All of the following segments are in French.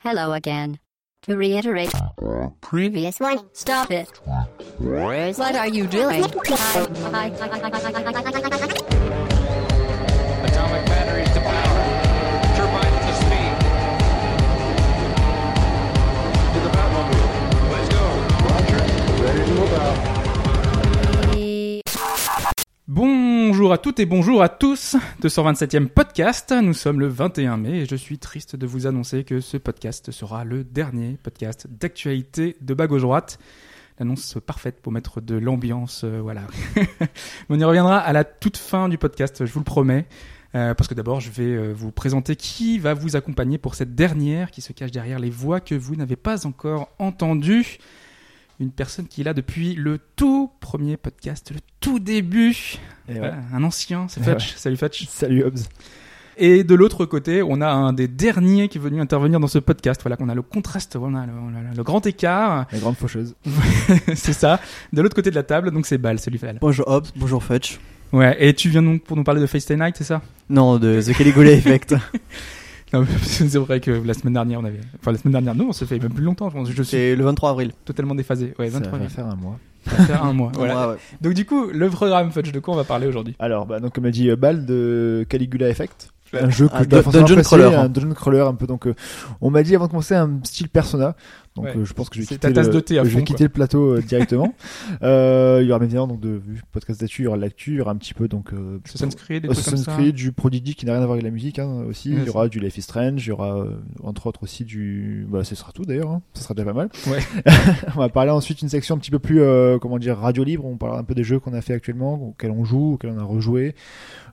Hello again. To reiterate, previous one, stop it. What are you doing? Atomic batteries to power. Turbines to speed. To the Batmobile. Let's go. Bonjour à toutes et bonjour à tous. 227e podcast. Nous sommes le 21 mai et je suis triste de vous annoncer que ce podcast sera le dernier podcast d'actualité de bas gauche droite. L'annonce parfaite pour mettre de l'ambiance, euh, voilà. On y reviendra à la toute fin du podcast, je vous le promets. Euh, parce que d'abord, je vais euh, vous présenter qui va vous accompagner pour cette dernière qui se cache derrière les voix que vous n'avez pas encore entendues. Une personne qui est là depuis le tout premier podcast, le tout début. Et ouais. Voilà, un ancien, c'est Ouais, Fetch. Salut Fetch. Salut Hobbs. Et de l'autre côté, on a un des derniers qui est venu intervenir dans ce podcast. Voilà, qu'on a le contraste, le, grand écart. La grande faucheuse. c'est ça. De l'autre côté de la table, donc c'est Bal. Salut Val. Bonjour Hobbs, bonjour Fetch. Ouais, et tu viens donc pour nous parler de Face Day Night, c'est ça? Non, de The Caligula Effect. Non, mais c'est vrai que la semaine dernière, on avait. Enfin, la semaine dernière, non, ça fait même plus longtemps. Je pense. Je suis C'est le 23 avril. totalement déphasé. Ouais, Ça 23 va mai. faire un mois. Ça va faire un mois. Voilà. Ouais, ouais. Donc, du coup, le programme, Fudge, de quoi on va parler aujourd'hui? Alors, bah, donc, comme a dit euh, Bal de Caligula Effect. Un jeu que Un je dois dun- forcément dungeon crawler, hein. un dungeon crawler un peu. Donc, euh, on m'a dit avant de commencer un style Persona. Donc, Ouais. euh, je pense que je vais quitter, le, de thé à je vais fond, quitter le plateau euh, directement. euh, il y aura bien évidemment donc de vu podcast d'actu, il y aura de l'actu, il y aura un petit peu donc euh, Assassin's Creed, des trucs comme Assassin's ça. Creed, du Prodigy qui n'a rien à voir avec la musique hein, aussi. Ouais, il y aura du Life is Strange, il y aura euh, entre autres aussi du. Bah, ce sera tout d'ailleurs. Hein. Ça sera déjà pas mal. Ouais. on va parler ensuite une section un petit peu plus euh, comment dire radio libre. On parlera un peu des jeux qu'on a fait actuellement, auxquels on joue, auxquels on a rejoué,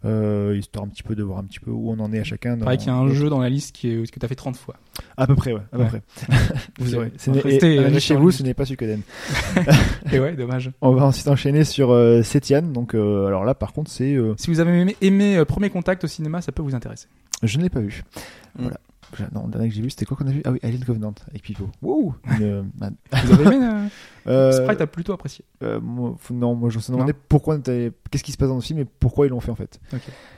euh, histoire un petit peu de voir un petit peu où on en est à chacun. Dans... Pareil qu'il y a un jeu dans la liste qui est, que t'as fait 30 fois. À peu près, ouais. À Ouais. peu près. Vous aurez- restez chez vous, ce n'est pas Suikoden. Et ouais, dommage. On va ensuite enchaîner sur euh, Setian. Donc, euh, alors là, par contre, c'est. euh, Si vous avez aimé, aimé euh, Premier Contact au cinéma, ça peut vous intéresser. Je ne l'ai pas vu. Mm. Non, le dernier que j'ai vu, c'était quoi qu'on a vu? Ah oui, Alien Covenant avec Pipo. Wow Une, euh, Vous avez aimé euh, euh, Sprite a plutôt apprécié. euh, moi, Non, moi je me suis demandé pourquoi, qu'est-ce qui se passe dans le film et pourquoi ils l'ont fait en fait.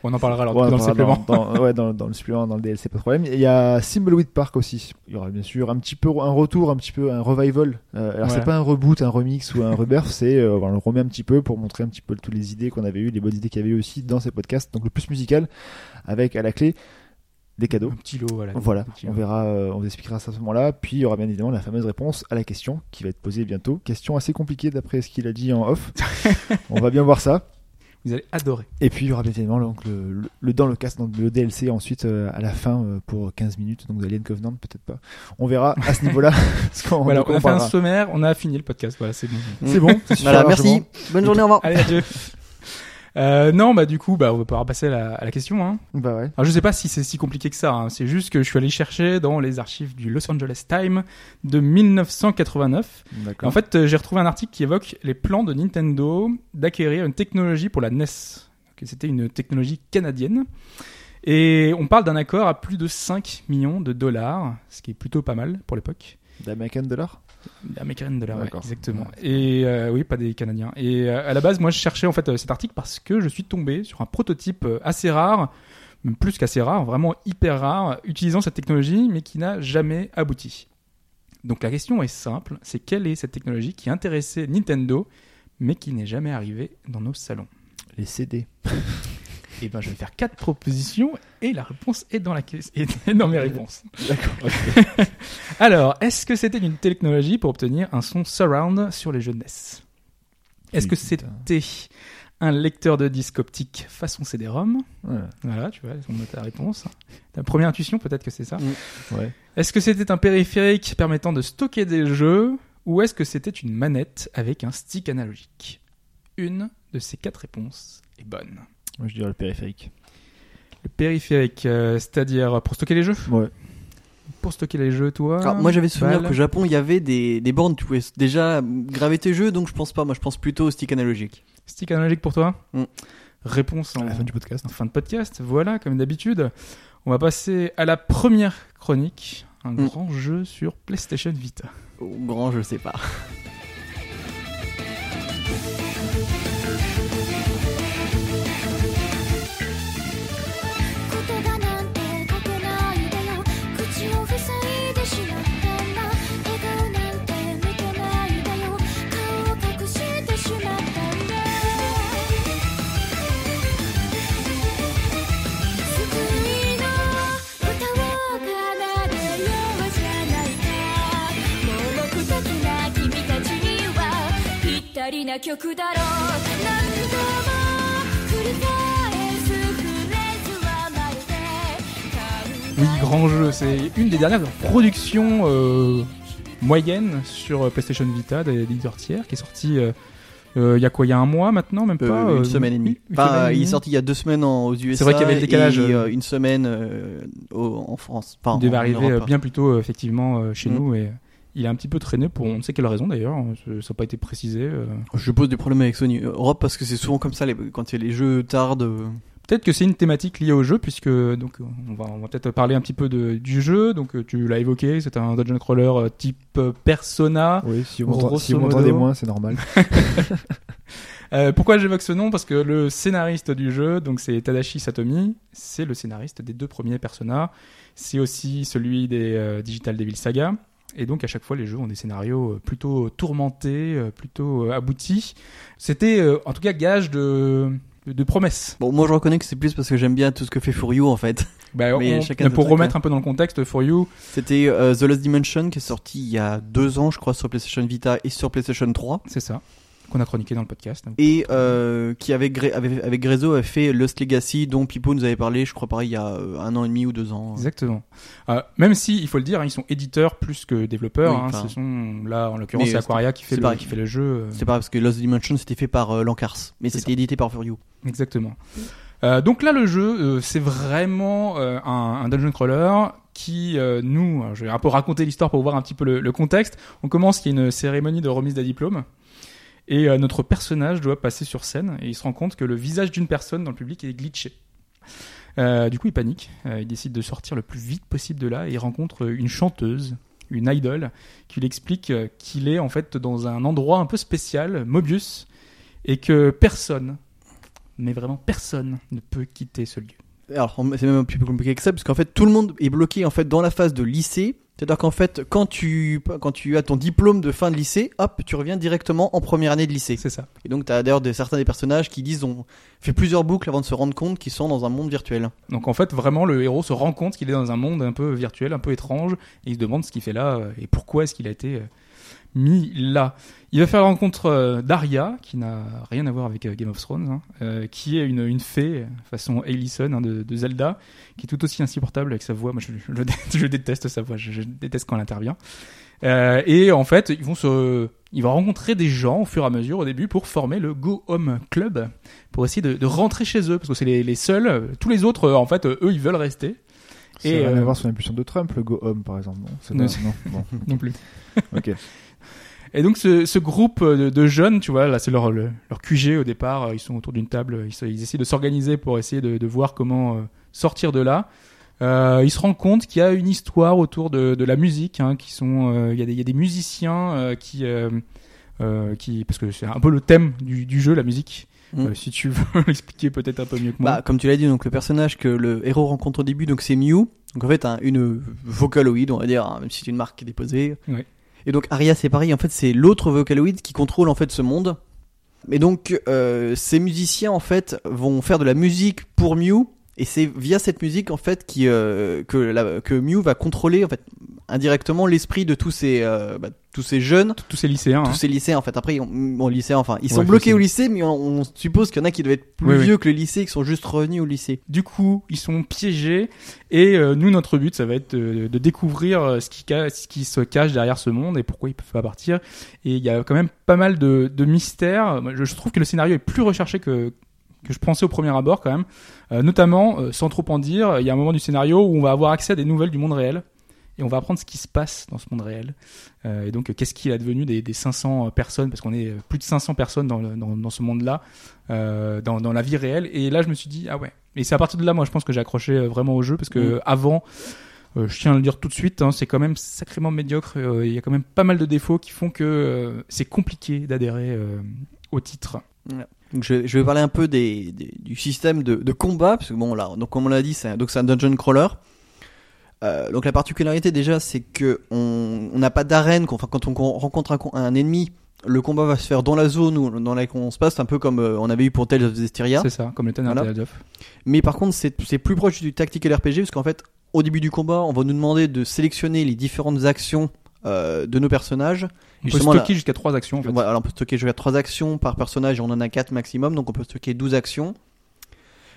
On en parlera alors Ouais, dans le supplément. Dans, dans- ouais, dans, le supplément, dans le DLC, pas de problème. Il y a Thimbleweed Park aussi. Il y aura bien sûr un petit peu un retour, un petit peu un revival. Euh, alors Ouais. c'est pas un reboot, un remix ou un rebirth, c'est on le remet un petit peu pour montrer un petit peu toutes les idées qu'on avait eues, les bonnes idées qu'il y avait eu aussi dans ces podcasts. Donc le plus musical, avec à la clé des cadeaux. Un petit lot, voilà. Voilà, on lot. verra, euh, on vous expliquera ça à ce moment-là. Puis il y aura bien évidemment la fameuse réponse à la question qui va être posée bientôt. Question assez compliquée d'après ce qu'il a dit en off. on va bien voir ça. Vous allez adorer. Et puis il y aura bien évidemment donc, le, le- le dans le cast, donc le DLC ensuite euh, à la fin euh, pour 15 minutes. Donc Alien Covenant, peut-être pas. On verra à ce niveau-là. qu'on- voilà, on a fait un sommaire, on a fini le podcast. Voilà, c'est bon. C'est bon, Voilà, merci. Bonne journée, au revoir. Allez, adieu. Euh, non, bah du coup, bah on va pouvoir passer à la, à la question. Hein. Bah ouais. Alors je sais pas si c'est si compliqué que ça. hein. C'est juste que je suis allé chercher dans les archives du Los Angeles Times de 1989. D'accord. En fait, euh, j'ai retrouvé un article qui évoque les plans de Nintendo d'acquérir une technologie pour la NES. C'était une technologie canadienne. Et on parle d'un accord à plus de 5 millions de dollars, ce qui est plutôt pas mal pour l'époque. D'American Dollar? Américaine de dollars, ouais, exactement. Et euh, oui, pas des Canadiens. Et euh, à la base, moi, je cherchais en fait euh, cet article parce que je suis tombé sur un prototype assez rare, même plus qu'assez rare, vraiment hyper rare, utilisant cette technologie, mais qui n'a jamais abouti. Donc la question est simple, c'est quelle est cette technologie qui intéressait Nintendo, mais qui n'est jamais arrivée dans nos salons? Les CD. Et ben, je vais faire quatre propositions et la réponse est dans la caisse, est dans mes réponses. D'accord. Alors, est-ce que c'était une technologie pour obtenir un son surround sur les jeux NES Est-ce que Putain. c'était un lecteur de disque optique façon CD-ROM? Ouais. Voilà, tu vois, on a ta réponse. Ta première intuition, peut-être que c'est ça? ouais. Est-ce que c'était un périphérique permettant de stocker des jeux Ou est-ce que c'était une manette avec un stick analogique? Une de ces quatre réponses est bonne. Moi je dirais le périphérique. Le périphérique, euh, c'est-à-dire pour stocker les jeux Ouais. Pour stocker les jeux, toi Alors, moi j'avais souvenir qu'au Japon il y avait des, des bornes, tu pouvais déjà graver tes jeux, donc je pense pas, moi je pense plutôt au stick analogique. Stick analogique pour toi Mm. Réponse en, À la fin du podcast. en fin de podcast. Voilà, comme d'habitude. On va passer à la première chronique. Un Mm. grand jeu sur PlayStation Vita. Au grand, je sais pas. りな曲だろう何度も繰り返すフレーズはまるで Oui, grand jeu. C'est une des dernières productions euh, moyennes sur PlayStation Vita des leaders tiers qui est sortie euh, euh, il y a quoi Il y a un mois maintenant, même Euh, pas une euh, semaine et demie. une Enfin, semaine et il est demie. sorti il y a deux semaines en- aux USA. C'est vrai qu'il y avait le décalage, Et, euh, euh, une semaine euh, au- en France. Enfin, Il devait en arriver Europe. euh, bien plus tôt, euh, effectivement, euh, chez Mm. nous. Et il a un petit peu traîné pour on ne sait quelle raison d'ailleurs. hein, Ça n'a pas été précisé. euh. Je pose des problèmes avec Sony Europe parce que c'est souvent comme ça les- quand les jeux tardent. euh, Peut-être que c'est une thématique liée au jeu, puisque donc on va, on va peut-être parler un petit peu de, du jeu. Donc euh, tu l'as évoqué, c'est un dungeon crawler euh, type euh, Persona. Oui, si vous si m'entendez moins, c'est normal. Euh, pourquoi j'évoque ce nom? Parce que le scénariste du jeu, donc c'est Tadashi Satomi, c'est le scénariste des deux premiers Persona. C'est aussi celui des euh, Digital Devil Saga. Et donc à chaque fois, les jeux ont des scénarios euh, plutôt tourmentés, euh, plutôt euh, aboutis. C'était en tout cas gage de, de, promesses. Bon, moi je reconnais que c'est plus parce que j'aime bien tout ce que fait Furio en fait. Bah, Mais on- chacun ses pour remettre un peu dans le contexte, For You, C'était euh, The Lost Dimension qui est sorti il y a deux ans, je crois, sur PlayStation Vita et sur PlayStation 3. c'est ça, qu'on a chroniqué dans le podcast. Et euh, qui avec, Gre- avec, avec Grezzo avait fait Lost Legacy dont Pipo nous avait parlé, je crois pareil, il y a euh, un an et demi ou deux ans. Exactement. Euh, même si, il faut le dire, hein, ils sont éditeurs plus que développeurs. Oui, hein. ce sont là, en l'occurrence, c'est euh, Aquaria qui fait, le, pareil. qui fait le jeu. euh, C'est pas parce que Lost Dimension c'était fait par euh, Lancars, mais c'était édité par Furio. Exactement. Euh, donc là, le jeu, euh, c'est vraiment euh, un, un dungeon crawler qui, euh, nous, je vais un peu raconter l'histoire pour voir un petit peu le, le contexte. On commence, il y a une cérémonie de remise des diplômes. Et euh, notre personnage doit passer sur scène et il se rend compte que le visage d'une personne dans le public est glitché. Euh, du coup, il panique. Euh, il décide de sortir le plus vite possible de là et il rencontre une chanteuse, une idole, qui lui explique qu'il est en fait dans un endroit un peu spécial, Mobius, et que personne, mais vraiment personne, ne peut quitter ce lieu. Alors c'est même un peu compliqué que ça parce qu'en fait tout le monde est bloqué en fait dans la phase de lycée. C'est-à-dire qu'en fait quand tu quand tu as ton diplôme de fin de lycée, hop, tu reviens directement en première année de lycée. C'est ça. Et donc tu as d'ailleurs des, certains des personnages qui disent ont fait plusieurs boucles avant de se rendre compte qu'ils sont dans un monde virtuel. Donc en fait, vraiment, le héros se rend compte qu'il est dans un monde un peu virtuel, un peu étrange, et il se demande ce qu'il fait là euh, et pourquoi est-ce qu'il a été euh, mis là. Il va faire la rencontre euh, d'Arya, qui n'a rien à voir avec euh, Game of Thrones, hein, euh, qui est une, une fée, façon Aelison hein, de, de Zelda, qui est tout aussi insupportable avec sa voix. Moi, je, déteste sa voix, je, je déteste quand elle intervient. Euh, et en fait, ils vont se, il va rencontrer des gens au fur et à mesure au début pour former le Go Home Club, pour essayer de, de rentrer chez eux, parce que c'est les, les seuls. Tous les autres, en fait, eux, ils veulent rester. Ça Et, rien euh, à voir sur l'impulsion de Trump, le Go Home par exemple. Non, Non, non, bon. non plus. Ok. Et donc ce, ce groupe de, de jeunes, tu vois, là c'est leur, le- leur QG au départ, euh, ils sont autour d'une table, ils, ils essaient de s'organiser pour essayer de, de voir comment euh, sortir de là. Euh, ils se rendent compte qu'il y a une histoire autour de, de la musique, hein, qui sont, euh, il y, a des- il y a des musiciens euh, qui, euh, euh, qui, parce que c'est un peu le thème du, du jeu, la musique. Mm. Euh, si tu veux l'expliquer peut-être un peu mieux que moi. Bah, comme tu l'as dit, donc le personnage que le héros rencontre au début, donc c'est Mew. Donc en fait, un- une Vocaloid, on va dire, hein, même si c'est une marque qui est déposée. Ouais. Et donc Aria, c'est pareil. En fait, c'est l'autre Vocaloid qui contrôle en fait ce monde. Et donc, euh, ces musiciens en fait vont faire de la musique pour Mew. Et c'est via cette musique en fait qui, euh, que, la, que Mew va contrôler en fait indirectement l'esprit de tous ces, euh, bah, tous ces jeunes Tous ces lycéens. tous hein. ces lycéens en fait après on, on lycée enfin ils Ouais, sont bloqués au lycée mais on, on suppose qu'il y en a qui doivent être plus Oui, oui. vieux que le lycée qui sont juste revenus au lycée Du coup, ils sont piégés et euh, nous, notre but, ça va être de, de découvrir euh, ce qui, ce qui se cache derrière ce monde et pourquoi ils peuvent pas partir. Et il y a quand même pas mal de, de mystères. Je, je trouve que le scénario est plus recherché que que je pensais au premier abord quand même. Euh, notamment, euh, sans trop en dire, il y a un moment du scénario où on va avoir accès à des nouvelles du monde réel et on va apprendre ce qui se passe dans ce monde réel. Euh, et donc, qu'est-ce qu'il est advenu des, des 500 personnes, parce qu'on est plus de 500 personnes dans, le- dans, dans ce monde-là, dans, dans la vie réelle. Et là, je me suis dit, ah ouais. Et c'est à partir de là, moi, je pense que j'ai accroché vraiment au jeu, parce que avant, je tiens à le dire tout de suite, hein, c'est quand même sacrément médiocre. euh, Il y a quand même pas mal de défauts qui font que euh, c'est compliqué d'adhérer euh, au titre. Donc je, je vais parler un peu des, des- du système de, de combat parce que bon là donc comme on l'a dit c'est un- dungeon crawler Euh, donc la particularité déjà c'est que on n'a pas d'arène qu'on- enfin quand on con- rencontre un, ennemi le combat va se faire dans la zone où, dans laquelle on se passe un peu comme euh, on avait eu pour Tales of Zestiria C'est ça, comme le Ten Voilà. of. Mais par contre, c'est c'est plus proche du tactical RPG parce qu'en fait, au début du combat, on va nous demander de sélectionner les différentes actions euh, de nos personnages. On peut stocker jusqu'à trois actions en fait. Voilà, alors on peut stocker jusqu'à 3 actions par personnage et on en a 4 maximum, donc on peut stocker 12 actions.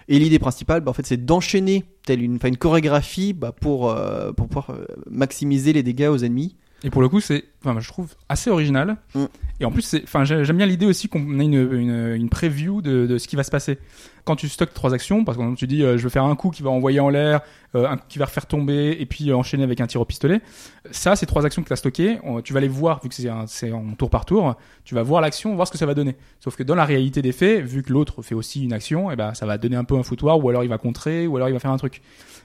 Et l'idée principale, bah, en fait, c'est d'enchaîner telle une, une chorégraphie bah, pour, euh, pour pouvoir euh, maximiser les dégâts aux ennemis. Et pour le coup, c'est, enfin, je trouve assez original. Mm. Et en plus, c'est, enfin, j'ai- j'aime bien l'idée aussi qu'on ait une, une, une preview de, de ce qui va se passer. Quand tu stockes trois actions, parce que tu dis, euh, je veux faire un coup qui va envoyer en l'air, euh, un coup qui va refaire tomber, et puis euh, enchaîner avec un tir au pistolet. Ça, ces trois actions que tu as stockées, tu vas les voir, vu que c'est, c'est en tour par tour, tu vas voir l'action, voir ce que ça va donner. Sauf que dans la réalité des faits, vu que l'autre fait aussi une action, et ben, ça va donner un peu un foutoir, ou alors il va contrer, ou alors il va faire un truc.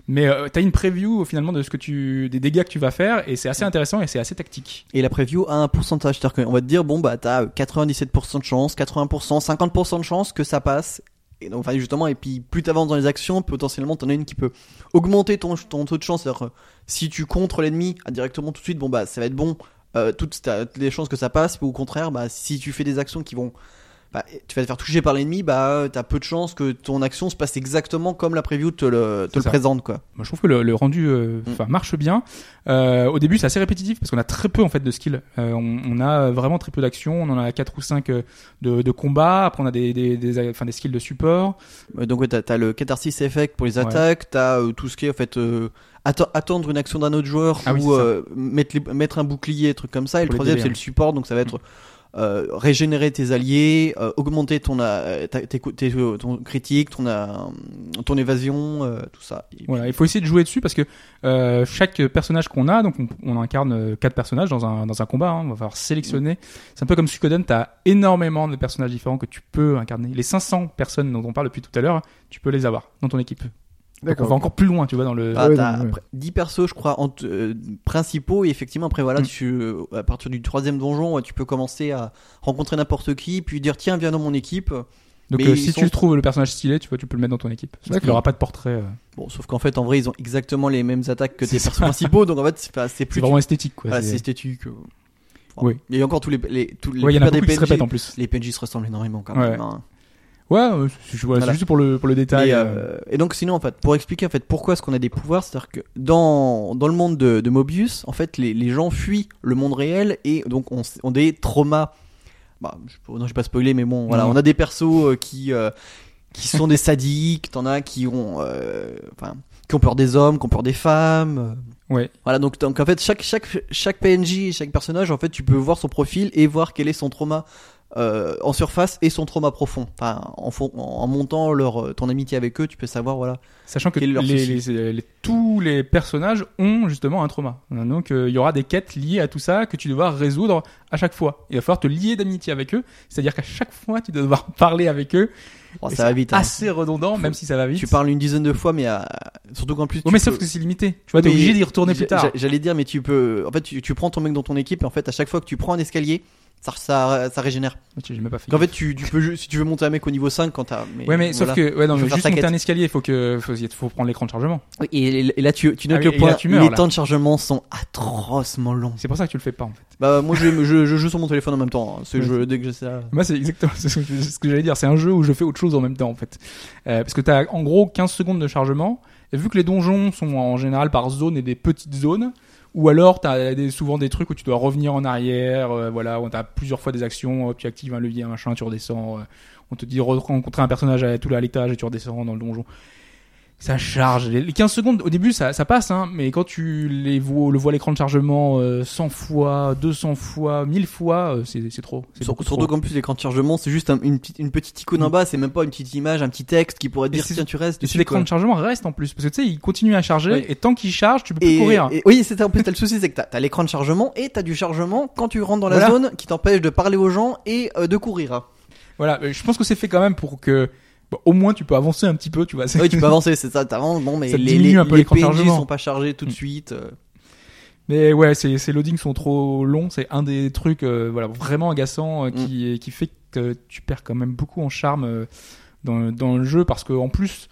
Mais euh, t'as une preview finalement de ce que tu, des dégâts que tu vas faire, et c'est assez intéressant et c'est assez tactique. Et la preview a un pourcentage, c'est-à-dire qu'on va te dire, bon, bah, t'as euh, 97% de chance, 80%, 50% de chance que ça passe. Et donc, justement, et puis plus t'avances dans les actions, potentiellement, t'en as une qui peut augmenter ton, taux de chance. C'est-à-dire, euh, si tu contres l'ennemi ah, directement tout de suite, bon, bah, ça va être bon, euh, toutes les chances que ça passe, ou au contraire, bah, si tu fais des actions qui vont, bah, tu vas te faire toucher par l'ennemi, bah, t'as peu de chances que ton action se passe exactement comme la preview te le, te présente, quoi. Moi, je trouve que le, le rendu euh, Mm. marche bien. Euh, au début, c'est assez répétitif parce qu'on a très peu en fait de skills. Euh, on, on a vraiment très peu d'actions. On en a quatre ou cinq euh, de, de combat. Après, on a des, des, des, des skills de support. Euh, Donc ouais, t'as, t'as le catharsis effect pour les Ouais. attaques, t'as euh, tout ce qui est en fait euh, atte- attendre une action d'un autre joueur Ah ou euh, mettre, les- mettre un bouclier, truc comme ça. Et Pour le troisième c'est ouais. le support, donc ça va être euh, régénérer tes alliés, euh, augmenter ton euh, ta- tes, cou- tes- euh, ton critique, ton euh, ton évasion, euh, tout ça. Voilà, il faut essayer de jouer dessus parce que euh, chaque personnage qu'on a, donc on, on incarne quatre personnages dans un, dans un combat, hein, on va falloir sélectionner. C'est un peu comme Suikoden, tu as énormément de personnages différents que tu peux incarner. Les 500 personnes dont on parle depuis tout à l'heure, tu peux les avoir dans ton équipe. Donc on va encore plus loin, tu vois, dans le... Ah, Ouais, t'as non, ouais. après 10 persos, je crois, en t- euh, principaux. Et effectivement, après, voilà, Mm. tu, euh, à partir du troisième donjon, ouais, tu peux commencer à rencontrer n'importe qui, puis dire tiens, viens dans mon équipe. Donc euh, si sont- tu trouves le personnage stylé, tu vois, tu peux le mettre dans ton équipe. Parce qu'il D'accord. aura pas de portrait. euh, Bon, sauf qu'en fait, en vrai, ils ont exactement les mêmes attaques que tes C'est persos principaux, donc en fait, c'est pas- c'est C'est plus. vraiment esthétique, quoi. Voilà, C'est- c'est esthétique. euh. Oui. Il y a encore tous les, les, tous les Ouais, il y en a des qui se PNJ répètent en plus. Les PNJ se ressemblent énormément quand Ouais. même. hein. Ouais, euh, c'est voilà, juste pour le, pour le détail. Et, euh, euh, et donc sinon en fait pour expliquer en fait pourquoi est-ce qu'on a des pouvoirs c'est-à-dire que dans dans le monde de, de Mobius en fait les, les gens fuient le monde réel et donc on ont des traumas. Bah je, non je vais pas spoiler mais bon voilà on a des persos euh, qui euh, qui sont des sadiques t'en as qui ont euh, enfin qui ont peur des hommes qui ont peur des femmes. Ouais. voilà donc donc en fait chaque chaque chaque PNJ chaque personnage en fait tu peux voir son profil et voir quel est son trauma euh, en surface et son trauma profond. Enfin, en, montant leur, euh, ton amitié avec eux, tu peux savoir, voilà. Sachant que les, les- les- tous les personnages ont justement un trauma. Donc euh, il y aura des quêtes liées à tout ça que tu devras résoudre à chaque fois. Il va falloir te lier d'amitié avec eux. C'est-à-dire qu'à chaque fois, tu dois devoir parler avec eux. Et ça va vite. hein. Assez redondant, même si ça va vite. Tu parles une dizaine de fois, mais surtout qu'en plus. Tu mais peux- sauf que c'est limité. Tu vois, t'es obligé d'y retourner plus tard. j'a- J'allais dire, mais tu peux. En fait, tu, tu prends ton mec dans ton équipe, et en fait, à chaque fois que tu prends un escalier, ça, ça, ça régénère. J'ai même pas fait. En fait, tu, tu peux, si tu veux monter un mec au niveau 5 quand t'as. Mais, ouais, mais voilà. sauf que, ouais, non, mais juste monter un escalier, il faut que, faut, faut prendre l'écran de chargement. Oui, Et, et là, tu, tu notes Ah le point. là, meurs, les là. temps de chargement sont atrocement longs. C'est pour ça que tu le fais pas, en fait. Bah, moi, je, je, je joue sur mon téléphone en même temps. hein. Ce jeu, dès que j'ai ça. Moi, c'est exactement ce que, ce que j'allais dire. C'est un jeu où je fais autre chose en même temps, en fait. Euh, parce que tu as en gros 15 secondes de chargement. Et vu que les donjons sont en général par zone et des petites zones, ou alors tu as souvent des trucs où tu dois revenir en arrière, euh, voilà, tu as plusieurs fois des actions, tu actives un levier, un machin, tu redescends. euh, on te dit re- rencontrer un personnage à tout à l'étage et tu redescends dans le donjon. Ça charge. Les les 15 secondes, au début, ça, ça passe, hein, mais quand tu les vois, le vois l'écran de chargement euh, 100 fois, 200 fois, 1000 fois, euh, c'est trop. Sur- Surtout qu'en plus l'écran de chargement c'est juste un- une, petite, une petite icône en bas, c'est même pas une petite image, un petit texte qui pourrait dire tiens tu restes dessus. l'écran de chargement reste en plus, parce que tu sais, il continue à charger, Oui. et tant qu'il charge, tu peux plus Et, courir. et- oui, c'est. En plus, t'as le souci, c'est que t'as as, l'écran de chargement et t'as du chargement quand tu rentres dans la Voilà. zone qui t'empêche de parler aux gens et euh, de courir. Voilà, mais je pense que c'est fait quand même pour que, bon, au moins, tu peux avancer un petit peu, tu vois. oui, tu peux avancer, c'est ça. T'avances, bon, mais Ça les, les, un peu les PNJ sont pas chargés tout de Mm. suite. euh. Mais ouais, ces, ces loadings sont trop longs. C'est un des trucs, euh, voilà, vraiment agaçant, euh, qui, qui fait que tu perds quand même beaucoup en charme dans, dans le jeu, parce que en plus,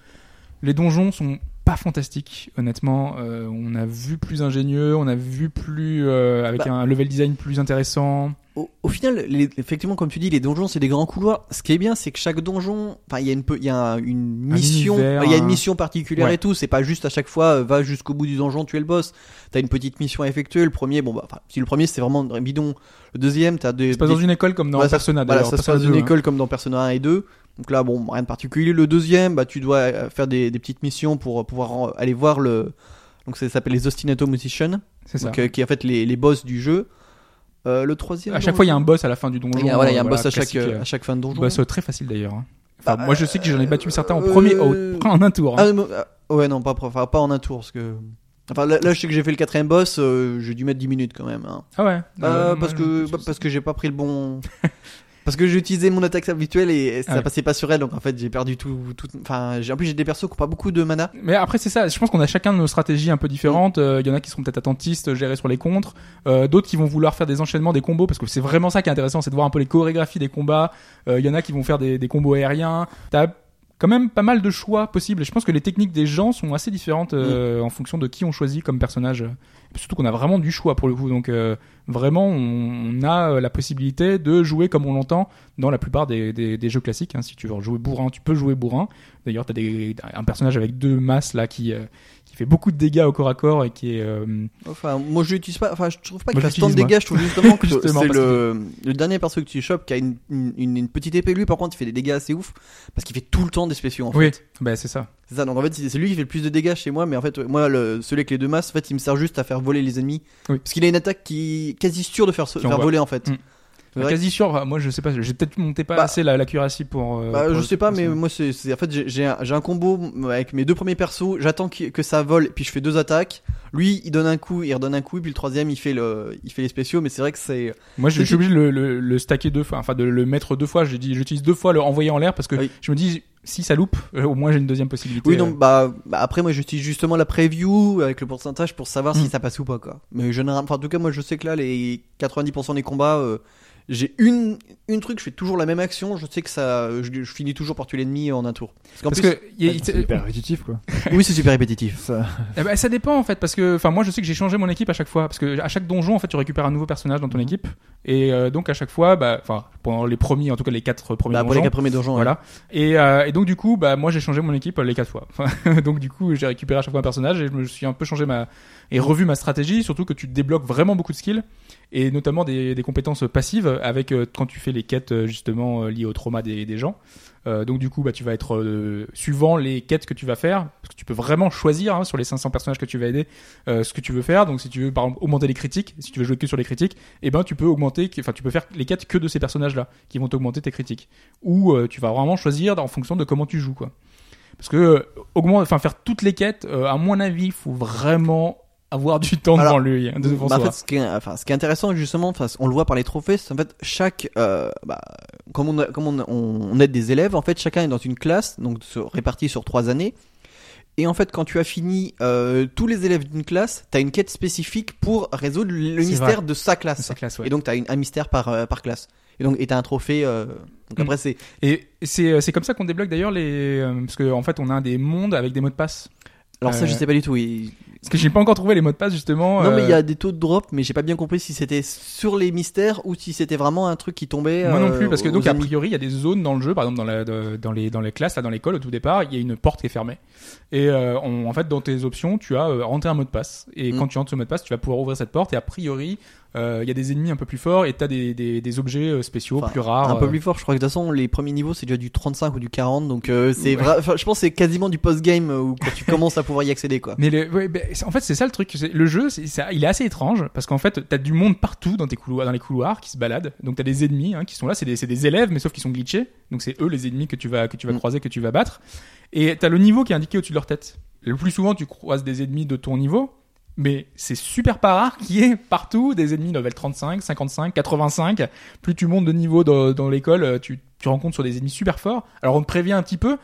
les donjons sont pas fantastiques, honnêtement. Euh, on a vu plus ingénieux, on a vu plus euh, avec Bah. un level design plus intéressant. au, au final, les- effectivement, comme tu dis, les donjons, c'est des grands couloirs. Ce qui est bien, c'est que chaque donjon, enfin, il y a une, il y a un- une mission, il y a une un- mission particulière Ouais. et tout. C'est pas juste à chaque fois, euh, va jusqu'au bout du donjon, tu es le boss. T'as une petite mission à effectuer. Le premier, bon, bah, si le premier, c'est vraiment bidon. Le deuxième, t'as des. C'est pas des- dans une école comme dans Persona Voilà, ça se passe dans une 2, hein. école comme dans Persona 1 et 2. Donc là, bon, rien de particulier. Le deuxième, bah, tu dois euh, faire des, des petites missions pour euh, pouvoir aller voir le. Donc ça s'appelle les Ostinato Musicians, C'est ça. donc, euh, qui est en fait les, les boss du jeu. Euh, le troisième. À chaque fois, il y a un boss à la fin du donjon. Il y a, voilà, il y a un boss à chaque, à chaque fin de donjon. Boss très facile d'ailleurs. hein. Enfin, Bah, moi, je sais que j'en ai battu certains en premier, au- en un tour. hein. Ah, ah, ouais, non, pas, enfin, pas en un tour, parce que. Enfin, là, là, je sais que j'ai fait le quatrième boss, euh, j'ai dû mettre 10 minutes quand même. Hein. Ah ouais. Euh, Euh, parce que bah, parce que j'ai pas pris le bon. parce que j'ai utilisé mon attaque habituelle et ça Ah ouais. passait pas sur elle, donc en fait j'ai perdu tout. tout... Enfin, en plus j'ai des persos qui ont pas beaucoup de mana. Mais après, c'est ça. Je pense qu'on a chacun nos stratégies un peu différentes. Euh, Il y en a qui seront peut-être attentistes, gérer sur les contres. Euh, D'autres qui vont vouloir faire des enchaînements, des combos, parce que c'est vraiment ça qui est intéressant, c'est de voir un peu les chorégraphies des combats. Euh, Il y en a qui vont faire des, des combos aériens. T'as quand même pas mal de choix possibles. Et je pense que les techniques des gens sont assez différentes euh, en fonction de qui on choisit comme personnage. Surtout qu'on a vraiment du choix pour le coup. Donc euh, vraiment, on, a euh, la possibilité de jouer comme on l'entend dans la plupart des, jeux classiques. Hein. Si tu veux jouer bourrin, tu peux jouer bourrin. D'ailleurs, t'as des un personnage avec deux masses là qui euh, qui fait beaucoup de dégâts au corps à corps et qui est euh, Enfin, moi je l'utilise pas. Enfin, je trouve pas qu'il fasse tant de dégâts. Je trouve justement que c'est le, le dernier perso que tu chopes qui a une, une, une- une petite épée. Lui, par contre, il fait des dégâts assez ouf parce qu'il fait tout le temps des spéciaux. En fait. oui, bah c'est ça. C'est ça. Donc en fait, c'est lui qui fait le plus de dégâts chez moi. Mais en fait, moi, le, celui avec les deux masses, en fait, il me sert juste à faire voler les ennemis. Oui. Parce qu'il a une attaque qui est quasi sûre de faire, Qui voler en fait. Mm. Vrai Quasi sûr. Moi, je sais pas. J'ai peut-être monté pas Bah, assez la l'accuracy pour. euh, Bah, pour je sais pas, mais moi, c'est, en fait, j'ai, un, un combo avec mes deux premiers persos. J'attends que ça vole, puis je fais deux attaques. Lui, il donne un coup, il redonne un coup, et puis le troisième, il fait le, il fait les spéciaux. Mais c'est vrai que c'est, Moi, je, suis obligé de le, le, le stacker deux fois, enfin de le mettre deux fois. J'ai dit, j'utilise deux fois le envoyer en l'air parce que Oui. je me dis, si ça loupe, euh, au moins j'ai une deuxième possibilité. oui, euh. donc, bah, bah, après, moi, j'utilise justement la preview avec le pourcentage pour savoir si ça passe ou pas, quoi. Mais généralement, enfin, en tout cas, moi, je sais que là, les 90% des combats, euh, j'ai une, une truc, je fais toujours la même action. Je sais que ça, je, je finis toujours par tuer l'ennemi en un tour. Parce qu'en Parce plus, que y a- C'est hyper répétitif quoi. oui, c'est super répétitif. Ça- Eh ben, ça dépend en fait parce que enfin moi je sais que j'ai changé mon équipe à chaque fois parce que à chaque donjon en fait tu récupères un nouveau personnage dans ton Mhm. équipe et euh, donc à chaque fois bah enfin pendant les premiers en tout cas les quatre premiers Bah, pour donjons les quatre premiers donjons, ouais. voilà et, euh, et donc du coup bah moi j'ai changé mon équipe euh, les quatre fois Enfin, donc du coup j'ai récupéré à chaque fois un personnage et je me suis un peu changé ma et revu ma stratégie surtout que tu débloques vraiment beaucoup de skills et notamment des, compétences passives avec euh, quand tu fais les quêtes euh, justement euh, liées au trauma des, gens. Donc du coup bah tu vas être suivant les quêtes que tu vas faire parce que tu peux vraiment choisir hein, sur les 500 personnages que tu vas aider ce que tu veux faire. Donc si tu veux par exemple augmenter les critiques si tu veux jouer que sur les critiques et ben tu peux augmenter enfin tu peux faire les quêtes que de ces personnages là qui vont augmenter tes critiques. Ou tu vas vraiment choisir en fonction de comment tu joues quoi. Parce que augmente faire toutes les quêtes à mon avis il faut vraiment avoir du temps Alors, devant lui hein, devant Bah, en fait, ce qui est, enfin, ce qui est intéressant justement, enfin, on le voit par les trophées, c'est en fait chaque, euh, bah, comme on, a- comme on, on, aide des élèves, en fait, chacun est dans une classe, donc sur- réparti sur trois années. Et en fait, quand tu as fini euh, tous les élèves d'une classe, t'as une quête spécifique pour résoudre le mystère vrai. de sa classe. C'est classe, ouais. Et donc, t'as une- un mystère par, euh, par classe. Et donc, et t'as un trophée. euh, donc Mm. après, c'est. Et c'est comme ça qu'on débloque d'ailleurs les parce que en fait on a des mondes avec des mots de passe. Alors ça, Euh, je sais pas du tout. il- Parce que j'ai pas encore trouvé les mots de passe justement. Non, mais il y euh, a des taux de drop, mais j'ai pas bien compris si c'était sur les mystères ou si c'était vraiment un truc qui tombait. Moi non euh, plus, parce que donc a priori il y a des zones dans le jeu, par exemple dans, la, dans les dans les classes là, dans l'école au tout départ, il y a une porte qui est fermée. Et euh, on- en fait dans tes options, tu as euh, rentré un mot de passe. Et Mm. quand tu rentres ce mot de passe, tu vas pouvoir ouvrir cette porte. Et a priori, euh, il y a des ennemis un peu plus forts et t'as des, des des objets euh, spéciaux Enfin, plus rares. Un peu euh. plus fort, je crois que de toute façon les premiers niveaux c'est déjà du 35 ou du 40 donc euh, c'est Ouais. enfin, je pense que c'est quasiment du post-game euh, où quand tu commences à pouvoir y accéder quoi. Mais le, ouais, ben, en fait, c'est ça le truc. c'est- Le jeu, c'est, ça- il est assez étrange parce qu'en fait, t'as du monde partout dans tes couloirs, dans les couloirs qui se baladent. Donc t'as des ennemis hein, qui sont là. C'est des, c'est des élèves, mais sauf qu'ils sont glitchés. Donc c'est eux les ennemis que tu vas que tu vas Mm. croiser, que tu vas battre. Et t'as le niveau qui est indiqué au-dessus de leur tête. Le plus souvent, tu croises des ennemis de ton niveau. Mais c'est super pas rare qu'il y ait partout des ennemis level 35, 55, 85. Plus tu montes de niveau dans, dans l'école, euh, tu, tu rencontres sur des ennemis super forts. Alors on te prévient un petit peu,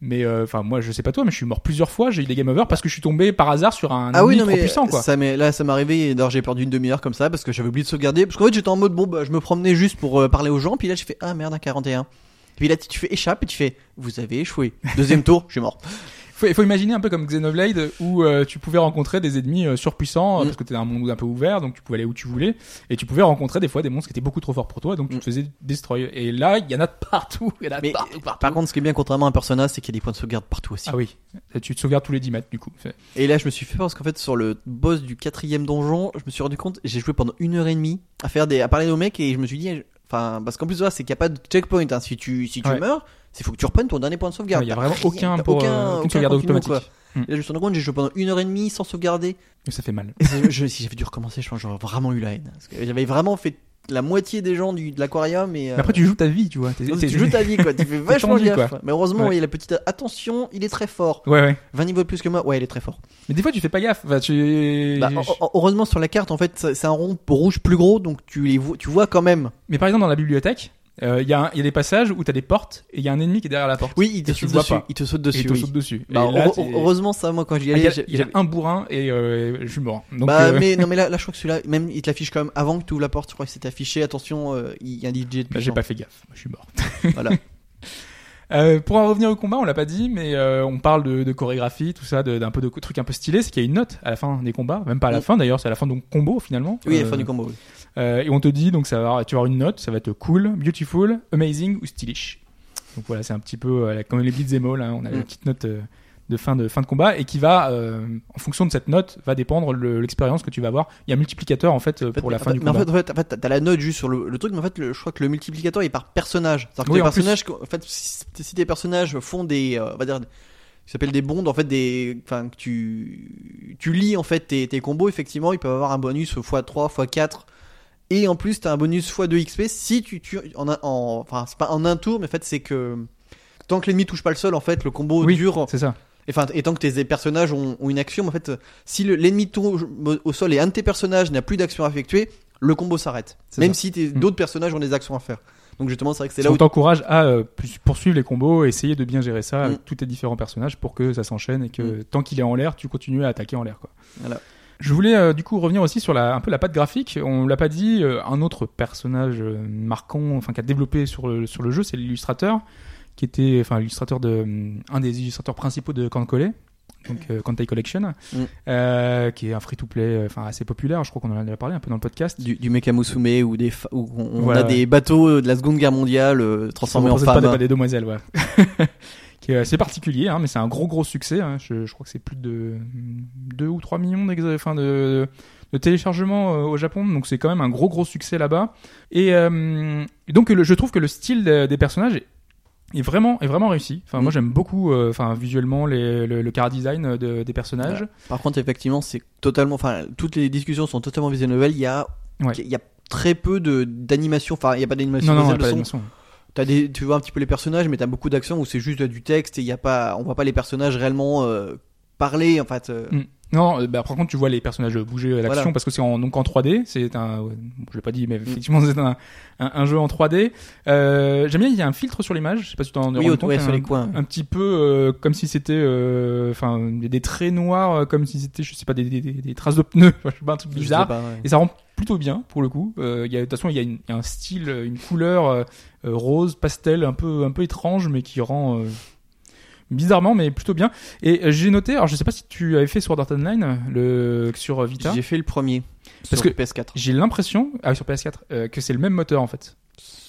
mais euh, enfin moi je sais pas toi, mais je suis mort plusieurs fois. J'ai eu des game over parce que je suis tombé par hasard sur un Ah oui ennemi non trop mais puissant quoi. ça m'est là ça m'est arrivé et d'ailleurs j'ai perdu une demi-heure comme ça parce que j'avais oublié de sauvegarder parce qu'en fait j'étais en mode bon bah je me promenais juste pour euh, parler aux gens puis là j'ai fait ah merde un 41. Puis là tu fais échappe et tu fais vous avez échoué. Deuxième tour, je suis mort. Faut, il faut imaginer un peu comme Xenoblade où euh, tu pouvais rencontrer des ennemis euh, surpuissants euh, parce que t'étais un monde un peu ouvert donc tu pouvais aller où tu voulais et tu pouvais rencontrer des fois des monstres qui étaient beaucoup trop forts pour toi donc tu Mm. te faisais destroy et là il y en a de partout il y en a de Mais partout, partout. par contre, ce qui est bien contrairement à un personnage, c'est qu'il y a des points de sauvegarde partout aussi. ah oui tu te sauvegardes tous les 10 mètres du coup Et là, je me suis fait parce qu'en fait, sur le boss du quatrième donjon, je me suis rendu compte, j'ai joué pendant une heure et demie à faire des, à parler aux mecs et je me suis dit, enfin, parce qu'en plus, c'est qu'il n'y a pas de checkpoint. hein. Si tu, si tu Ouais. meurs, c'est faut que tu reprennes ton dernier point de sauvegarde. il y a vraiment rien, aucun t'as pour aucun, euh, aucun sauvegarde automatique quoi. Mm. Et là, je me suis rendu compte, j'ai joué pendant une heure et demie sans sauvegarder. mais ça fait mal Et je, si j'avais dû recommencer, je pense j'aurais vraiment eu la haine. J'avais vraiment fait la moitié des gens du, de l'aquarium et. mais après tu joues ta vie tu vois T'es- tu joues ta vie quoi, tu fais vachement gaffe. quoi. Mais heureusement, Ouais. il y a la petite attention, il est très fort. ouais ouais 20 niveaux de plus que moi, ouais, il est très fort. mais des fois tu fais pas gaffe Enfin, tu Bah, heu- heu- heureusement sur la carte en fait c'est c'est un rond rouge plus gros donc tu les vois, tu vois quand même. mais par exemple dans la bibliothèque euh, il y, a un- il y a des passages où t'as des portes et il y a un ennemi qui est derrière la porte Oui, il te saute dessus. Il te saute et dessus. il te oui. saute dessus Bah, là, heureusement ça moi quand j'y Ah, y allais a, j'ai- il y a un bourrin et euh, je suis mort donc bah euh, mais non mais là, là je crois que celui-là même il te l'affiche quand même avant que tu ouvres la porte je crois que c'était affiché attention euh, il y a un DJ de bah, j'ai puissant. pas fait gaffe je suis mort voilà. Euh, pour en revenir au combat, on l'a pas dit, mais euh, on parle de, de chorégraphie, tout ça, d'un peu de trucs un peu stylés. C'est qu'il y a une note à la fin des combats, même pas à la Mm. fin d'ailleurs, c'est à la fin ton combo finalement. Oui, à Euh, la fin du combo. oui. Euh, et on te dit donc ça va, tu vas avoir une note, ça va être cool, beautiful, amazing ou stylish. Donc voilà, c'est un petit peu euh, comme les beats all, hein, on a la Mm. petite note euh, de fin de fin de combat et qui va, en fonction de cette note, va dépendre le- l'expérience que tu vas avoir. Il y a un multiplicateur en fait En fait, pour la fin du mais combat. fait, en fait, en fait, t'as- la note juste sur le, le truc, mais en fait, le- je crois que le multiplicateur est par personnage. C'est-à-dire que Oui, les personnages, en fait, si, si tes personnages font des, on va dire, qui s'appellent des bonds, en fait, des, enfin, que tu, tu lis en fait tes, tes combos, effectivement, ils peuvent avoir un bonus x3, x4. Et en plus, t'as un bonus x2 XP si tu tues en, un- en enfin, c'est pas en un tour, mais en fait, c'est que tant que l'ennemi touche pas le sol, en fait, le combo Oui, dure c'est ça. Enfin, et tant que tes personnages ont, ont une action, en fait, si le- l'ennemi tombe au sol et un de tes personnages n'a plus d'action à effectuer, le combo s'arrête. Même ça. si Mm. d'autres personnages ont des actions à faire. Donc justement, c'est vrai que c'est là où t'encourage à euh, poursuivre les combos, essayer de bien gérer ça Mm. avec tous tes différents personnages pour que ça s'enchaîne et que tant qu'il est en l'air, tu continues à attaquer en l'air. Quoi. Voilà. Je voulais euh, du coup revenir aussi sur la, un peu la patte graphique. On l'a pas dit, euh, un autre personnage euh, marquant, enfin qui a développé sur le, sur le jeu, c'est l'illustrateur, qui était, enfin l'illustrateur de, hum, un des illustrateurs principaux de Kankole. Donc euh, Kantai Collection, Mm. euh, qui est un free-to-play, euh, enfin assez populaire. Je crois qu'on en a déjà parlé un peu dans le podcast. du, du Mecha Musume ou des fa- où on, on Voilà, a des bateaux de la Seconde Guerre mondiale euh, transformés en pas femmes. des, pas des demoiselles, ouais. qui est assez particulier, hein, mais c'est un gros gros succès. hein. Je, je crois que c'est plus de 2 ou 3 millions enfin, de, de téléchargements euh, au Japon, donc c'est quand même un gros gros succès là-bas. Et, euh, et donc le- je trouve que le style de- des personnages est, est vraiment est vraiment réussi. Enfin moi Mm. j'aime beaucoup, euh, enfin visuellement les, le, le car design de- des personnages. Par contre, effectivement, c'est totalement. Enfin, toutes les discussions sont totalement visual novel. Il y a, Ouais. il y a très peu de d'animation. Enfin, il y a pas d'animation. Non non, T'as des, tu vois un petit peu les personnages, mais t'as beaucoup d'action où c'est juste du texte et y a pas, on voit pas les personnages réellement euh, parler en fait. euh. Mm. Non, euh, bah, par contre, tu vois les personnages bouger à l'action Voilà. parce que c'est en, donc en 3D. C'est un, ouais, je l'ai pas dit, mais effectivement, c'est un, un, un jeu en 3D. Euh, J'aime bien, il y a un filtre sur l'image. Je sais pas si tu t'en Oui, compte. ouais, un, sur les coins. un petit peu euh, comme si c'était, euh, enfin, des, des traits noirs, euh, comme si c'était, je sais pas, des, des, des, des traces de pneus. je sais pas, un truc bizarre. pas, ouais. Et ça rend plutôt bien pour le coup. Euh, y a, de toute façon, il y, a y un style, euh, une couleur euh, rose, pastel, un peu, un peu étrange, mais qui rend euh, bizarrement, mais plutôt bien. Et j'ai noté, alors je sais pas si tu avais fait Sword Art Online le sur Vita. J'ai fait le premier Parce sur que- PS4. J'ai l'impression, ah, sur PS4, euh, que c'est le même moteur en fait.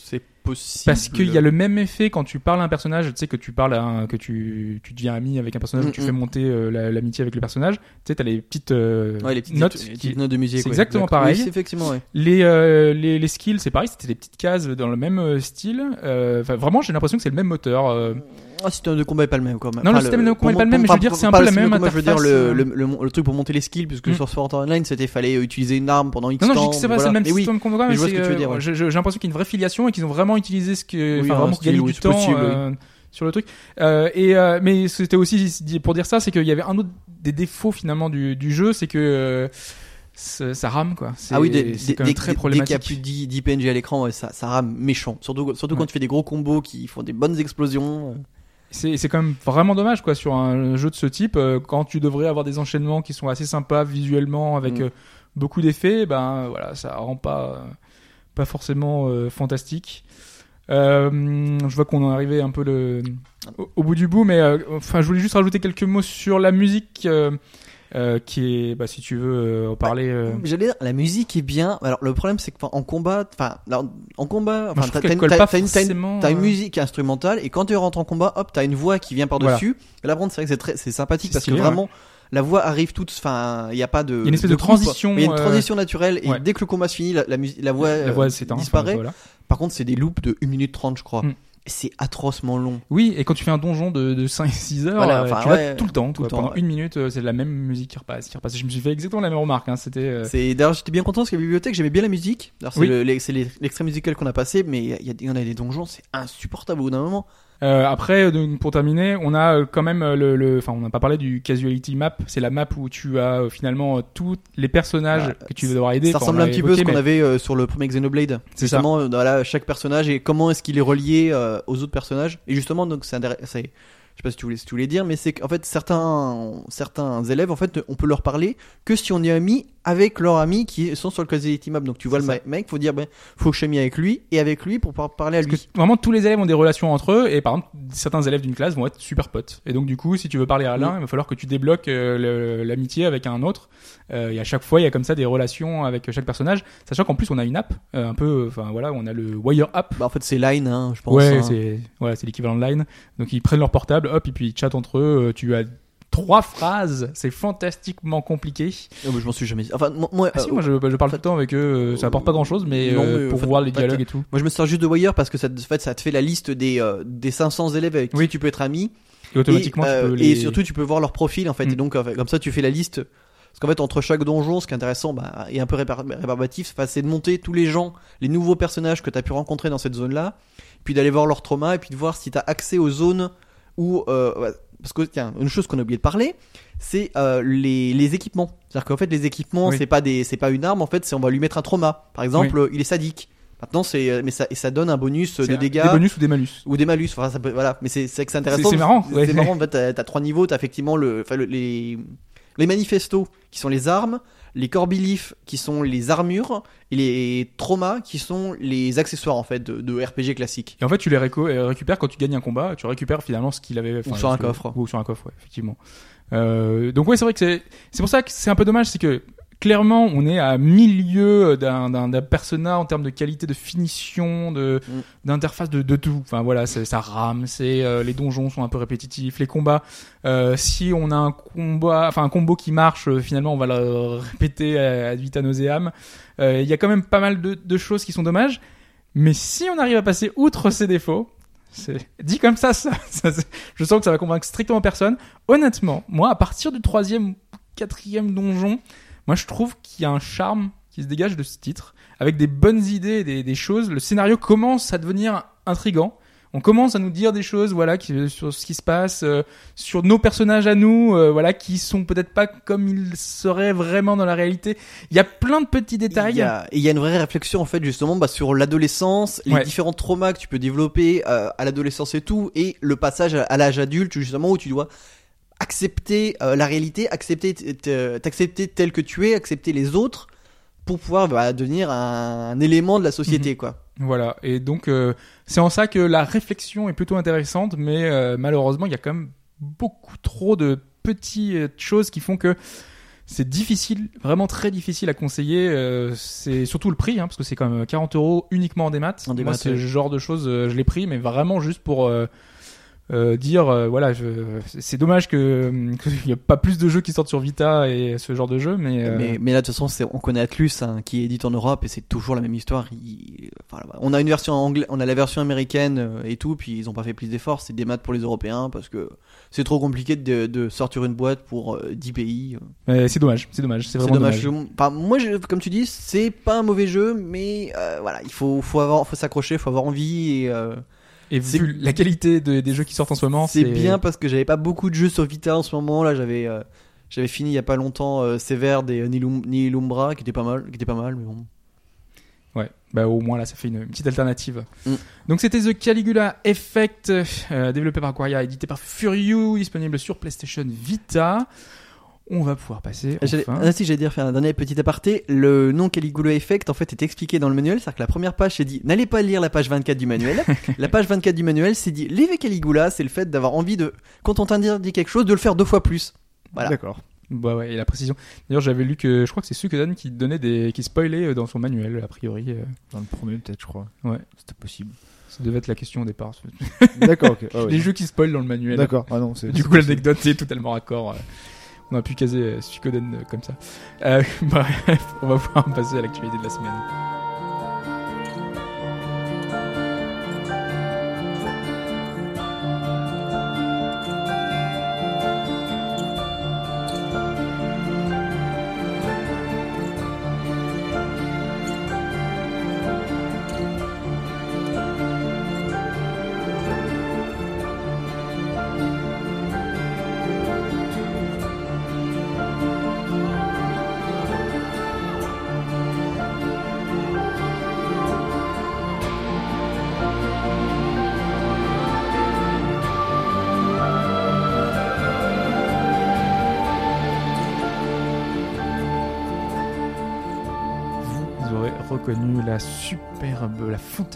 C'est possible. Parce qu'il y a le même effet quand tu parles à un personnage, tu sais que tu parles à un, que tu, tu deviens ami avec un personnage, Mm, tu mm. fais monter euh, la- l'amitié avec le personnage. Tu sais, t'as les petites, euh, Ouais, les petites notes. notes, les qui- petites notes de musique. c'est ouais. exactement pareil. Oui, effectivement, ouais. Les, euh, les, les skills, c'est pareil, c'était des petites cases dans le même style. Enfin, vraiment, j'ai l'impression que c'est le même moteur. Euh. Ah, le système de combat est pas le même quand même. Non, le Enfin, système de combat est pas le même, mais je veux dire, c'est un peu le la de même combat, Je veux dire, interface, le, euh. le, le, le truc pour monter les skills, puisque Mm. sur Sword Art Online, c'était fallait utiliser une arme pendant X Non, non, je temps. dis que c'est pas voilà. le même Mais oui, système qu'on voit, mais mais je vois c'est, ce que tu veux euh, ouais. j'ai- l'impression qu'il y a une vraie filiation et qu'ils ont vraiment utilisé ce que, Oui, enfin, un vraiment style, oui, du temps possible, oui. euh, sur le truc. Euh, et mais c'était aussi pour dire ça, c'est qu'il y avait un autre des défauts finalement du, du jeu, c'est que ça rame quoi. Ah oui, c'est très dès- dès qu'il y a problématique. plus de 10, 10 PNJ à l'écran, ça, ça rame méchant. Surtout, surtout Ouais. quand tu fais des gros combos qui font des bonnes explosions. C'est c'est quand même vraiment dommage quoi sur un jeu de ce type euh, quand tu devrais avoir des enchaînements qui sont assez sympas visuellement avec Mm. euh, beaucoup d'effets ben voilà ça rend pas euh, pas forcément euh, fantastique Euh, je vois qu'on en est arrivé un peu le, au, au bout du bout, mais euh, enfin, je voulais juste rajouter quelques mots sur la musique, euh, euh, qui est, bah, si tu veux euh, en parler. euh, J'allais dire, la musique est bien. Alors le problème c'est que en combat, enfin en combat, enfin t'as une, une- forcément, euh, musique instrumentale et quand tu rentres en combat, hop, t'as une voix qui vient par dessus. Et là, c'est vrai que c'est très, c'est sympathique parce que stylé, vraiment. La voix arrive toute, enfin, il n'y a pas de. Il y a une espèce de coupe. transition, Il y a une euh, transition naturelle et ouais. dès que le combat se finit, la, la, la voix, la voix euh, disparaît. enfin, voilà. Par contre, c'est des loops de 1 minute 30, je crois. Mm. C'est atrocement long. Oui, et quand tu fais un donjon de, de 5-6 heures, Voilà, euh, enfin, tu ouais, tout le temps. tout le quoi. temps, Pendant ouais. une minute, euh, c'est la même musique qui repasse, qui repasse. Je me suis fait exactement la même remarque. Hein. C'était. euh, C'est d'ailleurs j'étais bien content parce que la bibliothèque j'aimais bien la musique. C'est Oui. le- l'extrait musical qu'on a passé, mais il y, y en a des donjons, c'est insupportable au bout d'un moment. Euh, après, euh, donc, pour terminer, on a euh, quand même euh, le, enfin, on n'a pas parlé du casuality map. C'est la map où tu as finalement tous les personnages Voilà. que tu vas devoir aider. ça ressemble un petit peu à ce qu'on avait euh, sur le premier Xenoblade. C'est. Justement, voilà, chaque personnage et comment est-ce qu'il est relié euh, aux autres personnages. Et justement, donc c'est je sais pas si tu voulais, si tu voulais dire, mais c'est qu'en fait certains certains élèves en fait on peut leur parler que si on est ami avec leurs amis qui sont sur le Casualty Map. Donc tu vois le ma- mec, faut dire ben faut que je sois avec lui et avec lui pour pouvoir parler à Parce lui. que vraiment tous les élèves ont des relations entre eux et par exemple certains élèves d'une classe vont être super potes et donc du coup si tu veux parler à l'un Mm. il va falloir que tu débloques euh, l'amitié avec un autre Euh, et à chaque fois il y a comme ça des relations avec chaque personnage sachant qu'en plus on a une app euh, un peu enfin voilà on a le Wire app Bah, en fait c'est Line, hein, je pense. ouais hein. c'est voilà c'est l'équivalent de Line donc ils prennent leur portable hop et puis ils chattent entre eux tu as trois phrases c'est fantastiquement compliqué Oh, mais je m'en suis jamais. Enfin moi, moi, ah si euh, moi je, je parle tout le temps avec eux euh, ça apporte pas grand chose mais Non, euh, mais, pour en fait, voir les fait, dialogues et tout Moi, je me sers juste de Wire parce que ça, te- en fait, ça te fait la liste des, euh, des 500 élèves avec qui Oui. tu peux être ami. et automatiquement et, tu peux les et surtout, tu peux voir leur profil en fait. Mm. Et donc, en fait, comme ça, tu fais la liste. Parce qu'en fait, entre chaque donjon, ce qui est intéressant bah, et un peu rébarbatif, c'est de monter tous les gens, les nouveaux personnages que tu as pu rencontrer dans cette zone-là, puis d'aller voir leur trauma et puis de voir si tu as accès aux zones où. euh, parce que, tiens, une chose qu'on a oublié de parler, c'est euh, les, les équipements. C'est-à-dire qu'en fait, les équipements, Oui. c'est pas des, c'est pas une arme. En fait, c'est on va lui mettre un trauma. Par exemple, il est sadique. Maintenant, c'est, euh, mais ça, et ça donne un bonus euh, de dégâts des bonus ou des malus ou des malus. Enfin, ça peut, voilà. Mais c'est, c'est que c'est intéressant. C'est- marrant, C'est, ouais. c'est marrant. En fait, t'as, trois niveaux. T'as effectivement le- les, les manifestos qui sont les armes, les core beliefs qui sont les armures et les traumas qui sont les accessoires en fait de, de RPG classique. Et en fait, tu les euh, récupères quand tu gagnes un combat, tu récupères finalement ce qu'il avait. enfin, sur un coffre. Ou sur un coffre, ouais, effectivement. Euh, donc ouais, c'est vrai que c'est c'est pour ça que c'est un peu dommage, c'est que clairement on est à milieu d'un persona en termes de qualité de finition, de Mm. d'interface, de, de tout. Enfin voilà, ça rame, c'est euh, les donjons sont un peu répétitifs, les combats. euh, si on a un combat, enfin un combo qui marche, euh, finalement on va le répéter à, à vitam nauseam. Il y a quand même pas mal de, de choses qui sont dommages. Mais si on arrive à passer outre ces défauts, dit comme ça, ça, ça- je sens que ça va convaincre strictement personne. Honnêtement, moi, à partir du troisième, quatrième donjon, moi, je trouve qu'il y a un charme qui se dégage de ce titre, avec des bonnes idées, des, des choses. Le scénario commence à devenir intrigant. On commence à nous dire des choses, voilà, qui, sur ce qui se passe, euh, sur nos personnages à nous, euh, voilà, qui sont peut-être pas comme ils seraient vraiment dans la réalité. Il y a plein de petits détails. Il y, a, il y a une vraie réflexion en fait justement bah, sur l'adolescence, les Ouais. différents traumas que tu peux développer euh, à l'adolescence et tout, et le passage à, à l'âge adulte justement où tu dois accepter euh, la réalité, accepter t- t'accepter tel que tu es, accepter les autres pour pouvoir bah, devenir un, un élément de la société quoi. Voilà, et donc euh, c'est en ça que la réflexion est plutôt intéressante, mais euh, malheureusement il y a quand même beaucoup trop de petites choses qui font que c'est difficile, vraiment très difficile à conseiller. euh, c'est surtout le prix, hein, parce que c'est quand même 40 euros uniquement en démat. En démat, Moi, le genre de choses, euh, je l'ai pris, mais vraiment juste pour euh, euh, dire, euh, voilà, je, c'est dommage que qu'il n'y a pas plus de jeux qui sortent sur Vita et ce genre de jeu, mais, euh, Mais, mais là, de toute façon, c'est- on connaît Atlus hein, qui édite en Europe et c'est toujours la même histoire. Il- enfin, on a une version anglais, on a la version américaine euh, et tout, puis ils ont pas fait plus d'efforts. C'est des maths pour les Européens parce que c'est trop compliqué de, de sortir une boîte pour euh, 10 pays. mais c'est dommage, c'est dommage, c'est C'est vraiment dommage. dommage. Enfin, moi, je- comme tu dis, c'est pas un mauvais jeu, mais euh, voilà, il faut, faut avoir, faut s'accrocher, faut avoir envie et euh, Et vu la qualité de- des jeux qui sortent en ce moment, c'est bien parce que j'avais pas beaucoup de jeux sur Vita en ce moment. Là, j'avais, euh, j'avais fini il y a pas longtemps euh, Sévère des euh, Nilum- Nilumbra qui était pas mal, qui était pas mal, mais bon. Ouais, bah au moins là, ça fait une, une petite alternative. Mm. Donc c'était The Caligula Effect, euh, développé par Aquaria, édité par Furiou, disponible sur PlayStation Vita. On va pouvoir passer. J'allais- enfin- Ah si, j'allais dire faire un dernier petit aparté. Le nom Caligula Effect en fait est expliqué dans le manuel, c'est-à-dire que la première page c'est dit n'allez pas lire la page 24 du manuel. la page 24 du manuel c'est dit l'effet Caligula, c'est le fait d'avoir envie de quand on t'interdit quelque chose de le faire deux fois plus. Voilà. D'accord. Bah ouais, et la précision. D'ailleurs, j'avais lu que je crois que c'est Suikoden qui donnait des, qui spoilait euh, dans son manuel a priori. euh, Dans le premier, peut-être, je crois. Ouais. C'était possible. Ça devait être la question au départ. D'accord, ok. Ah ouais. Les jeux qui spoilent dans le manuel. D'accord. Ah non, c'est. Du coup, l'anecdote est totalement raccord. On a pu caser Suikoden euh, comme ça. Euh, bref, on va pouvoir passer à l'actualité de la semaine.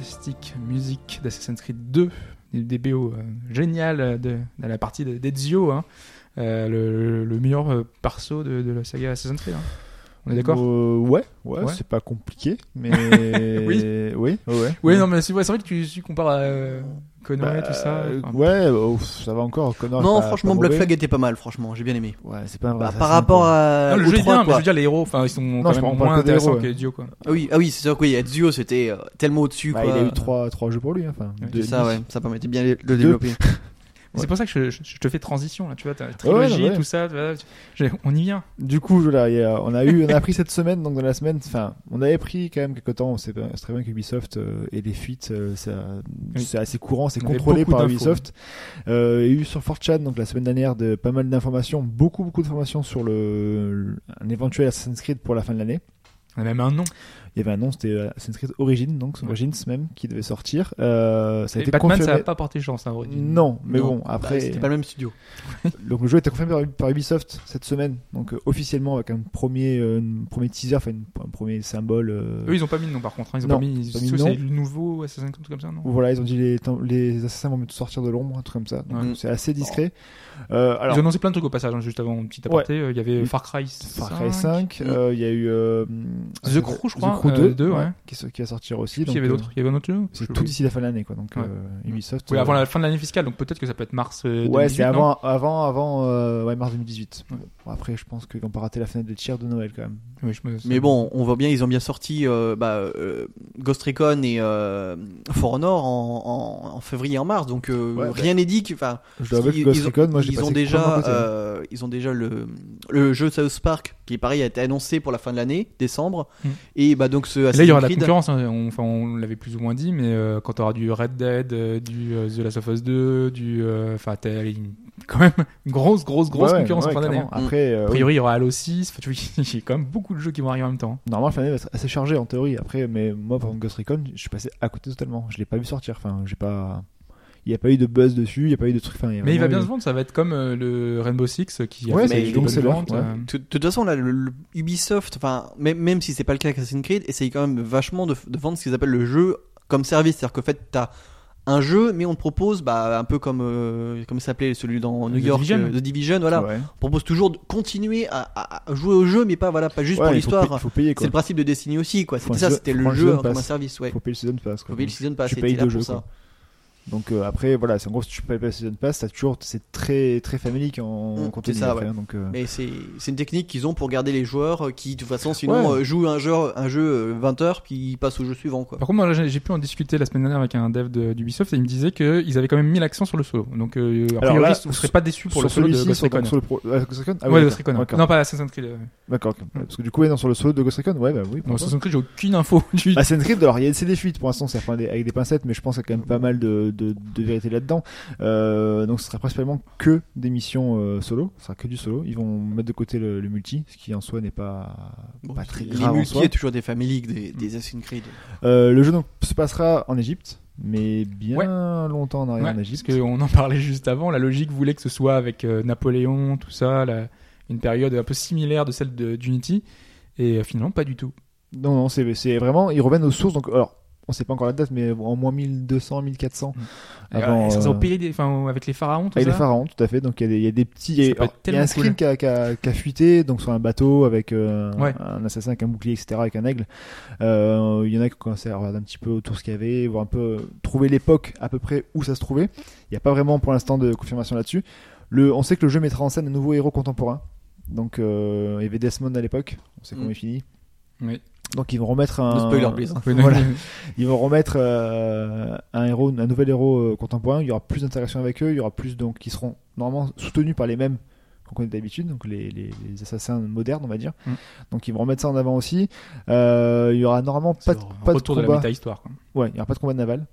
Fantastique musique d'Assassin's Creed 2, des, BO euh, géniales de, de la partie de- d'Ezio, hein. Euh, le, le meilleur euh, perso de, de la saga Assassin's Creed. hein. On est d'accord Euh, ouais, ouais, Ouais. c'est pas compliqué, mais. Oui. Oui, ouais. Oui, non, mais c'est ouais, vrai que tu, tu compares à euh, Connor et Bah, tout ça. enfin, ouais, oh, ça va encore. Connor, non, pas- franchement, pas Black. Flag était pas mal, franchement, j'ai bien aimé. Ouais, c'est pas vrai Bah, par rapport à non, le jeu est trois, bien, mais je veux dire, les héros, enfin, ils sont Non, quand même moins intéressants que. Ezio, quoi. Ah oui, ah oui, c'est sûr que oui, Ezio c'était euh, tellement au-dessus Bah, quoi. il a eu trois, trois jeux pour lui. hein, Enfin, ça, ouais, ça permettait bien de le développer. C'est pour ça que je, je- je te fais transition, là, tu vois, Ouais, trilogie, tout ça, je- on y vient. Du coup, voilà, il y a- on a eu, on a appris cette semaine, donc dans la semaine, enfin, on avait pris quand même quelques temps. On sait très bien qu'Ubisoft euh, et les fuites, euh, Oui. c'est assez courant, c'est contrôlé par. Ubisoft. Il y a eu sur 4chan, donc la semaine dernière, de pas mal d'informations, beaucoup beaucoup d'informations sur le, le- un éventuel Assassin's Creed pour la fin de l'année. On a même un nom. Il y avait un nom, c'était euh, Assassin's Creed Origins, donc Ouais. Origins même, qui devait sortir. Euh, ça a Et été Batman, ça n'a pas porté chance, hein, Origin. Non, mais Non. bon, Bah, après. c'était pas le même studio. Donc le jeu a été confirmé par, par Ubisoft cette semaine, donc euh, officiellement avec un premier, euh, un premier teaser, enfin un premier symbole. euh, Eux, ils ont pas mis de nom par contre. hein. Ils ont Non, pas mis. pas mis c'est le nouveau Assassin's Creed comme ça, non voilà, ils ont dit les, les assassins vont sortir de l'ombre, un truc comme ça. Donc Ouais. c'est assez discret. Euh, alors Ils ont annoncé plein de trucs au passage, hein, juste avant un petit aparté. euh, Il y avait. Far Cry Far Cry 5, Mm. euh, il y a eu euh, The Crew, je crois, Crew euh, 2, deux, ouais. qui, qui va sortir aussi. Il y donc, avait euh, d'autres. Il y avait un autre jeu C'est tout d'ici la fin de l'année, quoi. Donc Ouais. euh, Ubisoft. Oui, euh, avant la fin de l'année fiscale, donc peut-être que ça peut être mars. euh, Ouais, 2018, c'est avant, avant, avant, euh, ouais, mars 2018. Ouais. Bon, après, je pense qu'ils n'ont pas raté la fenêtre de tir de Noël quand même. Oui, je me- Mais bon, on voit bien, ils ont bien sorti euh, bah, euh, Ghost Recon et euh, For Honor en, en, en février et en mars, donc euh, Ouais, bah. rien n'est dit. Enfin, Je dois avouer que ils, Ghost ils ont- Recon, moi, j'ai ils ont déjà, euh, ils ont déjà le le jeu South Park qui pareil a été annoncé pour la fin de l'année, décembre, Mm. et bah donc ce Et Là, il y aura de la concurrence. hein. On, enfin, on l'avait plus ou moins dit, mais euh, quand tu auras du Red Dead, euh, du euh, The Last of Us 2, du. euh, Enfin, t'as une- quand même une grosse, grosse, grosse Ouais, ouais, concurrence ouais, en fin d'année. clairement. hein. Après, euh, A priori, il y aura Halo 6. Enfin, tu vois, il y a quand même beaucoup de jeux qui vont arriver en même temps. Normalement, la fin d'année va être assez chargée en théorie. Après, mais moi, par exemple, Ghost Recon, je suis passé à côté totalement. Je l'ai pas vu sortir. Enfin, j'ai pas. Il n'y a pas eu de buzz dessus. Il n'y a pas eu de truc. Enfin, Mais il va bien eu- se vendre. Ça va être comme euh, le Rainbow Six qui a Ouais, fait donc c'est ouais. euh, De de toute façon, là, le, le Ubisoft, enfin, même, même si c'est pas le cas avec Assassin's Creed, essaye quand même vachement de, de vendre ce qu'ils appellent le jeu comme service. C'est-à-dire qu'en fait, t'as un jeu, mais on te propose, bah, un peu comme, euh, comme ça s'appelait celui dans New The York, Division. euh, The Division, voilà. Ouais. On propose toujours de continuer à, jouer au jeu, mais pas, voilà, pas juste Ouais, pour faut l'histoire. faut C'est le principe de Destiny aussi, quoi. Faut C'était ça, c'était faut le jeu season comme un service, ouais. Il faut payer le season pass. Faut Quoi. payer le season pass, Tu c'était payes là deux jeux, ça. quoi. Donc euh, après, voilà, c'est en gros, si tu payes pas le season pass, t'as toujours, c'est très, très familique en Mm, contenu. c'est ça, après, ouais. hein, donc, euh, Mais c'est c'est une technique qu'ils ont pour garder les joueurs euh, qui, de toute façon, sinon, Ouais. euh, jouent un jeu, un jeu euh, 20 heures, puis ils passent au jeu suivant, quoi. Par contre, moi, là, j'ai j'ai pu en discuter la semaine dernière avec un dev de- d'Ubisoft et il me disait qu'ils avaient quand même mis l'accent sur le solo. Donc, euh, a Alors priori, là, vous serez pas déçu pour le sur solo de celui-ci, Ghost sur, Recon. sur le pro... euh, Ghost Recon? Ah ouais, oui, Ghost. Recon. Non, pas Assassin's Creed. euh. D'accord. ok. Parce que du coup, ouais, non, sur le solo de Ghost Recon, ouais, bah oui. Non, pourquoi Assassin's Creed, j'ai aucune info. du- Assassin's Creed, alors il y a c'est des fuites pour l'instant, c'est avec des pincettes, mais je pense qu'il y a quand même pas mal de, de, de vérité là-dedans. Euh, donc ce sera principalement que des missions euh, solo, ce sera que du solo. Ils vont mettre de côté le, le multi, ce qui en soi n'est pas, Bon, pas très les grave en multi, soi. il y a toujours des Family League, des, des Assassin's Creed. Euh, le jeu donc se passera en Égypte, mais bien Ouais. longtemps en arrière Ouais, en parce Égypte. qu'on en parlait juste avant. La logique voulait que ce soit avec euh, Napoléon, tout ça. la- une période un peu similaire de celle de- d'Unity. Et euh, finalement, pas du tout. Non, non, c'est c'est vraiment. Ils reviennent aux sources. Donc, alors, on sait pas encore la date, mais en moins 1200, 1400. Avant, Euh, ça, c'est euh, au pays des- enfin, avec les pharaons, tout Avec les pharaons, tout à fait. Donc il y, a des- il y a des petits. Il y a, y un screen cool. qui, a, qui a- qui a fuité, donc sur un bateau avec euh, Ouais. un assassin avec un bouclier, etc., avec un aigle. Euh, il y en a qui ont commencé à regarder un petit peu autour ce qu'il y avait, voir un peu euh, trouver l'époque à peu près où ça se trouvait. Il n'y a pas vraiment pour l'instant de confirmation là-dessus. Le, on sait que le jeu mettra en scène un nouveau héros contemporain. Donc euh, il y avait Desmond à l'époque. On sait comment Mm. il finit. Oui. Donc ils vont remettre un. No spoiler, please. Voilà. Ils vont remettre euh, un héros, un nouvel héros euh, contemporain. Il y aura plus d'interaction avec eux. Il y aura plus donc qui seront normalement soutenus par les mêmes qu'on connaît d'habitude, donc les, les, les assassins modernes, on va dire. Mm. Donc ils vont remettre ça en avant aussi. Euh, il y aura normalement pas, de, pas de retour de, la combat. méta-histoire. quoi. ouais, il y aura pas de combat naval.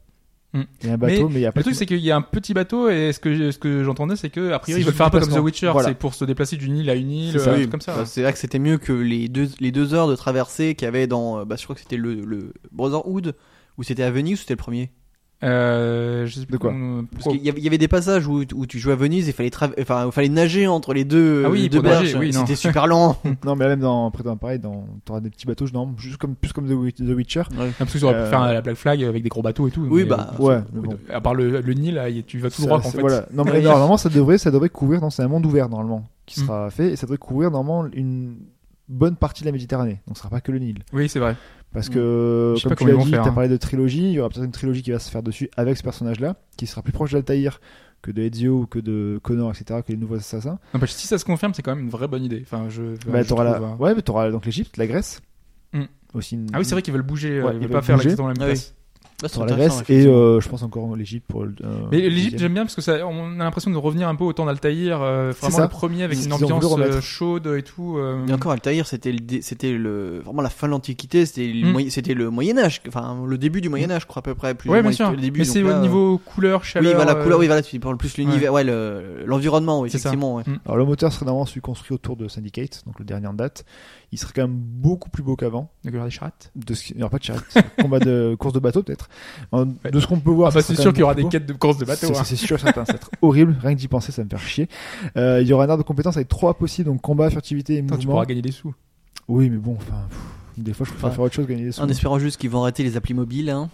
Il y a un bateau, mais, il y a pas Le de truc, c'est qu'il y a un petit bateau et ce que, ce que j'entendais, c'est que, a priori, C'est ils veulent faire un peu comme The. Witcher. Voilà. C'est pour se déplacer d'une île à une île, ça, euh, Oui, comme ça. bah, c'est vrai que c'était mieux que les deux, les deux heures de traversée qu'il y avait dans. euh, Bah, je crois que c'était le, le Brotherhood, ou c'était à Venise, ou c'était le premier? Euh, je sais plus De quoi comment- Parce qu'il y avait, il y avait des passages où, où tu jouais à Venise et fallait, tra- enfin, il fallait nager entre les deux, Ah oui, les deux berges. oui, non. C'était super lent. Non, mais même dans après pareil, dans t'auras des petits bateaux, non, juste comme plus comme The, Wi- The Witcher. Ah, parce qu'ils auraient pu Euh, faire la Black Flag avec des gros bateaux et tout. Oui, mais, bah, euh, Ouais, bon. À part le, le Nil, là, tu vas tout droit, en fait. Voilà. Non, mais normalement, ça devrait, ça devrait couvrir. Non, c'est un monde ouvert normalement qui Mm. sera fait et ça devrait couvrir normalement une bonne partie de la Méditerranée. Donc, ce sera pas que le Nil. Oui, c'est vrai. Parce Mm. que, comme tu l'as dit, faire, tu as hein. parlé de trilogie. Il y aura peut-être une trilogie qui va se faire dessus avec ce personnage-là, qui sera plus proche d'Altaïr que de Ezio ou que de Connor, etc., que les nouveaux assassins. Non, si ça se confirme, c'est quand même une vraie bonne idée. Enfin, je, bah, je la... hein. Ouais, mais t'auras donc l'Égypte, la Grèce. Mm. Aussi une- Ah oui, c'est vrai qu'ils veulent bouger. Ouais, euh, ils ils veulent veulent pas faire la bouger. question dans la même Ah oui. place. Bah, Grèce et euh, je pense encore l'Égypte pour le. euh, Mais l'Égypte, j'aime bien parce que ça, on a l'impression de revenir un peu au temps d'Altaïr, euh, vraiment ça. le premier avec une ambiance euh, chaude et tout. euh, Et encore, Altaïr, c'était le, c'était le, vraiment la fin de l'Antiquité, c'était le, Mm. moyen- c'était le Moyen Âge, enfin le début du Moyen Âge, je crois à peu près. Plus Ouais, ou bien sûr. Le début, Mais c'est au euh, niveau couleur, chaleur. Oui, voilà, euh, couleur, oui, voilà, tu parles plus l'univers, ouais, le- l'environnement, oui, effectivement, ouais. Mm. Alors le moteur serait normalement celui construit autour de Syndicate, donc le dernier en date. Il serait quand même beaucoup plus beau qu'avant. De couleur des charrettes. De ce qui... Il n'y aura pas de charrette, combat de course de bateau peut-être. De ce qu'on peut voir, Ah bah, c'est sûr qu'il y aura des quêtes de course de bateau. C'est hein. sûr, certain, ça va être horrible. Rien que d'y penser, ça me fait chier. Euh, il y aura un arbre de compétences avec trois possibles, donc combat, furtivité et Attends, tu mouvement. pourras gagner des sous. Oui, mais bon, enfin, des fois, je préfère Enfin, faire autre chose que gagner des sous. En espérant juste qu'ils vont arrêter les applis mobiles, hein.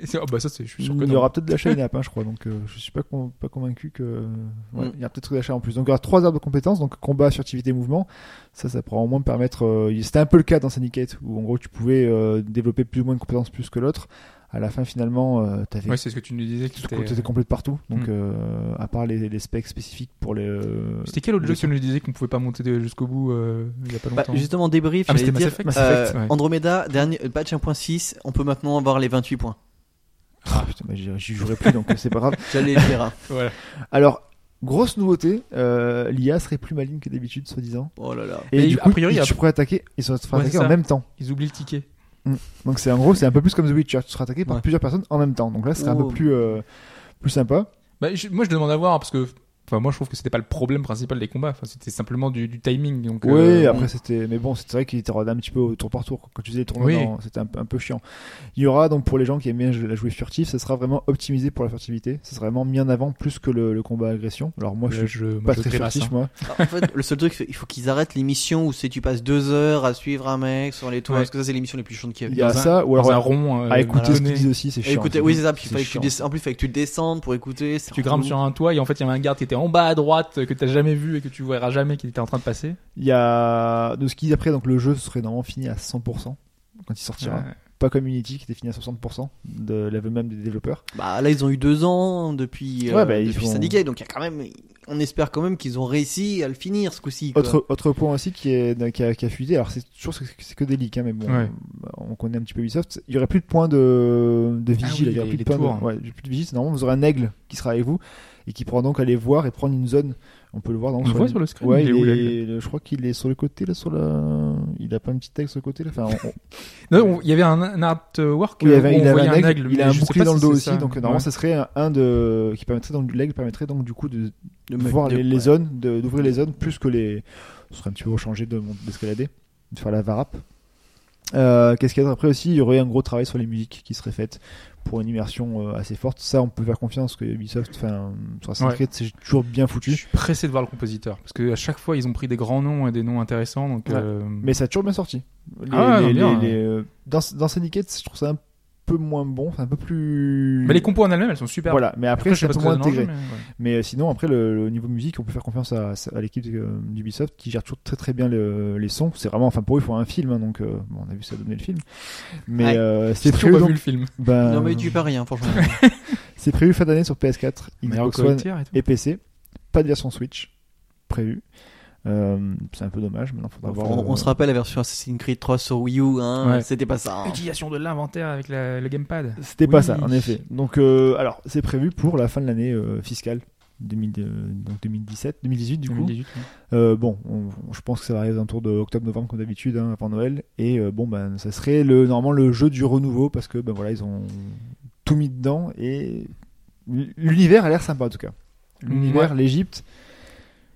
C'est- oh, bah ça, c'est, je suis sûr que Il y aura peut-être de l'achat in-app, hein, je crois, donc euh, je suis pas, con- pas convaincu que. ouais, Mm. Il y a peut-être d'achat en plus. Donc il y aura trois arbres de compétences, donc combat, furtivité, mouvement. Ça, ça pourra au moins me permettre. euh, C'était un peu le cas dans Syndicate, où en gros tu pouvais euh, développer plus ou moins de compétences plus que l'autre. À la fin, finalement, euh, t'avais Ouais, c'est ce que tu nous disais. c'était complet de partout. Donc Mm. euh, à part les, les specs spécifiques pour les. euh, C'était quel autre jeu que tu nous disais qu'on pouvait pas monter de- jusqu'au bout euh, il y a pas Bah, longtemps justement, débrief, Ah, mais j'allais c'était Mass dire, Effect. Mass Effect, ouais. Andromeda, dernier, patch 1.6, on peut maintenant avoir les 28 points. Ah, putain, mais j'y jouerai plus, donc c'est pas grave. J'allais le dire. hein. Voilà. Alors, grosse nouveauté, euh, l'IA serait plus maligne que d'habitude, soi-disant. Oh là là. Et Mais du a coup, priori, il y a- tu pourrais attaquer, ils sont Ouais, attaquer c'est en ça. même temps. Ils oublient le ticket. Donc c'est en gros, c'est un peu plus comme The Witcher. Tu seras attaqué par Ouais. plusieurs personnes en même temps. Donc là, ce serait un Oh. peu plus, euh, plus sympa. Bah, je- moi, je demande à voir parce que. Enfin, moi, je trouve que c'était pas le problème principal des combats. Enfin, c'était simplement du, du timing. Donc, Oui, euh, après c'était, mais bon, c'est vrai qu'il était rodé un petit peu au tour par tour. Quand tu faisais les tournois, Oui. c'était un, peu- un peu chiant. Il y aura donc pour les gens qui aiment bien la jouer furtif, ça sera vraiment optimisé pour la furtivité. Ça sera vraiment mis en avant plus que le, le combat agression. Alors moi, je je, suis pas je très furtif, hein. moi. Alors, en fait, le seul truc, il faut qu'ils arrêtent l'émission où c'est tu passes deux heures à suivre un mec sur les toits, Ouais. parce que ça, c'est l'émission les plus chiantes qu'il y a. Il y a Dans un- ça, ou Dans un alors rond. euh, à écouter ce qu'ils disent aussi, c'est chiant. oui, c'est ça. En plus, il fallait que tu descendes pour écouter. c'est Tu grimpes sur un toit et en fait, il y avait un garde qui était en bas à droite que t'as jamais vu et que tu verras jamais qui était en train de passer. Il y a de ce qu'ils disent après, donc le jeu serait normalement fini à 100% quand il sortira. Ouais. Pas comme Unity qui était fini à 60% de l'aveu même des développeurs. Bah là, ils ont eu deux ans depuis, euh, Ouais, bah, ils depuis font- Syndicate, donc il y a quand même. On espère quand même qu'ils ont réussi à le finir ce coup-ci. Autre, autre point aussi qui, est, qui, a, qui a fuité, alors c'est toujours c'est que des leaks, hein, mais bon, Ouais. bah, on connaît un petit peu Ubisoft. Il y aurait plus de points de, de vigile, Ah oui, il y aurait plus de points de, ouais, plus de vigile. Normalement, vous aurez un aigle qui sera avec vous et qui pourra donc aller voir et prendre une zone. On peut le voir dans On le voit sur le screen, Ouais, il il est- je crois qu'il est sur le côté là, sur la. Il a pas un petit aigle sur le côté là. Enfin, on- on- Non, on- il y avait un, un artwork Oui, il, avait, il, voyait un aigle, il a un bouclier dans le dos aussi, ça. donc normalement Ouais. ça serait un, un de qui permettrait donc l'aigle permettrait donc du coup de, voir les, zones, d'ouvrir les zones plus que les. Ce serait un petit peu changé de d'escalader, de faire la varap. Euh, Qu'est-ce qu'il y a après aussi Il y aurait un gros travail sur les musiques qui serait fait pour une immersion euh, assez forte. Ça, on peut faire confiance que Ubisoft, enfin, sur Assassin's. Creed, c'est toujours bien Je foutu. suis pressé de voir le compositeur parce que à chaque fois ils ont pris des grands noms et des noms intéressants donc. Ouais. euh, Mais ça a toujours bien sorti. Les- Ah les- non, dans, dans Syndicate, je trouve ça un peu moins bon, un peu plus. Mais les compos en elles-mêmes elles sont super. Voilà, mais après, Après, c'est un pas peu moins intégré. mais ouais. Mais euh, sinon, après, le, le niveau musique, on peut faire confiance à, à l'équipe de- d'Ubisoft qui gère toujours très très bien le- les sons. C'est vraiment, enfin, pour eux, il faut un film, hein, donc euh, bon, on a vu ça donner le film. Mais Ouais. euh, c'est prévu, donc, vu le film. ben, Non, mais tu pas rien, franchement. c'est prévu fin d'année sur PS4, Meilleur Xbox One et et PC. Pas de version Switch prévue. Euh, c'est un peu dommage. Faudra voir. on, se rappelle la version Assassin's Creed 3 sur Wii U, hein, Ouais. c'était pas ça. hein. Utilisation de l'inventaire avec la- le gamepad. C'était pas ça, en effet. Donc, euh, alors, c'est prévu pour la fin de l'année euh, fiscale. 2000, euh, donc 2017, 2018 du coup. 2018, ouais. Euh, bon, on- je pense que ça va arriver autour de octobre-novembre comme d'habitude, hein, avant Noël. Et euh, bon, ben, ça serait le normalement le jeu du renouveau parce que ben voilà, ils ont tout mis dedans et l'univers a l'air sympa en tout cas. L'univers, Ouais. l'Égypte.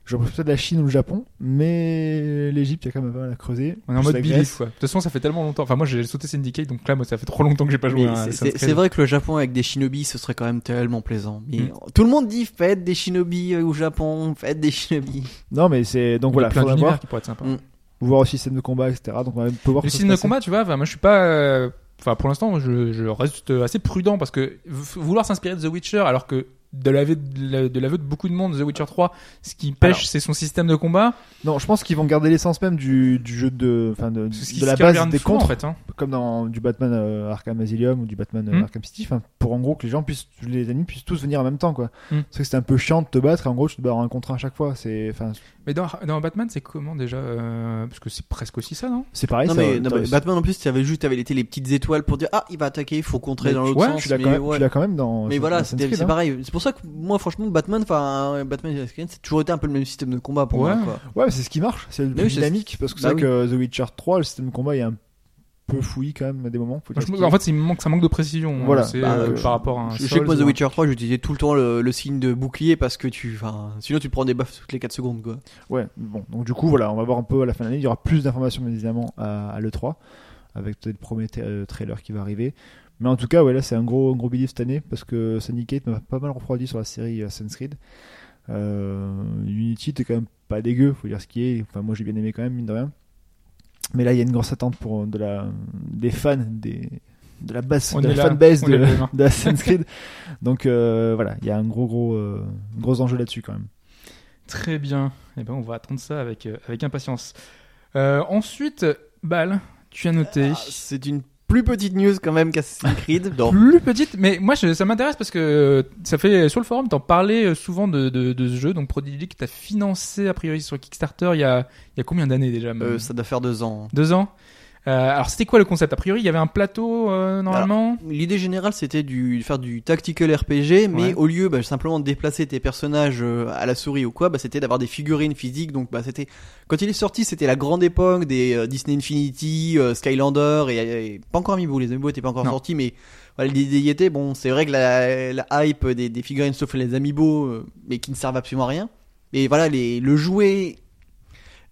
J'aurais peut-être la Chine ou le Japon, mais l'Égypte, il y a quand même pas mal à creuser. On est en mode belief quoi. De toute façon ça fait tellement longtemps. Enfin moi j'ai sauté Syndicate donc là moi ça fait trop longtemps que j'ai pas joué Mais à c'est- Assassin's c'est Creed. c'est vrai que le Japon avec des shinobi, ce serait quand même tellement plaisant. Mais Mm. tout le monde dit faites des shinobi euh, au Japon, faites des shinobi. Non, mais c'est donc Il y a voilà, plein faudra voir, qui pourraient être sympas. Mm. voir aussi scène de combat, etc. Donc on va peut voir. Le comment ça système se de combat, tu vois, enfin, moi je suis pas. euh, Enfin, pour l'instant, je, je reste assez prudent parce que vouloir s'inspirer de The Witcher alors que de l'aveu de, de, de beaucoup de monde, The Witcher 3, ce qui pêche, c'est son système de combat. Non, je pense qu'ils vont garder l'essence même du, du jeu de, enfin de, la base des souvent, en fait. Hein. comme dans du Batman euh, Arkham Asylum ou du Batman euh, Mm. Arkham City, pour en gros que les gens puissent, les ennemis puissent tous venir en même temps, quoi. Mm. Parce que c'est un peu chiant de te battre et en gros tu te bats un contre un à chaque fois. C'est, enfin, Mais dans, dans Batman, c'est comment déjà euh, Parce que c'est presque aussi ça, non? C'est pareil. non, ça- mais, non, mais Batman en plus, tu avais juste, t'avais été les petites étoiles pour dire ah il va attaquer, il faut contrer mais dans l'autre ouais, sens. tu l'as mais quand même, ouais. tu l'as quand même dans. Mais voilà, Creed, c'est hein. pareil. C'est pour ça que moi, franchement, Batman, enfin, Batman et c'est toujours été un peu le même système de combat pour Ouais. moi. Quoi. Ouais, mais c'est ce qui marche, c'est le plus dynamique parce que c'est Bah vrai que The Witcher 3, le système de combat est un peu fouillis quand même à des moments. faut dire Je- ce qu'il y a. En fait, c'est- il manque, ça manque de précision. Voilà. C'est Bah, euh, je- par rapport à un. Je sais que moi, The Witcher 3, j'utilisais tout le temps le, le signe de bouclier parce que tu. Enfin, sinon, tu te prends des buffs toutes les 4 secondes. Quoi. Ouais, bon, donc du coup, voilà, on va voir un peu à la fin de l'année. Il y aura plus d'informations, bien évidemment, à, à l'E3, avec peut-être le premier tra- euh, trailer qui va arriver. Mais en tout cas, ouais, là, c'est un gros, un gros belief cette année, parce que Syndicate m'a pas mal refroidi sur la série Assassin's Creed. Euh, Unity, t'es quand même pas dégueu, faut dire ce qui est. Enfin, moi, j'ai bien aimé quand même, mine de rien. Mais là, il y a une grosse attente pour de la, des fans, des, de la base, On de la fanbase de, de Assassin's Creed. Donc, euh, voilà, il y a un gros, gros, euh, gros enjeu là-dessus quand même. Très bien. Eh ben, on va attendre ça avec, euh, avec impatience. Euh, ensuite, Bal, tu as noté. Ah, c'est une plus petite news quand même qu'Assassin's Creed. Donc, plus petite, mais moi je- ça m'intéresse parce que euh, ça fait sur le forum, t'en parlais euh, souvent de, de, de ce jeu, donc Prodigy que t'as financé a priori sur Kickstarter il y a, il y a combien d'années déjà euh, ça doit faire deux ans. Deux ans? Euh, alors c'était quoi le concept? A priori il y avait un plateau euh, normalement? L'idée générale, c'était du faire du tactical RPG, mais Ouais. au lieu bah, simplement de déplacer tes personnages euh, à la souris ou quoi, bah, c'était d'avoir des figurines physiques. Donc, bah, c'était quand il est sorti, c'était la grande époque des Disney Infinity, Skylander et, et pas encore Amiibo. Les Amiibo étaient pas encore Non. sortis, mais voilà, l'idée y était. Bon, c'est vrai que la, la hype des, des figurines, sauf les Amiibo, mais qui ne servent absolument à rien. Et voilà, les, le jouet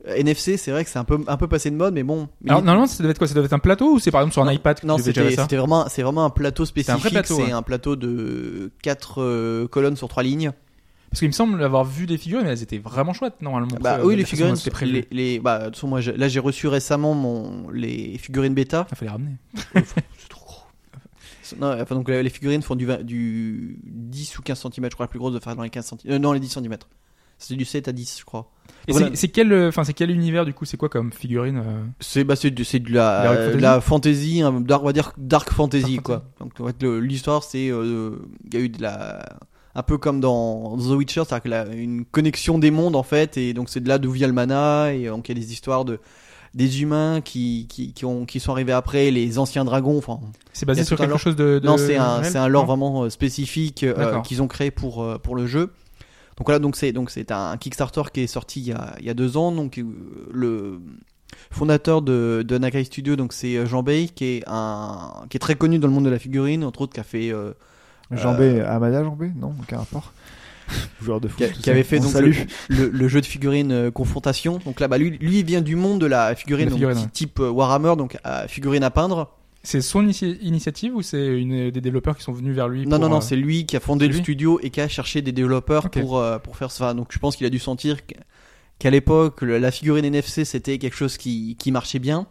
NFC, c'est vrai que c'est un peu un peu passé de mode, mais bon. Alors normalement ça devait être quoi? Ça devait être un plateau ou c'est par exemple sur un non, iPad que Non, c'était vraiment, c'est vraiment un plateau spécifique. plateau, C'est ouais. un plateau de 4 colonnes sur 3 lignes. Parce qu'il me semble avoir vu des figurines, mais elles étaient vraiment chouettes normalement. Bah Euh, oui, les figurines, les, les- bah, de toute façon, moi, j'ai- là, j'ai reçu récemment mon, les figurines bêta. Il fallait ramener. C'est trop gros. Non, enfin, donc, les figurines font du, 20 du 10 ou 15 cm, je crois, la plus grosse de faire dans les 15 cm. non, les 10 cm. C'est du 7 à 10, je crois. Et Voilà. c'est- quel, euh, enfin c'est quel univers du coup? C'est quoi comme figurine euh? C'est bah, c'est de, de la, fantasy de la fantasy, un dark, on va dire dark fantasy, Dark quoi. Donc, en fait, l'histoire, c'est. euh, Il y a eu de la. Un peu comme dans The Witcher, c'est-à-dire que la- une connexion des mondes, en fait, et donc c'est de là d'où vient le mana, et donc il y a des histoires de des humains qui, qui, qui, ont, qui sont arrivés après, les anciens dragons, enfin, C'est basé sur quelque lore. chose de, de non, c'est un, un lore Non vraiment euh, spécifique euh, qu'ils ont créé pour, euh, pour le jeu. Donc voilà, donc c'est donc c'est un Kickstarter qui est sorti il y a, il y a deux ans. Donc euh, le fondateur de, de Nakai Studio, donc c'est euh, Jean Bay, qui est un qui est très connu dans le monde de la figurine, entre autres qui a fait euh, Jambé, Amada Jambé Non, aucun rapport. Joueur de foot. qui, avait fait On donc le, le- le jeu de figurines euh, confrontation. Donc là, bah, lui, lui, il vient du monde de la figurine, La figurine, type- ouais. type euh, Warhammer, donc euh, figurine à peindre. C'est son initiative ou c'est une des développeurs qui sont venus vers lui Non, pour, non, non, euh, c'est lui qui a fondé le studio et qui a cherché des développeurs pour, euh, pour faire ça. Donc je pense qu'il a dû sentir qu'- qu'à l'époque, la figurine NFC, c'était quelque chose qui, qui marchait bien.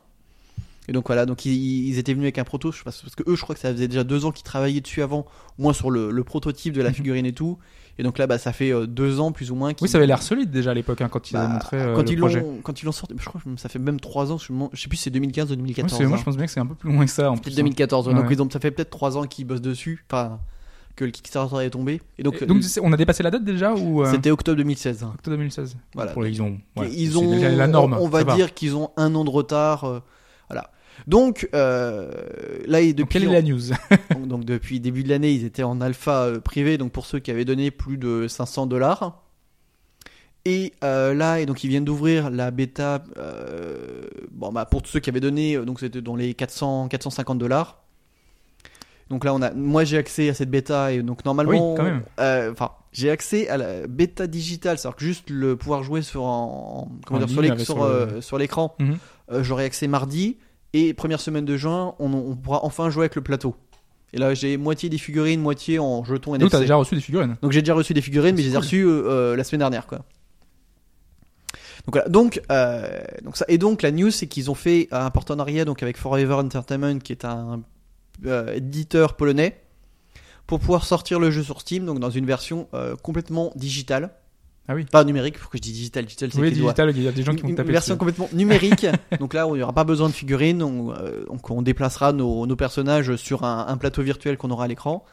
Et donc voilà, donc ils, ils étaient venus avec un proto, parce que eux, je crois que ça faisait déjà deux ans qu'ils travaillaient dessus avant, au moins sur le, le prototype de la Mhm. figurine et tout. Et donc là, bah, ça fait euh, deux ans plus ou moins. Oui, ça avait l'air solide déjà à l'époque hein, quand ils bah, avaient montré euh, quand le ils projet. l'ont quand ils l'ont sorti, je crois que ça fait même trois ans, je, je sais plus si c'est 2015 ou Oui, 2014. parce que moi hein. je pense bien que c'est un peu plus loin que ça en plus. hein. 2014. Ouais. Donc ils ont, ça fait peut-être trois ans qu'ils bossent dessus, enfin que le Kickstarter est tombé. Et donc, Et donc c'est- on a dépassé la date déjà ou euh, c'était octobre 2016. octobre 2016 Voilà. Pour les- ils ont, ils c'est ont, déjà la norme. on va dire qu'ils ont un an de retard. euh, voilà. Donc euh, là, et depuis, quelle est la news donc, donc, depuis début de l'année, ils étaient en alpha euh, privé. Donc pour ceux qui avaient donné plus de 500 dollars. Et euh, là, et donc ils viennent d'ouvrir la bêta. euh, bon, bah pour tous ceux qui avaient donné, donc c'était dans les 400, 450 dollars. Donc là, on a, moi j'ai accès à cette bêta et donc normalement, Oui, quand même. euh, enfin, j'ai accès à la bêta digitale, c'est-à-dire que juste le pouvoir jouer sur en, en- comment En dire, sur ligne, l'éc- avec sur, sur le- sur l'écran. Euh, J'aurai accès mardi et première semaine de juin, on, on pourra enfin jouer avec le plateau. Et là, j'ai moitié des figurines, moitié en jetons Donc NFC. t'as déjà reçu des figurines. Donc j'ai déjà reçu des figurines, mais je les ai Cool. reçues euh, la semaine dernière, quoi. Donc voilà. Donc, euh, donc ça. Et donc la news, c'est qu'ils ont fait un partenariat donc avec Forever Entertainment, qui est un euh, éditeur polonais, pour pouvoir sortir le jeu sur Steam, donc dans une version complètement digitale. Ah oui. Pas numérique. Pourquoi je dis digital Digital, c'est Oui, digital, il y a des gens qui vont taper une version complètement numérique. donc là, on n'y aura pas besoin de figurines. On, euh, donc on déplacera nos, nos personnages sur un, un plateau virtuel qu'on aura à l'écran.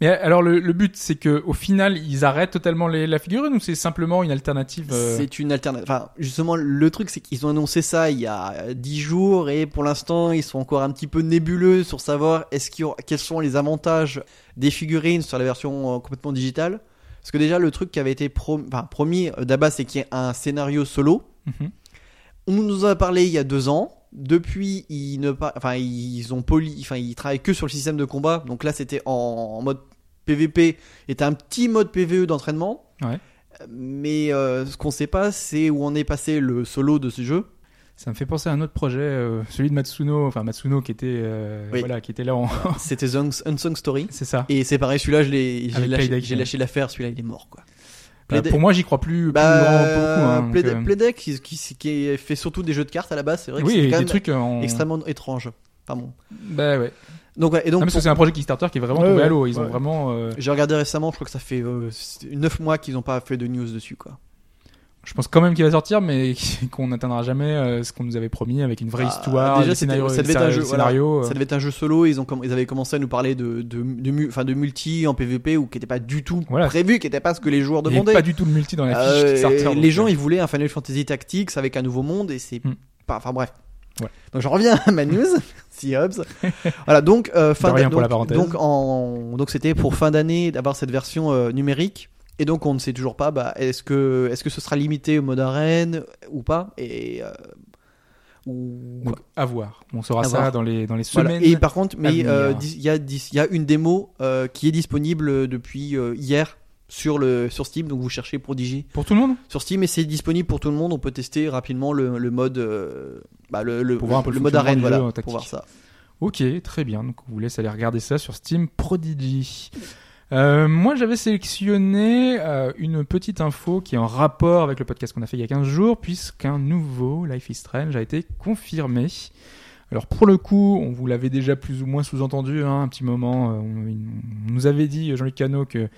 Mais alors le, le but c'est que au final ils arrêtent totalement les, la figurine ou c'est simplement une alternative euh, C'est une alternative. Enfin, justement, le truc, c'est qu'ils ont annoncé ça il y a 10 jours et pour l'instant, ils sont encore un petit peu nébuleux sur savoir est-ce qu'il y aura- quels sont les avantages des figurines sur la version euh, complètement digitale. Parce que déjà, le truc qui avait été prom- enfin, promis d'abord, c'est qu'il y ait un scénario solo. mhm. On nous en a parlé il y a deux ans. Depuis, ils ne pas, enfin, ils ont poli, enfin, ils travaillent que sur le système de combat. Donc là, c'était en, en mode PVP, était un petit mode PVE d'entraînement. Ouais. Mais euh, ce qu'on sait pas, c'est où on est passé le solo de ce jeu. Ça me fait penser à un autre projet, euh, celui de Matsuno, enfin Matsuno qui était euh, Oui. voilà qui était là en C'était Unsung Story. c'est ça. Et c'est pareil, celui-là, je l'ai, j'ai lâché, lâché l'affaire. Celui-là, il est mort, quoi. Bah, pour moi j'y crois plus, plus Bah, grand beaucoup. Hein, donc, Playdeck, euh, Playdeck, qui, qui, qui fait surtout des jeux de cartes à la base, c'est vrai que oui, c'est et quand des même trucs en extrêmement étrange. Pardon. Bah ouais. Donc, ouais, et donc, Non, parce que pour- c'est un projet Kickstarter qui est vraiment Ouais, tombé à l'eau. Ils ont vraiment. euh, J'ai regardé récemment, je crois que ça fait euh, 9 mois qu'ils n'ont pas fait de news dessus, quoi. Je pense quand même qu'il va sortir, mais qu'on n'atteindra jamais euh, ce qu'on nous avait promis avec une vraie Bah, histoire, déjà, ça devait être un jeu, scénarios, euh, Ça devait être un jeu solo, ils, ont, ils avaient commencé à nous parler de, de, enfin, de multi en PvP ou qui n'était pas du tout Voilà. prévu, qui n'était pas ce que les joueurs Il n'y avait demandaient. pas du tout de multi dans la fiche Euh, Kickstarter. les donc, gens euh, ils voulaient un Final Fantasy Tactics avec un nouveau monde et c'est Hmm. pas enfin bref Ouais. donc j'en reviens à ma news si Hobbs voilà donc euh, fin De rien d'a- pour la donc- donc en donc c'était pour fin d'année d'avoir cette version euh, numérique et donc on ne sait toujours pas bah, est-ce que est-ce que ce sera limité au mode arène ou pas et euh, ou donc, à voir. On saura À ça voir. dans les dans les voilà. semaines. Et par contre, mais euh, il y a dis- il y a une démo euh, qui est disponible depuis euh, hier sur le sur Steam, donc vous cherchez Prodigy Pour tout le monde? Sur Steam et c'est disponible pour tout le monde. On peut tester rapidement le, le mode euh, bah, le, le, Pour voir un peu le mode arène, voilà, pour voir ça. Ok, très bien. Donc on vous laisse aller regarder ça sur Steam Prodigy. Euh, moi, j'avais sélectionné euh, une petite info qui est en rapport avec le podcast qu'on a fait il y a 15 jours, puisqu'un nouveau Life is Strange a été confirmé. Alors pour le coup, on vous l'avait déjà plus ou moins sous-entendu hein, un petit moment. euh, on, nous avait dit, Jean-Luc Cano, qu'il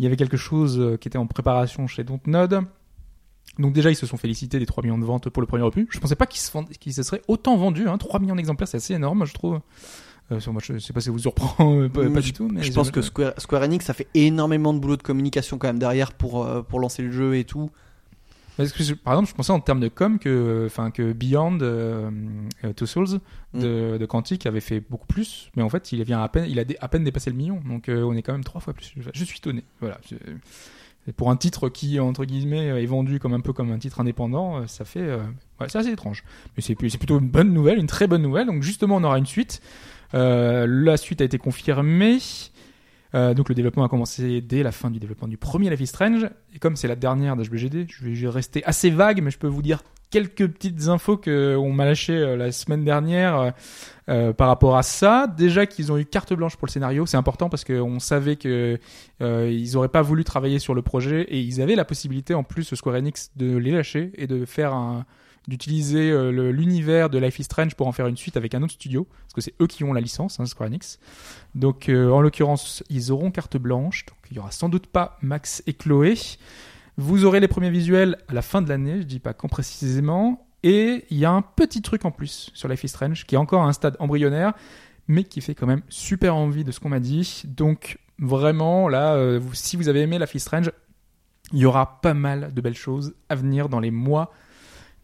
y avait quelque chose euh, qui était en préparation chez Dontnod. Donc déjà, ils se sont félicités des 3 millions de ventes pour le premier opus. Je pensais pas qu'ils se, se seraient autant vendus. Hein. 3 millions d'exemplaires, c'est assez énorme, je trouve. Euh, moi, je sais pas si ça vous surprend, euh, pas, pas je- du tout. Mais Je pense que Square, Square Enix ça fait énormément de boulot de communication quand même derrière pour euh, pour lancer le jeu et tout. Parce que je- par exemple, je pensais en termes de com que, enfin, que Beyond euh, Two Souls Mm. de, de Quantic avait fait beaucoup plus, mais en fait, il vient à peine, il a dé- à peine dépassé le million, donc on est quand même trois fois plus. Je, suis étonné. Voilà. Pour un titre qui entre guillemets est vendu comme un peu comme un titre indépendant, ça fait, ouais, c'est assez étrange. Mais c'est plutôt une bonne nouvelle, une très bonne nouvelle. Donc justement, on aura une suite. Euh, la suite a été confirmée. Euh, donc le développement a commencé dès la fin du développement du premier Life is Strange. Et comme c'est la dernière d'HBGD, je vais rester assez vague, mais je peux vous dire quelques petites infos que on m'a lâché euh, la semaine dernière par rapport à ça. Déjà qu'ils ont eu carte blanche pour le scénario, c'est important parce qu'on savait que euh, ils auraient pas voulu travailler sur le projet et ils avaient la possibilité en plus Square Enix de les lâcher et de faire un d'utiliser euh, l'univers de Life is Strange pour en faire une suite avec un autre studio parce que c'est eux qui ont la licence hein, Square Enix. Donc euh, en l'occurrence ils auront carte blanche donc il y aura sans doute pas Max et Chloé. Vous aurez les premiers visuels à la fin de l'année je dis pas quand précisément. Et il y a un petit truc en plus sur Life is Strange qui est encore à un stade embryonnaire mais qui fait quand même super envie de ce qu'on m'a dit. Donc vraiment là euh, si vous avez aimé Life is Strange il y aura pas mal de belles choses à venir dans les mois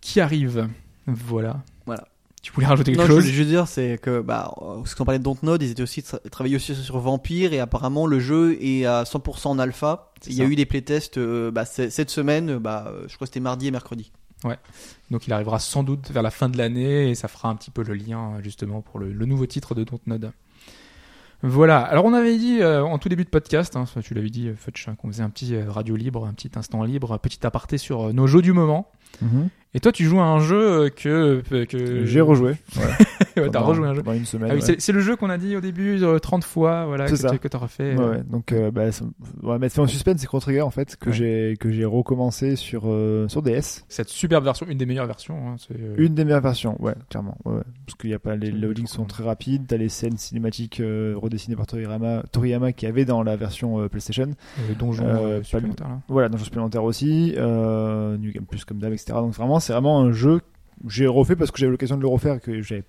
qui arrivent. Voilà. Voilà. Tu voulais rajouter quelque Non, je chose voulais juste dire, c'est que, bah, euh, parce qu'on parlait de Dontnod, ils étaient aussi tra- travaillé aussi sur Vampire et apparemment le jeu est à 100% en alpha. Il y a eu des playtests euh, bah, cette semaine, bah, euh, je crois que c'était mardi et mercredi. Donc il arrivera sans doute vers la fin de l'année et ça fera un petit peu le lien justement pour le, le nouveau titre de Dontnod. Voilà. Alors on avait dit euh, en tout début de podcast, hein, tu l'avais dit, Futch, hein, qu'on faisait un petit radio libre, un petit instant libre, un petit aparté sur nos jeux du moment. Mhm. Et toi, tu joues à un jeu euh, que euh, que J'ai rejoué. Ouais. Ouais, T'as rejoué un jeu. pendant une semaine. Ah oui, ouais. c'est- le jeu qu'on a dit au début euh, 30 fois, voilà, que ça. tu- que t'as refait. Ouais, euh, ouais. donc euh, bah, ça- on va mettre fin au suspense, c'est Chrono Trigger en fait que j'ai que j'ai recommencé sur euh, sur DS. Cette superbe version, une des meilleures versions. hein, euh, Une des meilleures versions, ouais, clairement. Parce qu'il y a pas les loadings sont très rapides, t'as les scènes cinématiques euh, redessinées par Toriyama, Toriyama qui avait dans la version euh, PlayStation. euh, donjon Euh, euh, pas supplémentaire, là. Voilà, le jeu supplémentaire aussi, euh, New Game Plus comme d'hab, etc. Donc vraiment, c'est vraiment un jeu que j'ai refait parce que j'avais l'occasion de le refaire et que j'avais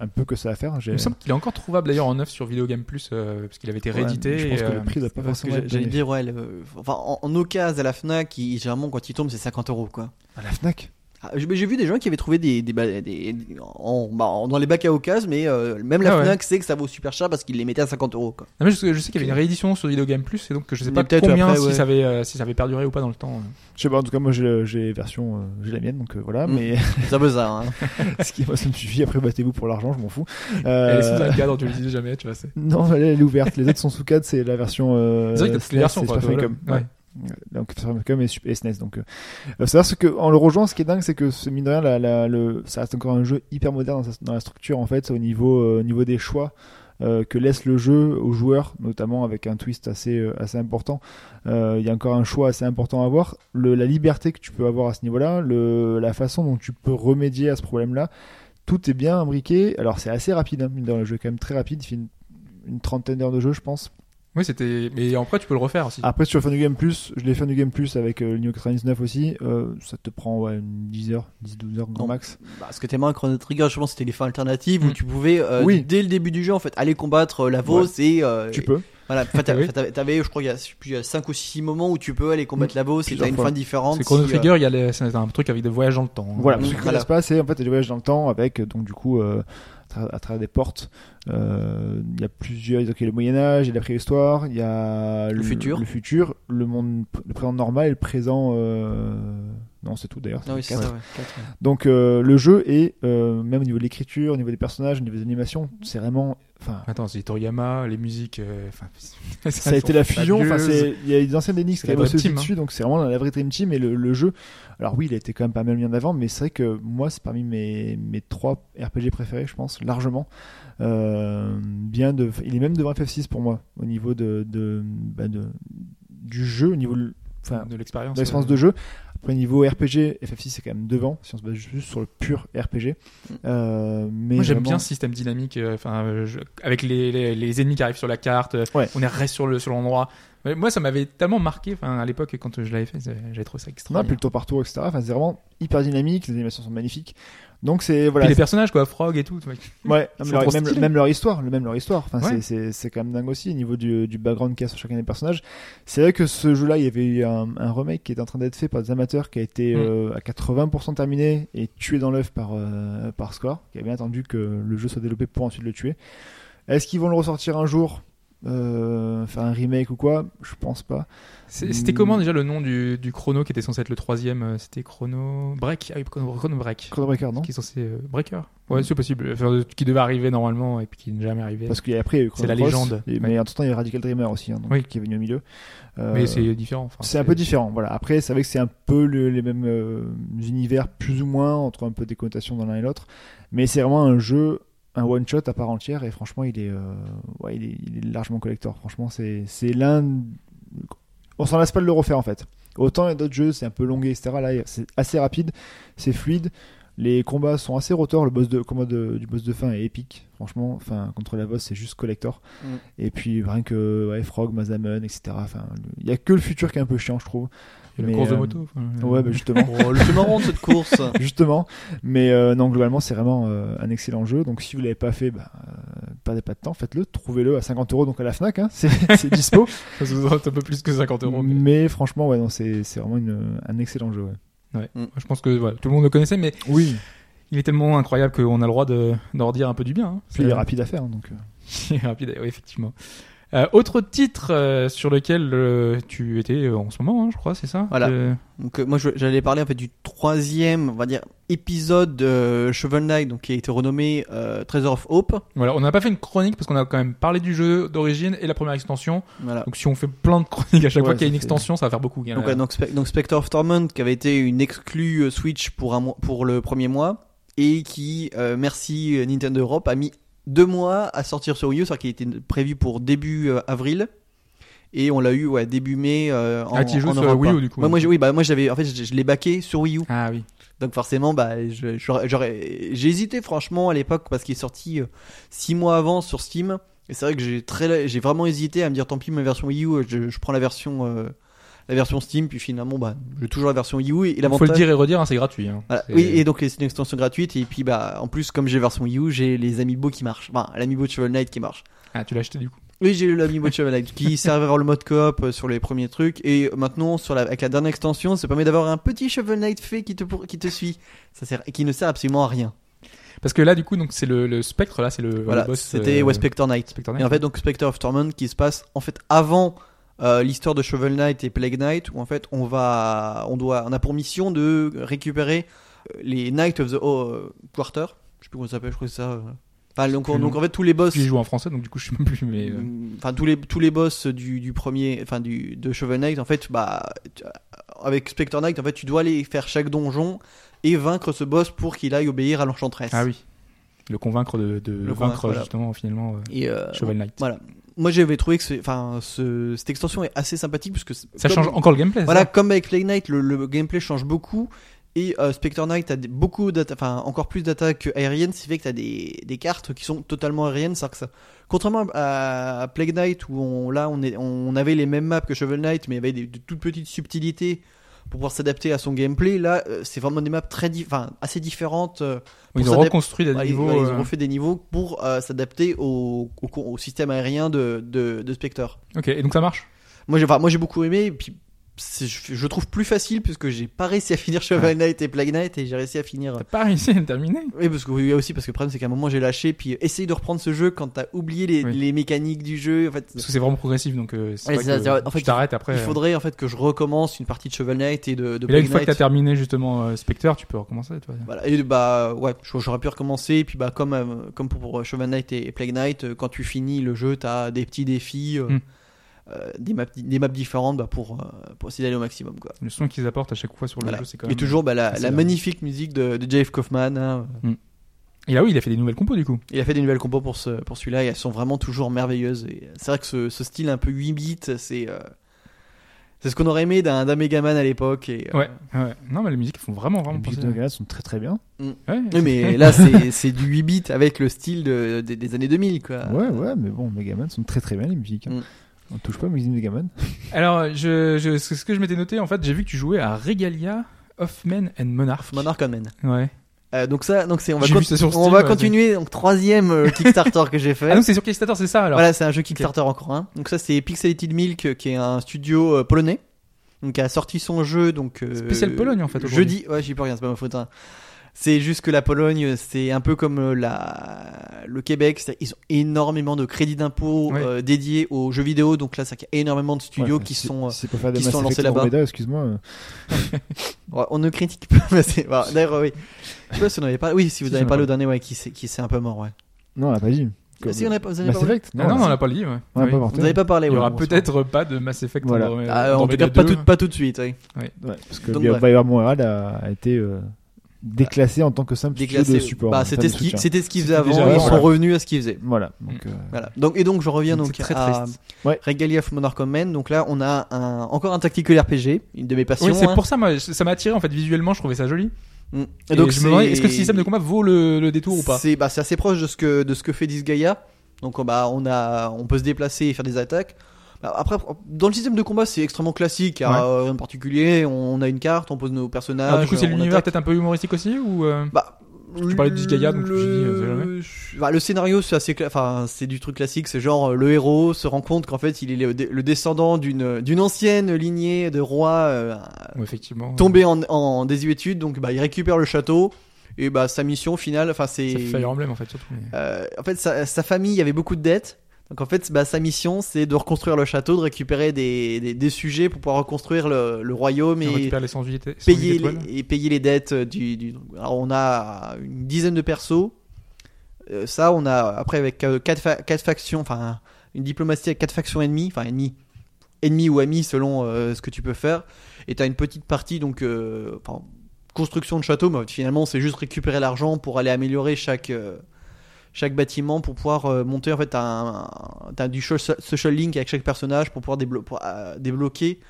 un peu que ça à faire. J'ai- Il me semble qu'il est encore trouvable d'ailleurs en neuf sur Video Game Plus euh, parce qu'il avait été Ouais, réédité. je pense et, que euh, le prix doit pas forcément j'allais dire, ouais, le- enfin, en, en occasion à la Fnac, il- généralement quand il tombe, c'est 50 euros, quoi. à la Fnac? Ah, j'ai vu des gens qui avaient trouvé des, des, ba- des- des- en, bah, dans les bacs à occasion, mais euh, même la Ah ouais. Fnac sait que ça vaut super cher parce qu'ils les mettaient à 50 euros, quoi. Non, mais je, sais- je sais qu'il y avait une réédition sur Video Game Plus et donc je sais Mais pas combien après, si, ouais. ça avait, euh, si ça avait perduré ou pas dans le temps. Je sais pas, en tout cas, moi j'ai version, euh, j'ai la mienne, donc euh, voilà. Mm. Mais Ça veut ça, hein. ce qui moi ça me suffit. Après, battez-vous pour l'argent, je m'en fous. Elle est sous Euh, un cadre, tu l'utilises jamais, tu vois. c'est- Non, elle est ouverte. Les autres sont sous cadre, c'est la version. Euh, C'est vrai que t'as toutes les SNES versions, et quoi, voilà. Ouais. Donc Famicom et, et SNES. Donc, euh, savoir ce que en le rejoignant, ce qui est dingue, c'est que ce mine de rien, ça reste encore un jeu hyper moderne dans, dans la structure en fait, au niveau, euh, des choix. euh, que laisse le jeu aux joueurs, notamment avec un twist assez, euh, important. Il y a encore un choix assez important à avoir. La liberté que tu peux avoir à ce niveau-là, la façon dont tu peux remédier à ce problème-là, tout est bien imbriqué. Alors c'est assez rapide, hein, rien, le jeu est quand même très rapide. Il fait une trentaine d'heures de jeu, je pense. Oui, c'était. Mais en vrai, tu peux le refaire aussi. Après, sur Fun du Game Plus, je l'ai fait du Game Plus avec euh, le Neo 99 aussi. euh, ça te prend ouais, une 10 heures, 10-12 heures grand max. Bah, ce que t'aimais un Chrono Trigger, je pense, c'était les fins alternatives où Mm. tu pouvais, euh, Oui. dès le début du jeu, en fait, aller combattre euh, la Vos et. euh, Tu peux. Voilà, enfin, t'avais, Oui. enfin, t'avais- t'avais, je crois qu'il y a, je sais plus, il y a 5 ou 6 moments où tu peux aller combattre la Vos et t'as une fois. fin différente. Que Chrono si, euh, Trigger, il y a les- c'est un truc avec des voyages dans le temps. hein. Voilà, Mm, parce que ce qui se passe, c'est en fait des voyages dans le temps avec, donc du coup, euh, à, tra- à travers des portes. Euh, Il y a plusieurs. Donc, il y a le Moyen-Âge, il y a la préhistoire, il y a Le futur. le futur, le monde, le présent normal et le présent. euh, Non, c'est tout d'ailleurs. Ah oui, ouais. Donc euh, le jeu est, euh, même au niveau de l'écriture, au niveau des personnages, au niveau des animations, c'est vraiment. Attends, c'est Toriyama, les musiques. euh, ça a été la fusion. Il y a des anciennes Enix qui avaient Dream bossé Team, dessus, donc c'est vraiment la vraie Dream Team et le, le jeu. Alors oui, il a été quand même pas mal mis en avant, mais c'est vrai que moi, c'est parmi mes mes trois RPG préférés, je pense, largement. Euh, bien de, il est même devant FF6 pour moi au niveau de de, bah, de du jeu, au niveau, enfin, de l'expérience. de l'expérience euh, de jeu. Après, niveau RPG, FF6 c'est quand même devant, si on se base juste sur le pur RPG. Euh, mais Moi j'aime vraiment- bien ce système dynamique, euh, enfin euh, avec les, les, les ennemis qui arrivent sur la carte, euh, Ouais. on est reste sur le sur l'endroit. Moi ça m'avait tellement marqué, enfin à l'époque quand je l'avais fait, j'avais trouvé ça extraordinaire. puis le tour par tour, etc. Enfin, c'est vraiment hyper dynamique, les animations sont magnifiques. Donc c'est voilà. Puis les personnages quoi, Frog et tout. ouais. Même leur, trop même, stylés. même leur histoire, le même leur histoire. Enfin, Ouais. c'est- c'est c'est quand même dingue aussi au niveau du, du background qu'il y a sur chacun des personnages. C'est vrai que ce jeu-là, il y avait eu un, un remake qui était en train d'être fait par des amateurs, qui a été Mm. euh, à 80% terminé et tué dans l'œuf par euh, par Score, qui a bien attendu que le jeu soit développé pour ensuite le tuer. Est-ce qu'ils vont le ressortir un jour? Euh, faire un remake ou quoi, je pense pas. C'était Hmm. comment déjà le nom du, du chrono qui était censé être le troisième euh, C'était Chrono Break Ah oui, Chrono, Chrono Break. Chrono Breaker, non Qui est censé. euh, Breaker Ouais, c'est possible. Enfin, qui devait arriver normalement et puis qui n'est jamais arrivé. Parce qu'après, il y a eu C'est la Chrono légende. et- mais en tout temps, il y a Radical Dreamer aussi, hein, donc, Oui. qui est venu au milieu. Euh, Mais c'est différent. enfin, c'est un peu différent, voilà. Après, c'est vrai que c'est un peu le- les mêmes euh, univers, plus ou moins, entre un peu des connotations dans l'un et l'autre. Mais c'est vraiment un jeu, un one shot à part entière, et franchement, il est, euh, ouais, il est, il est largement collector. Franchement, c'est, c'est l'un. On s'en lasse pas de le refaire en fait. Autant d'autres jeux, c'est un peu longué, etc. Là, c'est assez rapide, c'est fluide. Les combats sont assez rotors. Le boss de combat de- du boss de fin est épique, franchement. Enfin, contre la boss, c'est juste collector. Mm. Et puis rien que ouais, Frog, Mazamun, etc. Enfin, il y a que le futur qui est un peu chiant, je trouve. Mais, course de euh, moto. enfin, euh, Ouais, bah, justement. Oh, le c'est marrant de cette course. justement. Mais euh, non, globalement, c'est vraiment euh, un excellent jeu. Donc, si vous l'avez pas fait, bah, euh, perdez pas de temps, faites-le. Trouvez-le à 50 euros donc à la Fnac. Hein. C'est c'est dispo. Ça être un peu plus que 50 euros. mais- mais franchement, ouais, non, c'est c'est vraiment une- un excellent jeu. ouais. Ouais. Je pense que voilà, tout le monde le connaissait, mais Oui. il est tellement incroyable qu'on a le droit de- d'en redire un peu du bien. hein. Puis il est C'est- rapide à faire. Donc, euh, Il est rapide, oui, effectivement. Euh, autre titre euh, sur lequel euh, tu étais en ce moment, hein, je crois, c'est ça Voilà. Donc moi j'allais parler en fait du troisième, on va dire épisode de Shovel Knight, donc qui a été renommé Treasure of Hope. voilà, on n'a pas fait une chronique parce qu'on a quand même parlé du jeu d'origine et la première extension. Voilà. Donc si on fait plein de chroniques à chaque Ouais, fois qu'il y a une extension, ça va faire beaucoup. hein. Donc, ouais, donc, Spe- donc Spectre of Torment qui avait été une exclue Switch pour un mois, pour le premier mois et qui euh, merci Nintendo Europe a mis deux mois à sortir sur Wii U, c'est-à-dire qu'il était prévu pour début euh, avril. Et on l'a eu ouais, début mai euh, en, Ah, tu joues sur Wii U, du coup. Ouais, moi, oui, bah, moi j'avais en fait je, je l'ai baqué sur Wii U. Ah oui. Donc forcément, bah, je- j'aurais, j'aurais- j'ai hésité franchement à l'époque parce qu'il est sorti 6 mois avant sur Steam. Et c'est vrai que j'ai très, j'ai vraiment hésité à me dire tant pis ma version Wii U, je, je prends la version, euh, la version Steam. Puis finalement, bah, j'ai toujours la version Wii U. Et Il faut le dire et redire, hein, c'est gratuit. hein. voilà. Oui, et donc c'est une extension gratuite. Et puis bah, en plus comme j'ai version Wii U, j'ai les amiibo qui marchent. Enfin, l'amiibo de Shovel Knight qui marche. Ah, tu l'as acheté du coup. Oui, j'ai eu l'amiibo de Shovel Knight qui servait à avoir le mode coop euh, sur les premiers trucs. Et maintenant, sur la, avec la dernière extension, ça permet d'avoir un petit Shovel Knight fait qui te, pour- qui te suit. Ça sert, et qui ne sert absolument à rien. Parce que là, du coup, donc c'est le, le spectre, là, c'est le, Voilà, le boss. c'était euh, ouais, Spectre Knight. Spectre Et en fait, donc Spectre of Torment qui se passe en fait avant euh, l'histoire de Shovel Knight et Plague Knight, où en fait on va, on doit, on a pour mission de récupérer euh, les Knights of the euh, Quarter. Je sais plus comment ça s'appelle, je crois que c'est ça. Enfin, donc, en fait tous les boss. Il joue en français, donc du coup, je sais même plus. Mais euh, Enfin tous les tous les boss du, du premier, enfin du de Shovel Knight, en fait, bah avec Spectre Knight, en fait, tu dois aller faire chaque donjon et vaincre ce boss pour qu'il aille obéir à l'enchantresse. ah oui, le convaincre de, de Le vaincre voilà. justement finalement euh, Et euh, Shovel Knight. Voilà. Moi j'avais trouvé que enfin ce, cette extension est assez sympathique parce que c'est- Ça comme- change encore le gameplay. Voilà, ça comme avec Plague Knight, le, le gameplay change beaucoup. Et euh, Spectre Knight a des- beaucoup enfin encore plus d'attaques aériennes, ce qui fait que tu as des, des cartes qui sont totalement aériennes. Que ça, contrairement à, à Plague Knight où on, là on, est, on avait les mêmes maps que Shovel Knight, mais il y avait des, de toutes petites subtilités pour pouvoir s'adapter à son gameplay. Là, euh, c'est vraiment des maps très, enfin assez différentes. euh, Ils ont reconstruit des Ouais, ils- niveaux. ouais, ils, euh, ont refait des niveaux pour euh, s'adapter au, au, au système aérien de, de, de Spectre. Ok, et donc ça marche? Moi j'ai enfin, moi j'ai beaucoup aimé et puis je, je trouve plus facile puisque j'ai pas réussi à finir Shovel Knight et Plague Knight et j'ai réussi à finir T'as pas réussi à le terminer? oui parce que oui aussi parce que le problème c'est qu'à un moment j'ai lâché puis essayer de reprendre ce jeu quand t'as oublié les, Oui. les mécaniques du jeu en fait Parce que c'est vraiment progressif, donc euh, c'est Ouais, que. En fait, tu t'arrêtes après. il euh. faudrait en fait que je recommence une partie de Shovel Knight et de, de Et là, une fois que t'as terminé justement euh, Spectre, tu peux recommencer. Toi. voilà et bah ouais j'aurais pu recommencer et puis bah comme euh, comme pour Shovel Knight et Plague Knight quand tu finis le jeu t'as des petits défis Hmm. Euh, des maps des maps différentes bah, pour euh, pour essayer d'aller au maximum quoi Le son qu'ils apportent à chaque fois sur le Voilà. jeu, c'est quand Et même. toujours bah, la, magnifique musique de, de Jeff Kaufman. hein. Et là, oui, il a fait des nouvelles compos du coup. Il a fait des nouvelles compos pour, ce, pour celui-là et elles sont vraiment toujours merveilleuses. Et C'est vrai que ce, ce style un peu 8 bits, c'est euh, c'est ce qu'on aurait aimé d'un Megaman à l'époque. Et, euh, Ouais, ouais. Non, mais les musiques font vraiment, les vraiment musiques penser. de Megaman sont très très bien. Ouais, Oui, mais là c'est c'est du 8 bits avec le style de, des- des années 2000 quoi. Ouais, ouais, mais bon, Megaman sont très très bien les musiques. hein. Mm. On touche pas aux musiques de Megaman. Alors, je, je, ce que je m'étais noté, en fait, j'ai vu que tu jouais à Regalia of Men and Monarch. Monarch on Man. Ouais. Euh, donc ça, donc c'est on va, con- on Steam, va ouais, continuer donc troisième euh, Kickstarter que j'ai fait. Ah, donc c'est sur Kickstarter, c'est ça alors Voilà, c'est un jeu Kickstarter encore un. Donc ça c'est Pixelated Milk euh, qui est un studio euh, polonais. Donc qui a sorti son jeu donc euh, Spécial Pologne, en fait, aujourd'hui. Jeudi, ouais, j'y peux rien, c'est pas ma faute. hein. C'est juste que la Pologne, c'est un peu comme euh, la, le Québec. Ils ont énormément de crédits d'impôt Ouais. euh, dédiés aux jeux vidéo. Donc là, ça qu'il y a énormément de studios Ouais, qui sont. euh, si c'est pour faire des qui sont lancés là-bas. Excuse-moi. Ouais, on ne critique pas. bah, D'ailleurs, oui. Je sais pas si on avait pas. Oui, si vous Si, avez parlé au dernier, ouais, qui s'est un peu mort, ouais. Non, on l'a pas dit. Comme- Si on a pas, vous avez Mass Effect Ah non, on on l'a pas le dit. Ouais. on Oui. pas Vous n'avez pas parlé. Il y ouais, aura peut-être pas de Mass Effect Voilà. Andromeda- Ah, en tout cas, pas 2. tout, pas tout de suite. oui. Ouais, parce que Donc. BioWare Montréal a, a été euh, déclassé en tant que simple studio Déclassé. de support. Bah, enfin, c'était ce c'était ce qu'ils faisaient avant. Ils sont revenus à ce qu'ils faisaient. Voilà. Donc, euh, Voilà. Donc, et donc je reviens Donc, très à. Ouais. Regalia of Monarch Men. Donc là, on a un, encore un tactical RPG, une de mes passions. Oui, c'est hein. pour ça, moi, ça m'a attiré en fait visuellement. Je trouvais ça joli. Mm. Et donc, je me demandais, est-ce que le système de combat vaut le, le détour ou pas C'est bah, c'est assez proche de ce que de ce que fait Disgaea. Donc bah on a on peut se déplacer et faire des attaques. Bah, après dans le système de combat c'est extrêmement classique, Ouais. euh, de particulier. On a une carte, on pose nos personnages. Alors, du coup, c'est on l'univers peut-être un peu humoristique aussi ou euh, Bah, Tu parlais de Disgaea, donc je me suis dit, euh, c'est le... Bah, le scénario, c'est assez, cla- enfin, c'est du truc classique. C'est genre euh, le héros se rend compte qu'en fait, il est le, le descendant d'une d'une ancienne lignée de rois euh, effectivement tombés en, en désuétude. Donc, bah, il récupère le château et bah sa mission finale, enfin, c'est C'est Fire Emblem en fait surtout. euh, en fait, sa, sa famille avait beaucoup de dettes. Donc en fait, bah, sa mission, c'est de reconstruire le château, de récupérer des, des, des sujets pour pouvoir reconstruire le, le royaume et récupère les 108 éta- 108 payer les, et payer les dettes du, du- Alors on a une dizaine de persos. Euh, ça, on a après avec euh, quatre, fa- quatre factions, enfin une diplomatie avec quatre factions ennemies, enfin ennemies, ennemis ou amis selon euh, ce que tu peux faire. Et t'as une petite partie donc euh, construction de château, mais finalement c'est juste récupérer l'argent pour aller améliorer chaque euh, chaque bâtiment pour pouvoir euh, monter. En fait, t'as un- t'as du so- social link avec chaque personnage pour pouvoir déblo- pour, euh, débloquer.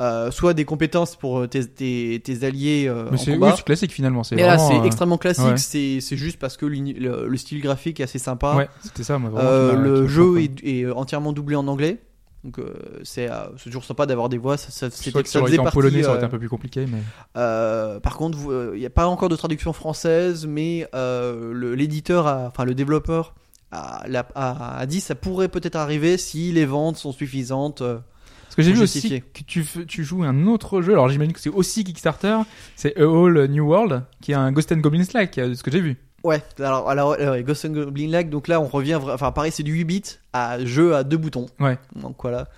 euh, soit des compétences pour tes, tes, tes alliés euh, Mais en c'est combat. oui, c'est classique finalement. C'est là, euh, extrêmement classique. ouais. C'est c'est juste parce que le, le style graphique est assez sympa. Ouais, c'était ça. Moi, vraiment, Euh, le jeu est entièrement doublé en anglais. Donc euh, c'est euh, c'est toujours sympa d'avoir des voix. Ça, ça, que ça ça aurait faisait été en partie, polonais, ça aurait euh, été un peu plus compliqué, mais euh, par contre, euh, il n'y a pas encore de traduction française, mais euh, le- l'éditeur, a- enfin le développeur, a, l'a- a, a dit ça pourrait peut-être arriver si les ventes sont suffisantes. euh. parce que j'ai pour vu aussi justifier. que tu, f- tu joues un autre jeu. Alors j'imagine que c'est aussi Kickstarter. C'est A Whole New World, qui est un Ghost and Goblins like, euh, de ce que j'ai vu. Ouais, alors, alors euh, Ghost and Goblin Lag, donc là on revient, enfin pareil, c'est du 8 bits à jeu à deux boutons. Ouais. Donc voilà.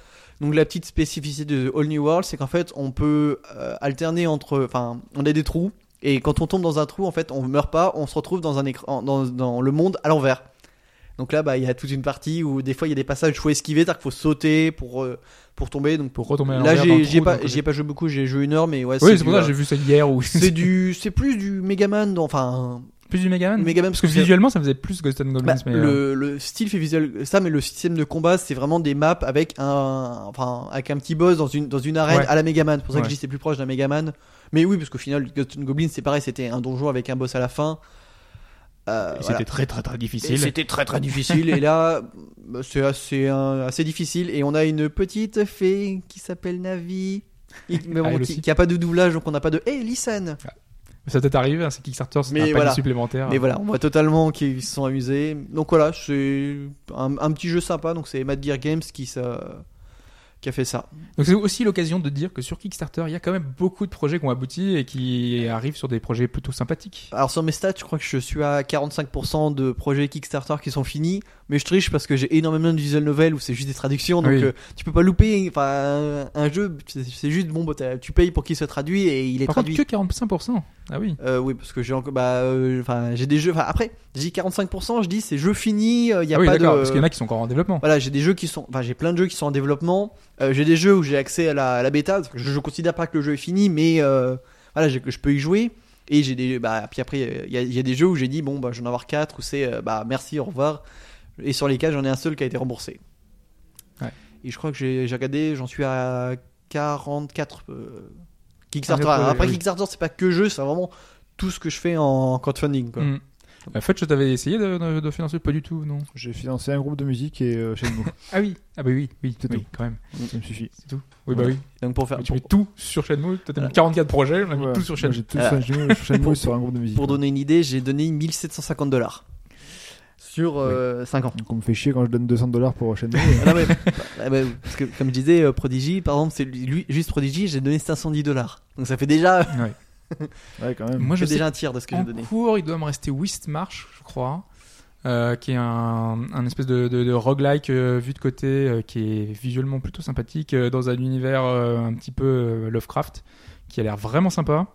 Donc la petite spécificité de All New World, c'est qu'en fait on peut euh, alterner entre, enfin on a des trous et quand on tombe dans un trou, en fait on meurt pas, on se retrouve dans un écran, dans, dans le monde à l'envers. Donc là, bah, il y a toute une partie où des fois il y a des passages qu'il faut esquiver, c'est-à-dire qu'il faut sauter pour euh, pour tomber. Donc Pour retomber là, j'ai j'y ai trou, pas, donc, j'y ai pas joué beaucoup, j'ai joué une heure, mais ouais. Oui, c'est pour ça que euh, j'ai vu ça hier ou C'est du, c'est plus du Megaman, enfin plus du Megaman. Megaman Parce que visuellement, ça faisait plus Ghost and Goblins, bah, mais euh, le, le style fait visuel ça, mais le système de combat, c'est vraiment des maps avec un, enfin, avec un petit boss dans une, dans une arène Ouais. à la Megaman. C'est pour ça que Ouais. je dis c'est plus proche d'un Megaman. Mais oui, parce qu'au final, Ghost and Goblin, c'est pareil, c'était un donjon avec un boss à la fin. Euh, voilà. c'était très très très difficile. C'était très très difficile. et là, bah, c'est assez, un- assez difficile. Et on a une petite fée qui s'appelle Navi. Et- mais Ah, bon, qui, qui a pas de doublage, donc on n'a pas de Hey, listen! Ça peut arrivé, hein, c'est Kickstarter, c'est un voilà. supplémentaire. Mais voilà, on voit totalement qu'ils se sont amusés. Donc voilà, c'est un, un petit jeu sympa. Donc c'est Mad Gear Games qui, ça, qui a fait ça. Donc c'est aussi l'occasion de dire que sur Kickstarter, il y a quand même beaucoup de projets qui ont abouti et qui arrivent sur des projets plutôt sympathiques. Alors sur mes stats, je crois que je suis à 45% de projets Kickstarter qui sont finis. Mais je triche parce que j'ai énormément de visual novels où c'est juste des traductions. Donc Oui. euh, tu peux pas louper. Enfin, un, jeu, c'est juste bon, bah, tu payes pour qu'il soit traduit et il est Par traduit. contre, que 45%. Ah oui. Euh, oui, parce que j'ai encore, bah, euh, enfin, j'ai des jeux. Enfin, après, j'ai dit 45%, je dis c'est jeu fini. Il y a ah oui, pas de. parce qu'il y en a qui sont encore en développement. Voilà, j'ai des jeux qui sont, enfin, j'ai plein de jeux qui sont en développement. Euh, j'ai des jeux où j'ai accès à la, à la bêta. Je, je considère pas que le jeu est fini, mais euh, voilà, je peux y jouer. Et j'ai des, bah, puis après, il y a, il y a des jeux où j'ai dit bon, bah, j'en ai avoir 4 où c'est, euh, bah, merci, au revoir. Et sur les 4 j'en ai un seul qui a été remboursé. Ouais. Et je crois que j'ai regardé, j'en suis à 44 euh, Kickstarter. Ah, après, oui. Kickstarter, c'est pas que jeu, c'est vraiment tout ce que je fais en crowdfunding. Quoi. Mm. En fait, je t'avais essayé de, de, de financer, pas du tout, non J'ai financé un groupe de musique et euh, Shenmue. Ah oui, ah bah oui, oui, C'est oui, tout. quand même. Ça me suffit. C'est tout. Oui, bah oui. Donc pour faire, Tu pour- mets tout sur Shenmue, toi t'as mis Voilà. 44 projets, on a mis Ouais. tout sur Shenmue. J'ai tout sur Shenmue, sur un groupe de musique. Pour ouais. donner une idée, j'ai donné 1750 dollars sur 5 ans. Donc on me fait chier quand je donne 200 dollars pour Shenmue. Ah non, mais- ah bah, parce que comme je disais, euh, Prodigy, par exemple, c'est lui, juste Prodigy, j'ai donné 510 dollars. Donc ça fait déjà. Ouais. Ouais, quand même. Moi, je déjà un tiers de ce que j'ai en donné. cours, il doit me rester Wistmarch, je crois, euh, qui est un, un espèce de, de, de roguelike euh, vu de côté, euh, qui est visuellement plutôt sympathique, euh, dans un univers euh, un petit peu euh, Lovecraft, qui a l'air vraiment sympa.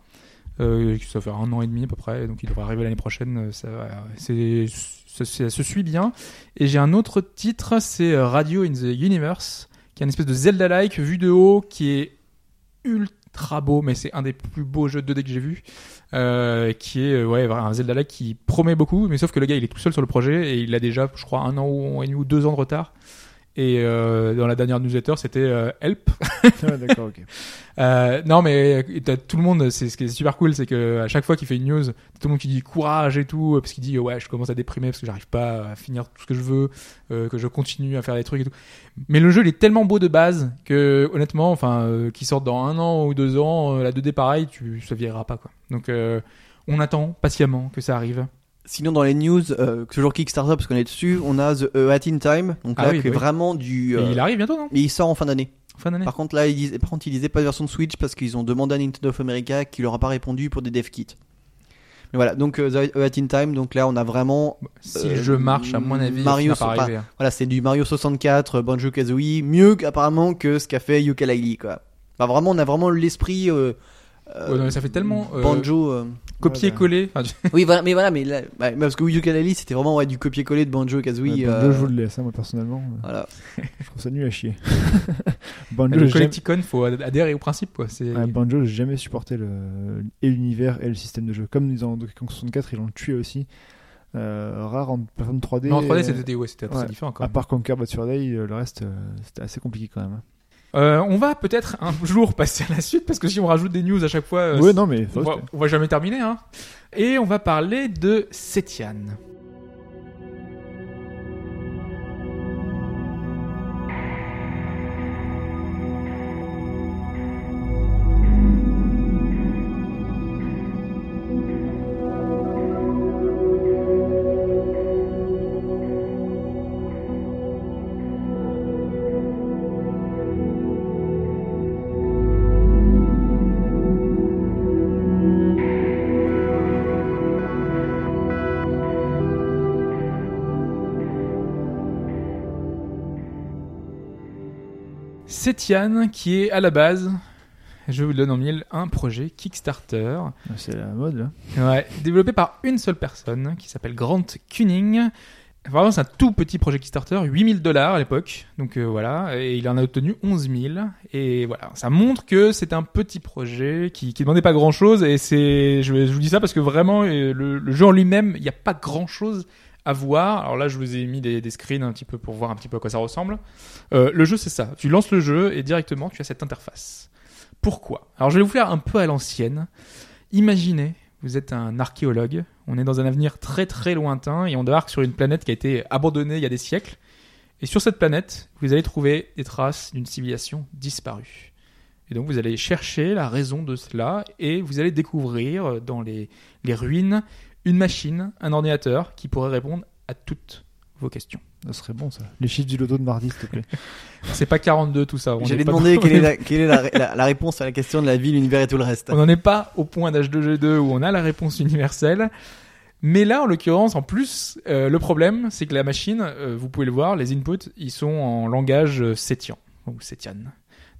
Euh, ça fait un an et demi à peu près, donc il devrait arriver l'année prochaine. euh, Ça, se suit bien. Et j'ai un autre titre, c'est euh, Radio in the Universe, qui est une espèce de Zelda-like vu de haut, qui est ultra beau, mais c'est un des plus beaux jeux 2D que j'ai vu, euh, qui est ouais un Zelda-like qui promet beaucoup, mais sauf que le gars il est tout seul sur le projet et il a déjà, je crois, un an ou, un ou deux ans de retard. Et euh, dans la dernière newsletter, c'était euh, help. Ouais, D'accord, ok. Euh, non, mais t'as tout le monde. C'est ce qui est super cool, c'est que à chaque fois qu'il fait une news, tout le monde qui dit courage et tout, parce qu'il dit ouais, je commence à déprimer parce que j'arrive pas à finir tout ce que je veux, que je continue à faire des trucs et tout. Mais le jeu, il est tellement beau de base que honnêtement, enfin, qu'il sorte dans un an ou deux ans, la 2D pareil, tu ça vieillira pas quoi. Donc on attend patiemment que ça arrive. Sinon, dans les news, euh, toujours Kickstarter, parce qu'on est dessus, on a The Hat in Time. Donc Ah là, oui, qui est oui. vraiment du. Euh, il arrive bientôt, non? mais il sort en fin d'année. Fin d'année. Par contre, là, ils disent, par contre, ils disaient pas de version de Switch parce qu'ils ont demandé à Nintendo of America qui leur a pas répondu pour des dev kits. Mais voilà, donc euh, The Hat in Time, donc là, on a vraiment. Si Euh, le jeu marche, à mon avis, Mario, va pas c'est pas- arriver. hein. Voilà, c'est du Mario 64, Banjo Kazooie, mieux apparemment que ce qu'a fait Yooka-Laylee, quoi. Bah, vraiment, on a vraiment l'esprit. Euh, euh, Ouais, non, mais ça fait tellement, euh, Banjo. euh, Copier-coller. Tu- Oui, voilà, mais voilà, mais là, bah, parce que Yooka-Laylee, c'était vraiment ouais, du copier-coller de Banjo Kazooie. Euh, Banjo, je vous le laisse, hein, moi personnellement. Voilà. Je trouve ça nul à chier. Banjo, le jamais... Collecticon, faut adhérer au principe quoi. C'est ouais, Banjo, j'ai jamais supporté le... et l'univers et le système de jeu. Comme dans Donkey Kong 64, ils l'ont tué aussi. Euh, rare en personne 3D. Mais en 3D, euh, c'était ouais, c'était assez ouais. différent quand À même. part Conquer Bad Day, le reste, euh, c'était assez compliqué quand même. Euh, on va peut-être un jour passer à la suite parce que si on rajoute des news à chaque fois, euh, ouais, non, mais. on, va, on va jamais terminer. Hein. Et on va parler de Setian. Setian, qui est à la base, je vous le donne en mille, un projet Kickstarter. C'est la mode, là. Ouais, développé par une seule personne qui s'appelle Grant Kuning. Vraiment, c'est un tout petit projet Kickstarter, 8000 dollars à l'époque. Donc euh, voilà, et il en a obtenu 11 000. Et voilà, ça montre que c'est un petit projet qui, qui demandait pas grand chose. Et c'est, je, je vous dis ça parce que vraiment, euh, le, le jeu en lui-même, il n'y a pas grand chose à voir. Alors là, je vous ai mis des, screens un petit peu pour voir un petit peu à quoi ça ressemble. Euh, le jeu, c'est ça. Tu lances le jeu et directement, tu as cette interface. Pourquoi? Alors, je vais vous faire un peu à l'ancienne. Imaginez, vous êtes un archéologue. On est dans un avenir très très lointain et on débarque sur une planète qui a été abandonnée il y a des siècles. Et sur cette planète, vous allez trouver des traces d'une civilisation disparue. Et donc vous allez chercher la raison de cela et vous allez découvrir dans les ruines une machine, un ordinateur qui pourrait répondre à toutes vos questions. Ça serait bon, ça. Les chiffres du loto de mardi, s'il te plaît. C'est pas 42 tout ça. on J'allais pas- demander quelle est- est, la, quelle est la, la- la réponse à la question de la vie, l'univers et tout le reste. On n'en est pas au point d'H2G2 où on a la réponse universelle. Mais là, en l'occurrence, en plus, euh, le problème, c'est que la machine, euh, vous pouvez le voir, les inputs, ils sont en langage euh, sétian, ou sétian.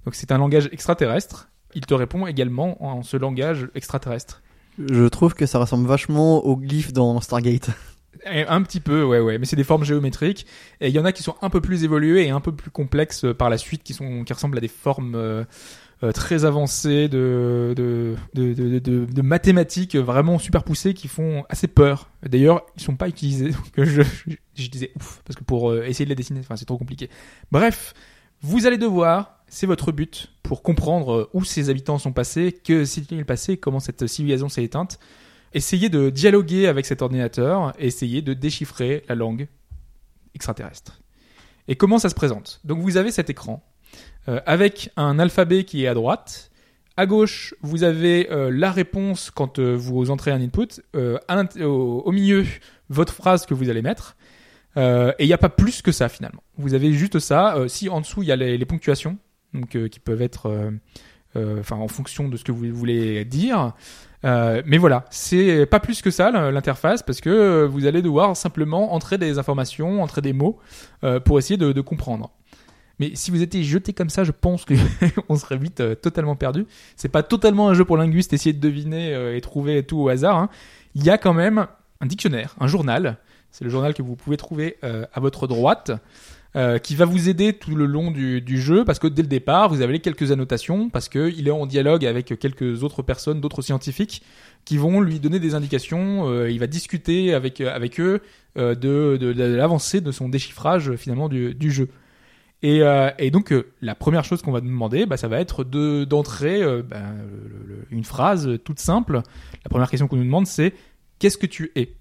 Donc c'est un langage extraterrestre. Il te répond également en ce langage extraterrestre. Je trouve que ça ressemble vachement au glyphe dans Stargate. Et Un petit peu, ouais, ouais, mais c'est des formes géométriques. Et il y en a qui sont un peu plus évoluées et un peu plus complexes euh, par la suite, qui sont, qui ressemblent à des formes euh, euh, très avancées de de, de, de, mathématiques vraiment super poussées qui font assez peur. D'ailleurs, ils sont pas utilisés. Donc je, disais ouf parce que pour essayer de les dessiner, c'est trop compliqué. Bref, vous allez devoir, c'est votre but pour comprendre euh, où ces habitants sont passés, que s'est-il passé, comment cette civilisation s'est éteinte. Essayez de dialoguer avec cet ordinateur, essayez de déchiffrer la langue extraterrestre. Et comment ça se présente? Donc vous avez cet écran euh, avec un alphabet qui est à droite. À gauche, vous avez euh, la réponse quand vous entrez un input. Au, milieu, votre phrase que vous allez mettre. Et il n'y a pas plus que ça finalement. Vous avez juste ça. Si en dessous il y a les, les ponctuations, donc qui peuvent être, euh, euh, enfin en fonction de ce que vous voulez dire. Euh, mais voilà, c'est pas plus que ça l'interface parce que vous allez devoir simplement entrer des informations, entrer des mots pour essayer de, comprendre. Mais si vous étiez jeté comme ça, je pense que on serait vite totalement perdu. C'est pas totalement un jeu pour linguistes, essayer de deviner et trouver tout au hasard. hein. Il y a quand même un dictionnaire, un journal. C'est le journal que vous pouvez trouver à votre droite, euh, qui va vous aider tout le long du, du jeu, parce que dès le départ, vous avez quelques annotations, parce que il est en dialogue avec quelques autres personnes, d'autres scientifiques, qui vont lui donner des indications. euh, il va discuter avec avec eux euh, de, de, l'avancée de son déchiffrage euh, finalement du, du jeu. Et, euh, et donc euh, la première chose qu'on va nous demander, bah, ça va être de d'entrer bah, une phrase toute simple. La première question qu'on nous demande, c'est qu'est-ce que tu es?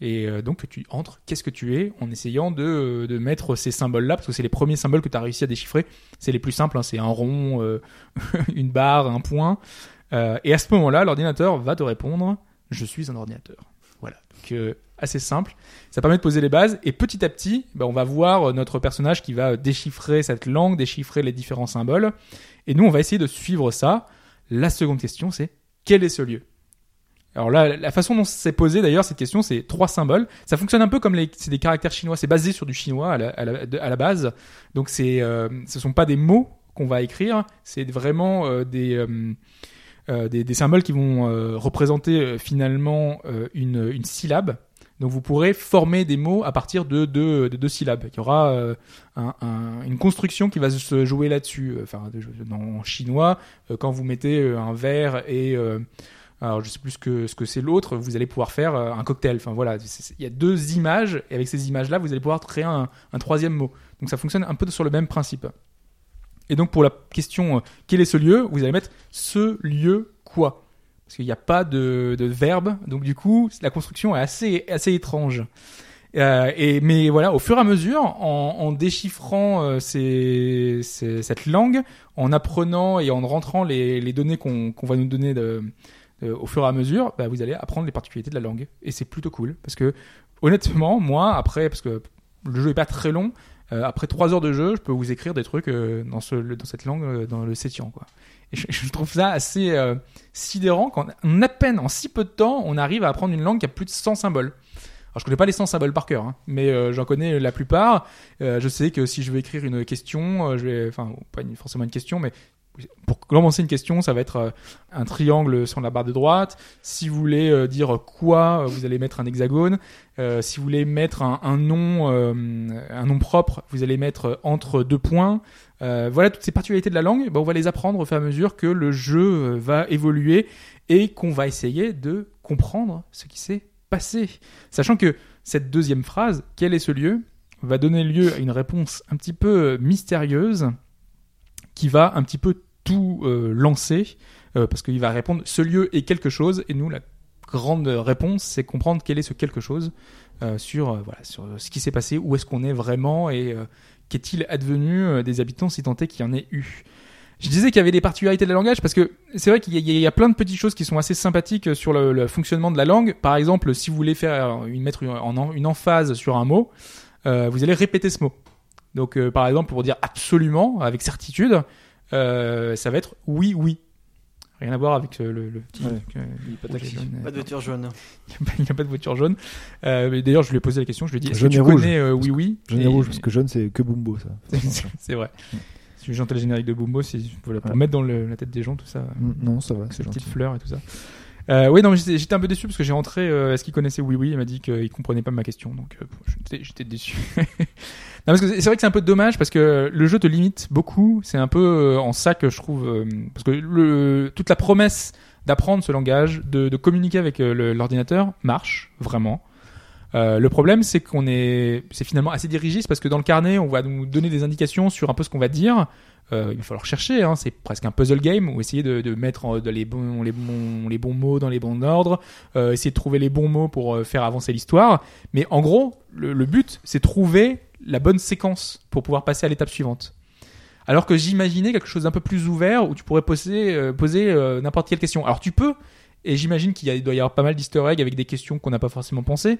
Et euh, donc tu entres qu'est-ce que tu es en essayant de, de mettre ces symboles-là, parce que c'est les premiers symboles que tu as réussi à déchiffrer. C'est les plus simples, hein, c'est un rond, euh, une barre, un point. Euh, et à ce moment-là, l'ordinateur va te répondre je suis un ordinateur. Voilà. Donc euh, assez simple. Ça permet de poser les bases et petit à petit, bah, on va voir euh, notre personnage qui va déchiffrer cette langue, déchiffrer les différents symboles. Et nous, on va essayer de suivre ça. La seconde question, c'est quel est ce lieu? Alors là, la façon dont c'est posé d'ailleurs cette question, c'est trois symboles. Ça fonctionne un peu comme les, c'est des caractères chinois. C'est basé sur du chinois à la, base. Donc c'est, euh, ce sont pas des mots qu'on va écrire, c'est vraiment euh, des euh, euh, des, symboles qui vont euh, représenter finalement une, une syllabe. Donc vous pourrez former des mots à partir de deux, de deux syllabes. Il y aura un- un- une construction qui va se jouer là-dessus. Enfin, en chinois, quand vous mettez un verre et euh, alors je sais plus ce que ce que c'est l'autre, vous allez pouvoir faire euh, un cocktail. Enfin voilà, il y a deux images et avec ces images-là, vous allez pouvoir créer un, troisième mot. Donc ça fonctionne un peu sur le même principe. Et donc pour la question euh, quel est ce lieu, vous allez mettre ce lieu quoi? Parce qu'il n'y a pas de, verbe, donc du coup la construction est assez assez étrange. Euh, et mais voilà, au fur et à mesure, en, déchiffrant cette langue, en apprenant et en rentrant les, données qu'on qu'on va nous donner de, de- au fur et à mesure, bah, vous allez apprendre les particularités de la langue. Et c'est plutôt cool parce que honnêtement, moi après, parce que le jeu est pas très long, euh, après trois heures de jeu, je peux vous écrire des trucs euh, dans, ce, dans cette langue, euh, dans le sétian, quoi. Et je, trouve ça assez euh, sidérant quand, en à peine, en si peu de temps, on arrive à apprendre une langue qui a plus de 100 symboles. Alors, je connais pas les 100 symboles par cœur, hein, mais euh, j'en connais la plupart. Euh, je sais que si je veux écrire une question, euh, je vais, enfin, pas forcément une question, mais pour commencer une question, ça va être euh, un triangle sur la barre de droite. Si vous voulez euh, dire quoi, euh, vous allez mettre un hexagone. Si vous voulez mettre un, nom, un nom propre, vous allez mettre entre deux points. Voilà toutes ces particularités de la langue. Ben, on va les apprendre au fur et à mesure que le jeu va évoluer et qu'on va essayer de comprendre ce qui s'est passé. Sachant que cette deuxième phrase, quel est ce lieu, va donner lieu à une réponse un petit peu mystérieuse qui va un petit peu tout euh, lancer euh, parce qu'il va répondre ce lieu est quelque chose et nous la grande réponse c'est comprendre quel est ce quelque chose euh, sur voilà sur ce qui s'est passé où est-ce qu'on est vraiment et qu'est-il advenu des habitants si tant est qu'il y en ait eu je disais qu'il y avait des particularités de la langage parce que c'est vrai qu'il y, a- il y a plein de petites choses qui sont assez sympathiques sur le, le fonctionnement de la langue. Par exemple, si vous voulez faire une, mettre une, en- une emphase sur un mot, euh, vous allez répéter ce mot. Donc, euh, par exemple, pour dire absolument, avec certitude, euh, ça va être oui, oui. Rien à voir avec euh, le, le petit. Ouais. euh, il n'y a pas de jaune. Pas de voiture jaune. Il n'y a pas de voiture jaune. Euh, D'ailleurs, je lui ai posé la question. Je lui ai dit Est-ce que tu rouge. connais euh, Oui, oui? Jaune et Et- rouge, parce que jaune, c'est que Bumbo, ça. C'est vrai. Si j'entends le générique de Bumbo, c'est voilà, pour Ouais. mettre dans le- la tête des gens tout ça. Mm, Non, ça va, ces c'est gentil. petites fleurs et tout ça. Euh, oui, non, j'étais un peu déçu parce que j'ai rentré. euh, Est-ce qu'il connaissait Oui Oui Il m'a dit qu'il comprenait pas ma question, donc euh, j'étais- déçu. non, parce que c'est vrai que c'est un peu dommage parce que le jeu te limite beaucoup. C'est un peu euh, en ça que je trouve parce que le, toute la promesse d'apprendre ce langage, de, communiquer avec l'ordinateur marche vraiment. Euh, le problème, c'est qu'on est, c'est finalement assez dirigiste parce que dans le carnet, on va nous donner des indications sur un peu ce qu'on va dire. Euh, il va falloir chercher, hein, c'est presque un puzzle game ou essayer de, mettre les, bons, les, bons, les bons mots dans les bons ordres, euh, essayer de trouver les bons mots pour faire avancer l'histoire. Mais en gros, le, but, c'est trouver la bonne séquence pour pouvoir passer à l'étape suivante. Alors que j'imaginais quelque chose d'un peu plus ouvert où tu pourrais poser, poser n'importe quelle question. Alors tu peux, et j'imagine qu'il doit y avoir pas mal d'easter eggs avec des questions qu'on n'a pas forcément pensé.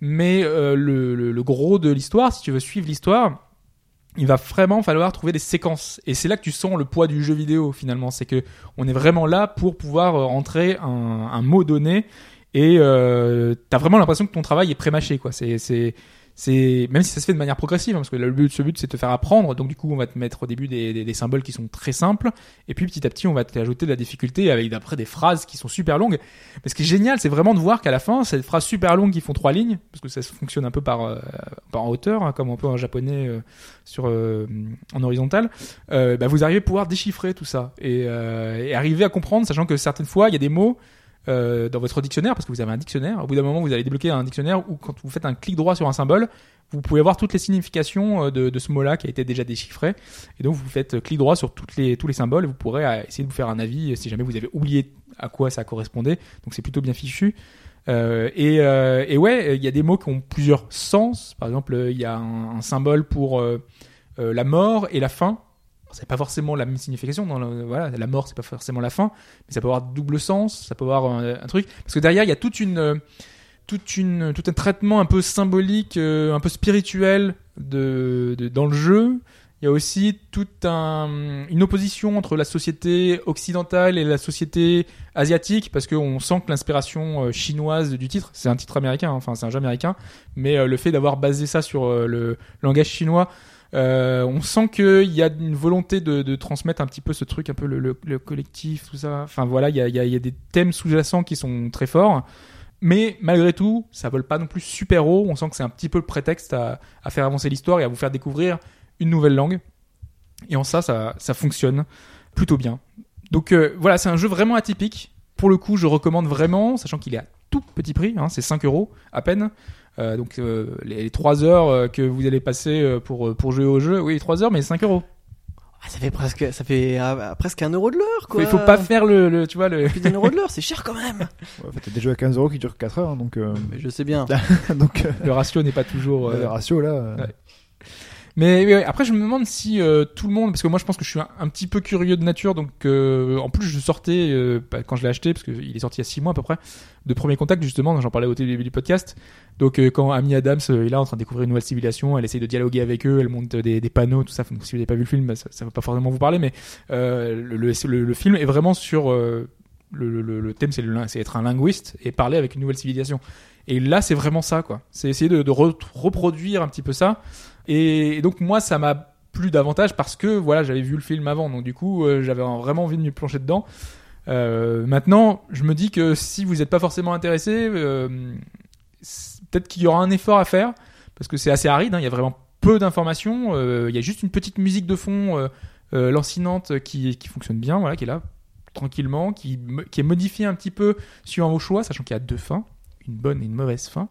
Mais euh, le, le- gros de l'histoire, si tu veux suivre l'histoire, il va vraiment falloir trouver des séquences. Et c'est là que tu sens le poids du jeu vidéo finalement. C'est que on est vraiment là pour pouvoir euh, entrer un, un mot donné et euh, t'as vraiment l'impression que ton travail est prémâché quoi. C'est c'est c'est même si ça se fait de manière progressive hein, parce que le but ce but c'est de te faire apprendre. Donc du coup on va te mettre au début des, des, des symboles qui sont très simples. Et puis petit à petit on va t'ajouter de la difficulté avec après des phrases qui sont super longues. Mais ce qui est génial c'est vraiment de voir qu'à la fin ces phrases super longues qui font trois lignes parce que ça fonctionne un peu par euh, par hauteur hein, comme un peu en japonais euh, sur euh, en horizontal euh, bah, vous arrivez à pouvoir déchiffrer tout ça et, euh, et arriver à comprendre sachant que certaines fois il y a des mots euh, dans votre dictionnaire, parce que vous avez un dictionnaire. Au bout d'un moment, vous allez débloquer un dictionnaire où, quand vous faites un clic droit sur un symbole, vous pouvez voir toutes les significations euh, de, ce mot-là qui a été déjà déchiffré. Et donc, vous faites clic droit sur toutes les, tous les symboles et vous pourrez euh, essayer de vous faire un avis si jamais vous avez oublié à quoi ça correspondait. Donc, c'est plutôt bien fichu. Et, ouais, il y a des mots qui ont plusieurs sens. Par exemple, il y a un, symbole pour la mort et la fin. C'est pas forcément la même signification. Voilà, la mort, c'est pas forcément la fin, mais ça peut avoir double sens. Ça peut avoir un, truc parce que derrière, il y a toute une, toute une, tout un traitement un peu symbolique, euh, un peu spirituel de, dans le jeu. Il y a aussi toute un, une opposition entre la société occidentale et la société asiatique, parce qu'on sent que l'inspiration euh, chinoise du titre, c'est un titre américain, hein, enfin c'est un jeu américain, mais euh, le fait d'avoir basé ça sur le langage chinois, euh, on sent qu'il y a une volonté de, transmettre un petit peu ce truc, un peu le, le- le collectif, tout ça. Enfin voilà, il y a, des thèmes sous-jacents qui sont très forts. Mais malgré tout, ça vole pas non plus super haut. On sent que c'est un petit peu le prétexte à, faire avancer l'histoire et à vous faire découvrir une nouvelle langue. Et en ça, ça, ça fonctionne plutôt bien. Donc euh, voilà, c'est un jeu vraiment atypique. Pour le coup, je recommande vraiment, sachant qu'il est à tout petit prix, hein, c'est 5 euros à peine. Euh, donc euh, les, les 3 heures euh, que vous allez passer euh, pour, pour jouer au jeu, oui, 3 heures, mais 5 euros. Ah, ça fait presque, ça fait ah, presque un euro de l'heure, quoi. Il faut pas faire le, le tu vois, le... Plus d'un euro de l'heure, c'est cher quand même. Ouais, t'as des jeux à 15 euros qui durent 4 heures, hein, donc, euh, Mais je sais bien. donc euh, le ratio n'est pas toujours. euh, le ratio là. euh, ouais. Mais après, je me demande si euh, tout le monde, parce que moi, je pense que je suis un, petit peu curieux de nature, donc euh, en plus, je sortais euh, bah, quand je l'ai acheté, parce qu'il est sorti il y a six mois à peu près, de premier contact justement. J'en parlais au début du podcast. Donc euh, quand Amy Adams euh, est là en train de découvrir une nouvelle civilisation, elle essaye de dialoguer avec eux, elle monte des, panneaux, tout ça. Donc, si vous n'avez pas vu le film, bah, ça, ça va pas forcément vous parler, mais euh, le, le, le- film est vraiment sur le, le, le thème, c'est être un linguiste et parler avec une nouvelle civilisation. Et là, c'est vraiment ça, quoi. C'est essayer de, de re- reproduire un petit peu ça. Et, donc moi, ça m'a plu davantage parce que voilà, j'avais vu le film avant, donc du coup, euh, j'avais vraiment envie de me plonger dedans. Euh, maintenant, je me dis que si vous n'êtes pas forcément intéressé, euh, peut-être qu'il y aura un effort à faire parce que c'est assez aride. hein, il y a vraiment peu d'informations. il y a juste une petite musique de fond lancinante qui, fonctionne bien, voilà, qui est là tranquillement, qui est modifiée un petit peu suivant vos choix, sachant qu'il y a deux fins, une bonne et une mauvaise fin.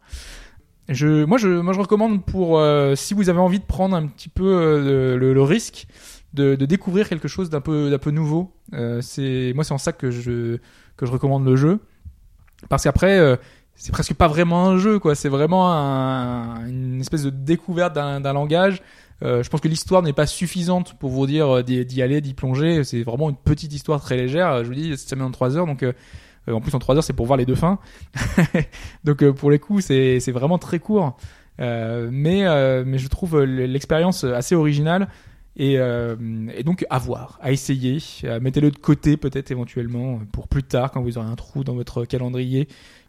Je, moi, je, moi, je recommande pour euh, si vous avez envie de prendre un petit peu euh, le, le risque de, de découvrir quelque chose d'un peu, peu nouveau. Euh, c'est moi, c'est en ça que je que je recommande le jeu, parce qu'après, euh, c'est presque pas vraiment un jeu, quoi. C'est vraiment un- une espèce de découverte d'un d'un langage. Euh, je pense que l'histoire n'est pas suffisante pour vous dire d'y aller, d'y plonger. C'est vraiment une petite histoire très légère. Je vous dis, ça met en 3 heures, donc en plus en 3 heures, c'est pour voir les deux fins. donc euh, pour les coups, c'est vraiment très court. Euh, mais euh, mais je trouve euh, l'expérience assez originale et, euh, et donc à voir, à essayer. Euh, Mettez-le de côté peut-être éventuellement pour plus tard quand vous aurez un trou dans votre calendrier.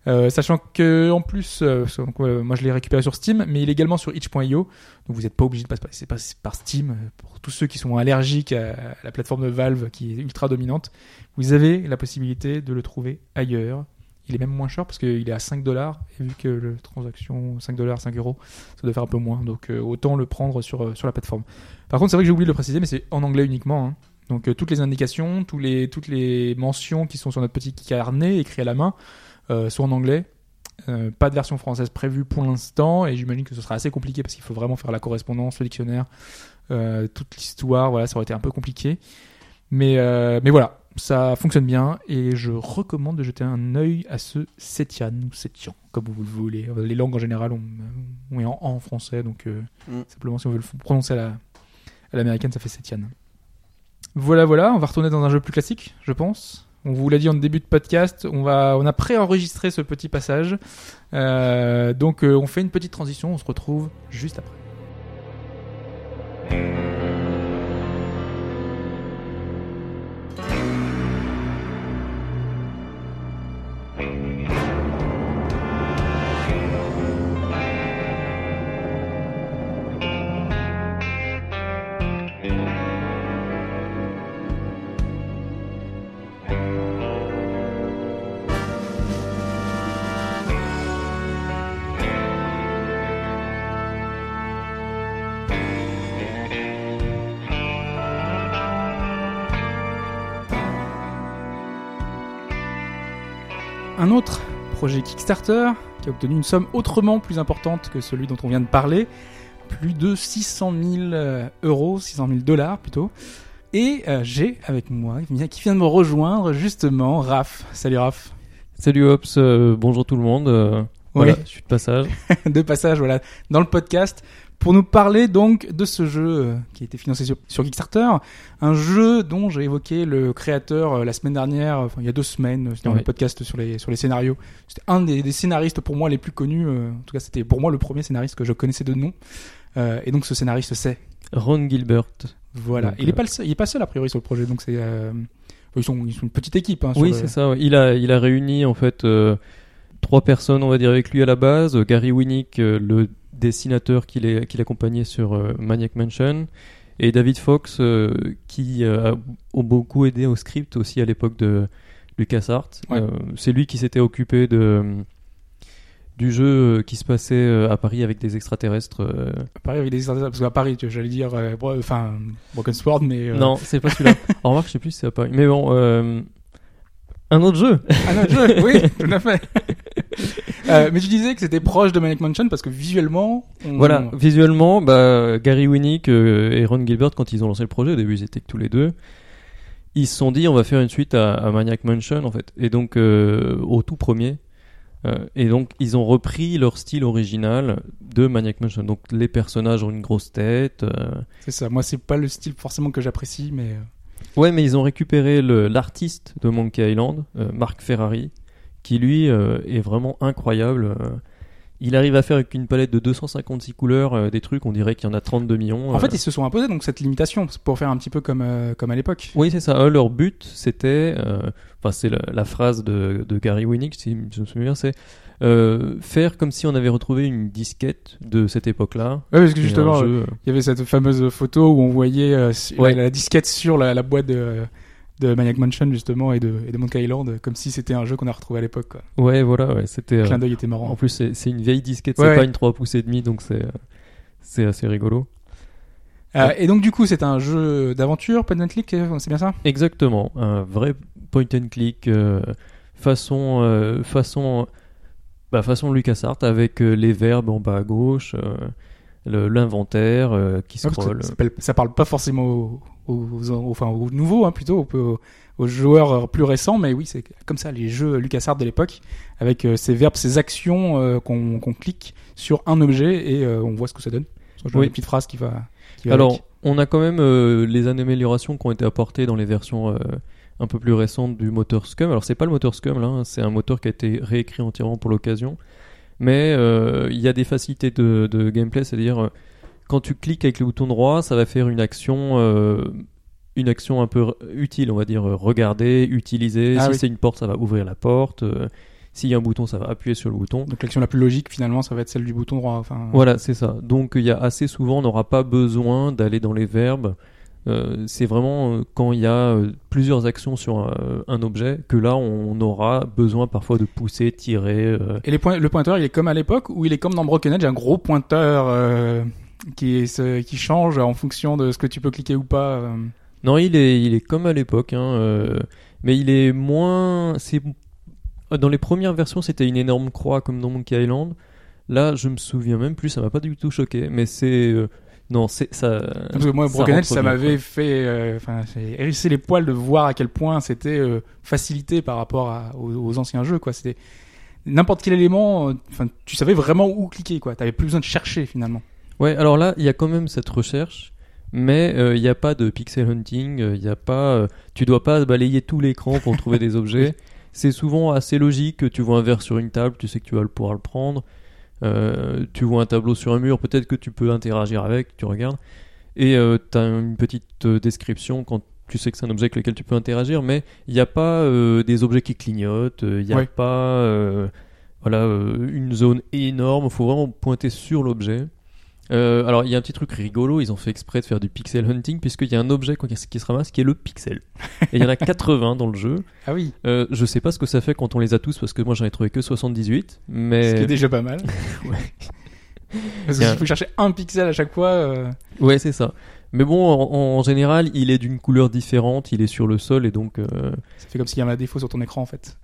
Euh, sachant que en plus, euh, euh, moi je l'ai récupéré sur Steam, mais il est également sur itch.io, donc vous n'êtes pas obligé de passer par, Steam. euh, Pour tous ceux qui sont allergiques à, la plateforme de Valve qui est ultra dominante, vous avez la possibilité de le trouver ailleurs. Il est même moins cher parce qu'il est à 5 dollars, et vu que la transaction 5 dollars, 5 euros, ça doit faire un peu moins, donc euh, autant le prendre sur, sur la plateforme. Par contre, c'est vrai que j'ai oublié de le préciser, mais c'est en anglais uniquement. hein. Donc toutes les indications, tous les, toutes les mentions qui sont sur notre petit carnet écrit à la main euh, sont en anglais. Euh, pas de version française prévue pour l'instant, et j'imagine que ce sera assez compliqué parce qu'il faut vraiment faire la correspondance, le dictionnaire, euh, toute l'histoire. Voilà, ça aurait été un peu compliqué. Mais, euh, mais voilà, ça fonctionne bien et je recommande de jeter un œil à ce Setian ou Setian, comme vous le voulez. Les langues en général, on, on est en, en français, donc Mm. simplement si on veut le prononcer à la- à l'américaine, ça fait Setian. Voilà, voilà, on va retourner dans un jeu plus classique, je pense. On vous l'a dit en début de podcast, on, va, on a préenregistré ce petit passage. Euh, donc euh, on fait une petite transition, on se retrouve juste après. Kickstarter qui a obtenu une somme autrement plus importante que celui dont on vient de parler, plus de 600 000 euh, euros, 600 000 dollars plutôt. Et euh, j'ai avec moi, qui vient- de me rejoindre justement, Raph. Salut Raph. Salut Ops, euh, bonjour tout le monde. Voilà, je suis de passage. de passage voilà, dans le podcast pour nous parler donc de ce jeu euh, qui a été financé sur, sur Kickstarter. Un jeu dont j'ai évoqué le créateur euh, la semaine dernière, enfin il y a deux semaines, dans le podcast sur les, sur les scénarios. C'était un des, des scénaristes pour moi les plus connus, euh, en tout cas c'était pour moi le premier scénariste que je connaissais de nom. Euh, et donc ce scénariste c'est Ron Gilbert. voilà. Donc, il est euh, pas le il est pas seul a priori sur le projet, donc c'est euh, ils sont ils sont une petite équipe. Hein, sur Oui, le- c'est ça. Il a, il a réuni en fait euh, trois personnes, on va dire, avec lui à la base. Gary Winnick, euh, le dessinateur qui l'accompagnait sur euh, Maniac Mansion, et David Fox, euh, qui a beaucoup aidé au script aussi à l'époque de LucasArts. Ouais. C'est lui qui s'était occupé de du jeu qui se passait à Paris avec des extraterrestres. À Paris, avec des parce qu'à Paris, j'allais dire, euh, enfin, Broken Sword, mais euh, Non, c'est pas celui-là. En remarque, je sais plus si c'est à Paris. Mais bon, euh, un autre jeu. Un autre jeu, oui, tout à fait. Euh, mais tu disais que c'était proche de Manic Mansion parce que visuellement, on- Voilà, visuellement, bah, Gary Winnick euh, et Ron Gilbert, quand ils ont lancé le projet, au début ils étaient que tous les deux, ils se sont dit on va faire une suite à, à Maniac Mansion en fait. Et donc euh, au tout premier. Euh, et donc ils ont repris leur style original de Maniac Mansion. Donc les personnages ont une grosse tête. c'est ça. Moi, c'est pas le style forcément que j'apprécie, mais Ouais, mais ils ont récupéré l'artiste de Monkey Island, euh, Marc Ferrari, qui lui euh, est vraiment incroyable. Euh. il arrive à faire avec une palette de 256 couleurs euh, des trucs, on dirait qu'il y en a 32 millions. en euh. fait, ils se sont imposés donc cette limitation c'est pour faire un petit peu comme euh, comme à l'époque. Oui, c'est ça. Leur but, c'était, euh, enfin, c'est la, la phrase de, de Gary Winnick, si je me souviens, c'est euh, faire comme si on avait retrouvé une disquette de cette époque-là. Ouais, parce que justement, jeu, euh, il y avait cette fameuse photo où on voyait euh, su- Ouais. la, la disquette sur la, la boîte de, de Maniac Mansion justement et de, et de Monkey Island, comme si c'était un jeu qu'on a retrouvé à l'époque. quoi. ouais, voilà, ouais, c'était. Le euh, clin d'œil était marrant. en plus, c'est une vieille disquette, Ouais. c'est pas une 3 pouces et demi, donc c'est euh, c'est assez rigolo. Euh, et donc du coup, c'est un jeu d'aventure, point and click, c'est bien ça? Exactement, un vrai point and click euh, façon euh, façon bah, façon LucasArts avec les verbes en bas à gauche, l'inventaire euh, qui scrolle. ça, ça parle pas forcément aux, aux- aux- enfin, aux nouveaux, hein, plutôt aux, aux joueurs plus récents, mais oui, c'est comme ça, les jeux LucasArts de l'époque, avec euh, ces verbes, ces actions euh, qu'on clique sur un objet et euh, on voit ce que ça donne. Oui. une petite phrase qui va. qui va Alors, avec. on a quand même les améliorations qui ont été apportées dans les versions un peu plus récentes du moteur Scum. Alors, c'est pas le moteur Scum là, hein, c'est un moteur qui a été réécrit entièrement pour l'occasion. Mais euh, il y a des facilités de, de gameplay, c'est-à-dire euh, quand tu cliques avec le bouton droit, ça va faire une action, euh, une action un peu utile, on va dire regarder, utiliser. Ah si oui. c'est une porte, ça va ouvrir la porte. euh, S'il y a un bouton, ça va appuyer sur le bouton. Donc l'action la plus logique finalement, ça va être celle du bouton droit. Enfin, Voilà, c'est ça. Donc il y a assez souvent, on n'aura pas besoin d'aller dans les verbes. Euh, c'est vraiment euh, quand il y a euh, plusieurs actions sur un, un objet que là on aura besoin parfois de pousser, tirer. Et les points, le pointeur, il est comme à l'époque où il est comme dans Broken Edge, un gros pointeur qui, est, qui change en fonction de ce que tu peux cliquer ou pas. Non, il est, il est comme à l'époque, hein, mais il est moins. C'est dans les premières versions, c'était une énorme croix comme dans Monkey Island. Là, je me souviens même plus, ça m'a pas du tout choqué, mais c'est non, c'est ça. Parce que moi, ça Broken ça bien, m'avait fait, euh, enfin, j'ai hérissé les poils de voir à quel point c'était euh, facilité par rapport à- aux, aux anciens jeux, quoi. C'était n'importe quel élément, euh, enfin, tu savais vraiment où cliquer, quoi. T'avais plus besoin de chercher finalement. Ouais, alors là, il y a quand même cette recherche, mais euh, il n'y a pas de pixel hunting, euh, il y a pas, euh, tu dois pas balayer tout l'écran pour trouver des objets. C'est souvent assez logique. Tu vois un verre sur une table, tu sais que tu vas pouvoir le prendre. Euh, tu vois un tableau sur un mur, peut-être que tu peux interagir avec, tu regardes. Et tu as une petite euh, description quand tu sais que c'est un objet avec lequel tu peux interagir, mais il n'y a pas euh, des objets qui clignotent, euh, il n'y a Ouais. pas euh, voilà, euh, une zone énorme, il faut vraiment pointer sur l'objet. Euh, alors il y a un petit truc rigolo, ils ont fait exprès de faire du pixel hunting, puisqu'il y a un objet qui se ramasse qui est le pixel. Et il y en a 80 dans le jeu. Ah oui, Euh, je sais pas ce que ça fait quand on les a tous, parce que moi j'en ai trouvé que 78, mais... ce qui est déjà pas mal. Parce que Il y a- s'il faut chercher un pixel à chaque fois. euh, Ouais, c'est ça. Mais bon, en, en général, il est d'une couleur différente, il est sur le sol et donc. euh, Ça fait comme s'il y avait un défaut sur ton écran en fait.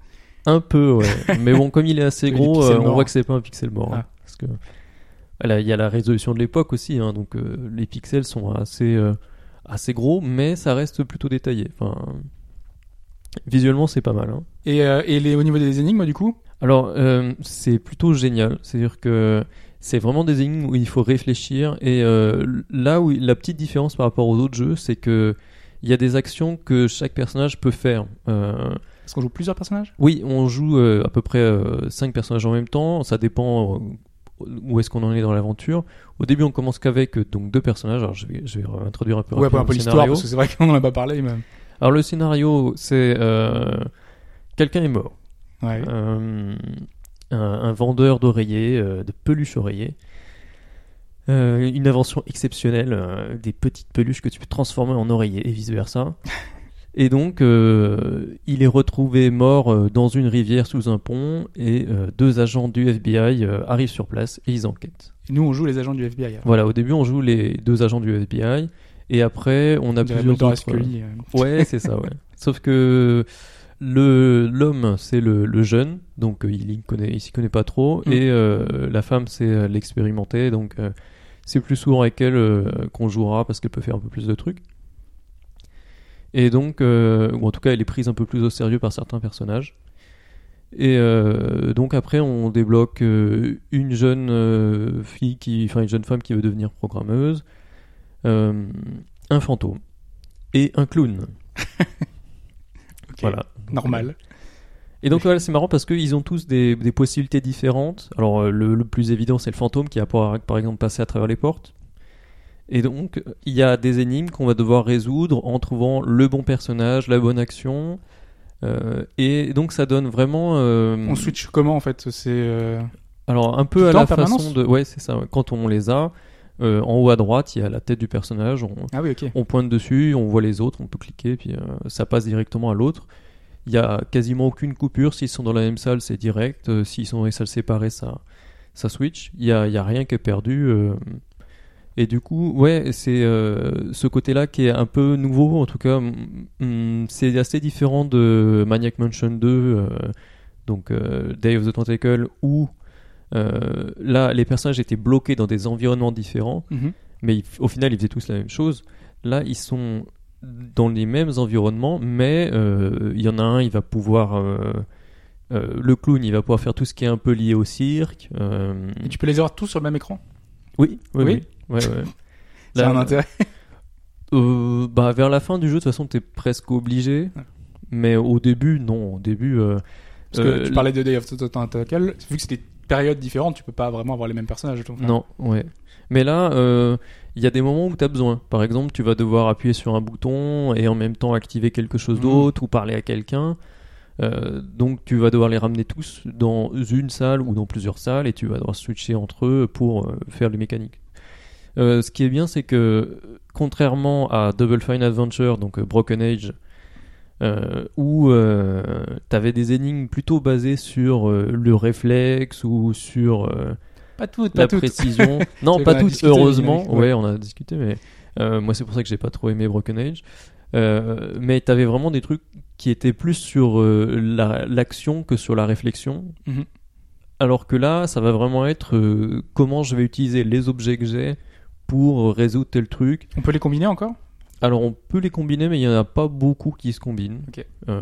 Un peu, ouais. Mais bon, comme il est assez gros, on voit que c'est pas un pixel mort. Ah. hein, parce que il y a la résolution de l'époque aussi, hein, donc euh, les pixels sont assez euh, assez gros, mais ça reste plutôt détaillé. Enfin, visuellement, c'est pas mal. Hein. Et, euh, et les, au niveau des énigmes, du coup? Alors, c'est plutôt génial. C'est-à-dire que c'est vraiment des énigmes où il faut réfléchir. Et là où la petite différence par rapport aux autres jeux, c'est que il y a des actions que chaque personnage peut faire. Est-ce qu'on joue plusieurs personnages? oui, on joue à peu près 5 personnages en même temps. Ça dépend où est-ce qu'on en est dans l'aventure. Au début, on commence qu'avec donc deux personnages. Alors, je vais, je vais introduire un peu, Ouais, rapidement un peu le l'histoire, scénario. parce que c'est vrai qu'on en a pas parlé, même. Alors, le scénario, c'est euh, quelqu'un est mort. Ouais. Euh, un, un vendeur d'oreillers, euh, de peluches oreillers. Une invention exceptionnelle, des petites peluches que tu peux transformer en oreillers et vice versa. Et donc, euh, il est retrouvé mort euh, dans une rivière sous un pont et euh, deux agents du FBI euh, arrivent sur place et ils enquêtent. Et nous, on joue les agents du FBI. alors. Voilà, au début, on joue les deux agents du FBI et après, on a dirait plusieurs autres, Scully. Ouais, c'est ça, ouais. Sauf que le l'homme, c'est le, le jeune, donc il y connaît, il s'y connaît pas trop, Mm. et euh, la femme, c'est euh, l'expérimenté, donc euh, c'est plus souvent avec elle qu'on jouera parce qu'elle peut faire un peu plus de trucs. Et donc, euh, ou en tout cas, elle est prise un peu plus au sérieux par certains personnages. Et euh, donc après, on débloque euh, une jeune euh, fille qui, enfin une jeune femme qui veut devenir programmeuse, euh, un fantôme et un clown. Voilà. Normal. Et donc voilà, c'est marrant parce qu'ils ont tous des, des possibilités différentes. Alors le, le plus évident, c'est le fantôme qui va pouvoir, par exemple, passer à travers les portes. Et donc il y a des énigmes qu'on va devoir résoudre en trouvant le bon personnage, la bonne action. Euh, et donc ça donne vraiment. euh, On switch comment, en fait? C'est. euh, Alors un peu à la façon de. Ouais, c'est ça. Quand on les a, en haut à droite, il y a la tête du personnage. On, Ah oui, ok. on pointe dessus, on voit les autres, on peut cliquer, puis ça passe directement à l'autre. Il y a quasiment aucune coupure. S'ils sont dans la même salle, c'est direct. S'ils sont dans les salles séparées, ça, ça switch. Il y a, y a rien qui est perdu. Et du coup, ouais, c'est euh, ce côté-là qui est un peu nouveau. En tout cas, mm, c'est assez différent de Maniac Mansion 2, euh, donc euh, Day of the Tentacle, où euh, là, les personnages étaient bloqués dans des environnements différents Mhm. mais ils- au final ils faisaient tous la même chose. Là, ils sont dans les mêmes environnements, mais il y en a un, il va pouvoir. le clown, il va pouvoir faire tout ce qui est un peu lié au cirque. Et tu peux les avoir tous sur le même écran? Oui, oui, Oui oui. Ouais, ouais. C'est Là, un intérêt. euh, bah, vers la fin du jeu, de toute façon, t'es presque obligé. Ouais. Mais au début, non. Au début. euh, Parce que euh, tu parlais de Day of Tentacle, vu que c'est des périodes différentes, tu peux pas vraiment avoir les mêmes personnages. Non, ouais. Mais là, euh, il y a des moments où tu as besoin. Par exemple, tu vas devoir appuyer sur un bouton et en même temps activer quelque chose Mhm. d'autre ou parler à quelqu'un. Euh, donc tu vas devoir les ramener tous dans une salle ou dans plusieurs salles et tu vas devoir switcher entre eux pour euh, faire les mécaniques. Euh, ce qui est bien, c'est que contrairement à Double Fine Adventure, donc euh, Broken Age, euh, où tu avais des énigmes plutôt basées sur le réflexe ou sur Pas toutes, la pas toutes. précision. non, pas toutes, discuté, heureusement. ouais. Ouais. on a discuté, mais moi c'est pour ça que j'ai pas trop aimé Broken Age. Mais t'avais vraiment des trucs qui étaient plus sur la- l'action que sur la réflexion. Mhm. Alors que là, ça va vraiment être comment je vais utiliser les objets que j'ai pour résoudre tel truc. On peut les combiner encore? Alors on peut les combiner, mais il y en a pas beaucoup qui se combinent. Euh,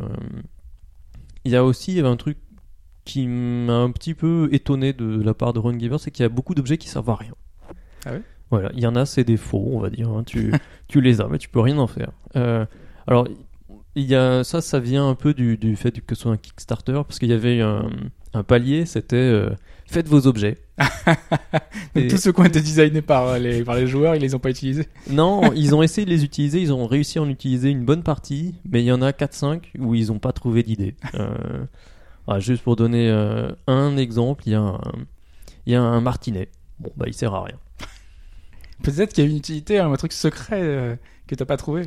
Il y a aussi un truc qui m'a un petit peu étonné de la part de Ron Giver, c'est qu'il y a beaucoup d'objets qui servent à rien. Ah ouais? Voilà, il y en a, c'est des faux, on va dire. hein. Tu, tu les as, mais tu peux rien en faire. Euh, alors, il y a ça, ça vient un peu du, du fait que ce soit un Kickstarter, parce qu'il y avait un, un palier, c'était euh, faites vos objets. Et- Tous ceux qui ont été designés par euh, les, par les joueurs, ils les ont pas utilisés. Non, ils ont essayé de les utiliser, ils ont réussi à en utiliser une bonne partie, mais il y en a 4-5 où ils n'ont pas trouvé d'idée. Euh, ah, juste pour donner euh, un exemple, il y, a un- il y a un martinet. Bon, bah il sert à rien. Peut-être qu'il y a une utilité, un truc secret euh, que t'as pas trouvé.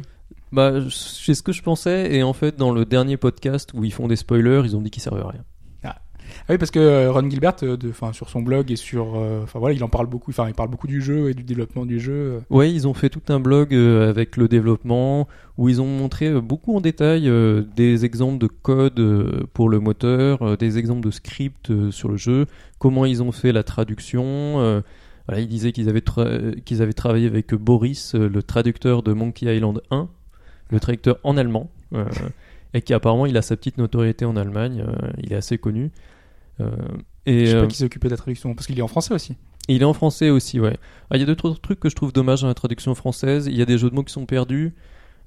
Bah, c'est ce que je pensais, et en fait, dans le dernier podcast où ils font des spoilers, ils ont dit qu'ils servaient à rien. Ah oui, parce que euh, Ron Gilbert, euh, de, sur son blog et sur, euh, enfin voilà, il en parle beaucoup. Enfin, il parle beaucoup du jeu et du développement du jeu. Ouais, ils ont fait tout un blog avec le développement où ils ont montré beaucoup en détail des exemples de code pour le moteur, des exemples de script euh, sur le jeu, comment ils ont fait la traduction. voilà, ils disaient qu'ils avaient, tra- avaient travaillé avec Boris, le traducteur de Monkey Island 1, le traducteur en allemand, et qui apparemment il a sa petite notoriété en Allemagne, il est assez connu. Euh, et Je sais euh, pas qui s'est occupé de la traduction, parce qu'il est en français aussi. il est en français aussi, ouais. Ah, Il y a d'autres trucs que je trouve dommage dans la traduction française. Il y a des jeux de mots qui sont perdus.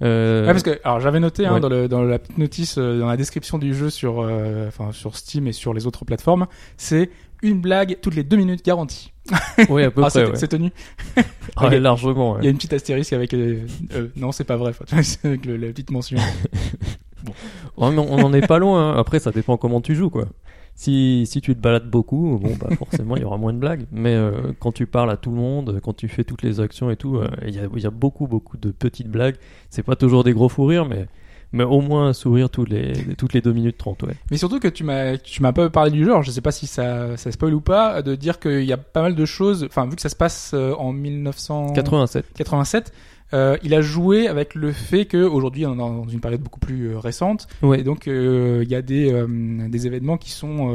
Euh, Ouais, parce que alors j'avais noté hein, dans, le, dans la petite notice euh, dans la description du jeu sur euh, enfin sur Steam et sur les autres plateformes, c'est une blague toutes les deux minutes garantie. ouais, à peu Ah, près. c'est ouais. tenu. Ah, ouais, largement. ouais. Il y a une petite astérisque avec euh, euh, non c'est pas vrai. Avec le- la petite mention. Mais on en est pas loin. hein. Après, ça dépend comment tu joues, quoi. Si, si tu te balades beaucoup, bon, bah, forcément, il y aura moins de blagues. Mais euh, quand tu parles à tout le monde, quand tu fais toutes les actions et tout, euh, il y, y a beaucoup, beaucoup de petites blagues. C'est pas toujours des gros fous rires, mais, mais au moins un sourire tous les, toutes les 2 minutes 30, ouais. Mais surtout que tu m'as tu m'as pas parlé du. Alors, je sais pas si ça ça spoil ou pas de dire qu'il y a pas mal de choses. Enfin vu que ça se passe euh, en 1900 87. 87, euh, il a joué avec le fait que aujourd'hui on est dans une période beaucoup plus euh, récente Ouais. et donc euh, il y a des euh, des événements qui sont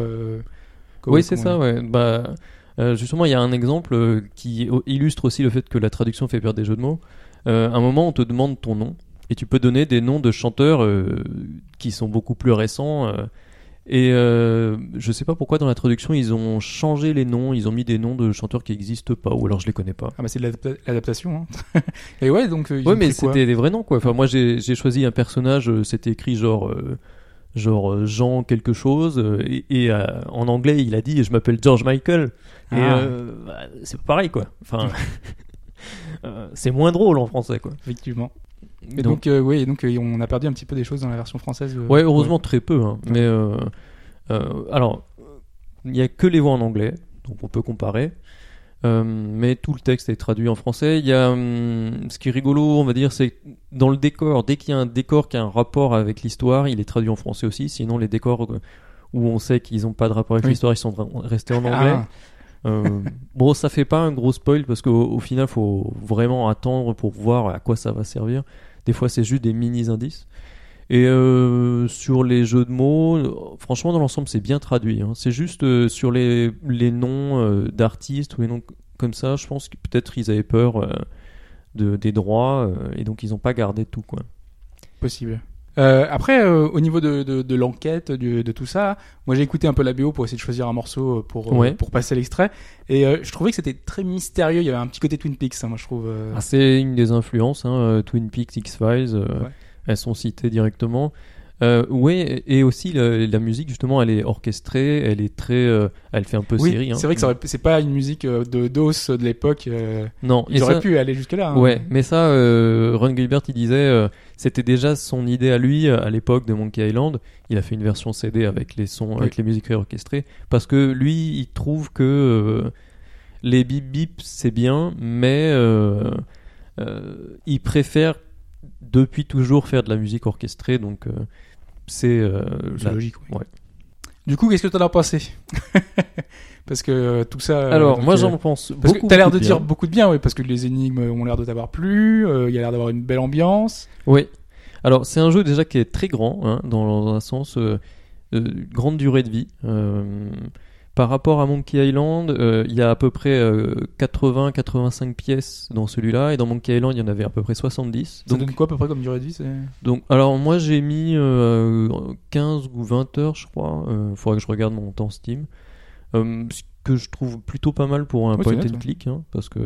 Oui, c'est ça, ouais. Bah, justement, il y a un exemple qui illustre aussi le fait que la traduction fait perdre des jeux de mots. À un moment, on te demande ton nom et tu peux donner des noms de chanteurs qui sont beaucoup plus récents. Et euh, je sais pas pourquoi dans la traduction ils ont changé les noms, ils ont mis des noms de chanteurs qui n'existent pas ou alors je les connais pas. Ah bah c'est de l'adapta- l'adaptation. Hein. et ouais donc euh, ils Ouais, ont mais c'était des vrais noms quoi. Enfin, moi j'ai choisi un personnage, euh, c'était écrit genre euh, genre Jean quelque chose et, et, euh, en anglais il a dit je m'appelle George Michael et Ah. bah, c'est pareil quoi. Enfin c'est moins drôle en français quoi. effectivement. Et Donc, donc, euh, oui, donc euh, on a perdu un petit peu des choses dans la version française. euh, ouais, heureusement très peu. Hein. Mais euh, euh, alors il y a que les voix en anglais donc on peut comparer. Euh, mais tout le texte est traduit en français. Il y a hum, ce qui est rigolo, on va dire, c'est dans le décor. Dès qu'il y a un décor qui a un rapport avec l'histoire, il est traduit en français aussi. Sinon, les décors euh, où on sait qu'ils n'ont pas de rapport avec Oui. l'histoire, ils sont restés en anglais. Ah, Euh, bon, ça fait pas un gros spoil parce qu'au au final, faut vraiment attendre pour voir à quoi ça va servir. Des fois, c'est juste des mini indices. Et euh, sur les jeux de mots, franchement, dans l'ensemble, c'est bien traduit. hein. C'est juste euh, sur les, les noms euh, d'artistes ou les noms comme ça, je pense que peut-être ils avaient peur de, des droits et donc ils n'ont pas gardé tout. Quoi. possible. Euh, après, euh, au niveau de, de, de l'enquête, du- de tout ça, moi j'ai écouté un peu la BO pour essayer de choisir un morceau euh, pour, euh, Ouais. pour passer l'extrait. Et euh, je trouvais que c'était très mystérieux. Il y avait un petit côté Twin Peaks, hein, moi je trouve. euh. Ah, c'est une des influences, hein, Twin Peaks, X-Files, Ouais. elles sont citées directement. Euh, oui, et aussi la, la musique justement, elle est orchestrée, elle est très, euh, elle fait un peu oui, série. hein. c'est vrai que ça c'est pas une musique euh, de DOS de l'époque. euh, Non, ils auraient ça- pu aller jusque là. Ouais, mais ça, Ron Gilbert, il disait, c'était déjà son idée à lui à l'époque de Monkey Island. Il a fait une version CD avec les sons, avec les musiques réorchestrées, parce que lui, il trouve que les bip bip c'est bien, mais il préfère depuis toujours faire de la musique orchestrée, donc c'est euh, C'est la- logique. oui. ouais. Du coup, qu'est-ce que t'en as pensé Parce que euh, tout ça. euh, Alors, donc, moi, euh, j'en pense Parce beaucoup. que t'as l'air de dire bien. beaucoup de bien, oui, parce que les énigmes ont l'air de t'avoir plu, euh, il y a l'air d'avoir une belle ambiance. Oui. Alors, c'est un jeu déjà qui est très grand, hein, dans, dans un sens, euh, euh, grande durée de vie. Euh, par rapport à Monkey Island, euh, il y a à peu près 80-85 pièces dans celui-là, et dans Monkey Island, il y en avait à peu près 70. Ça Donc, donne quoi à peu près comme durée de vie donc alors moi j'ai mis euh, 15 ou 20 heures, je crois. Il faudrait que je regarde mon temps Steam. Euh, ce que je trouve plutôt pas mal pour un Ouais, point and ouais. click, hein, parce que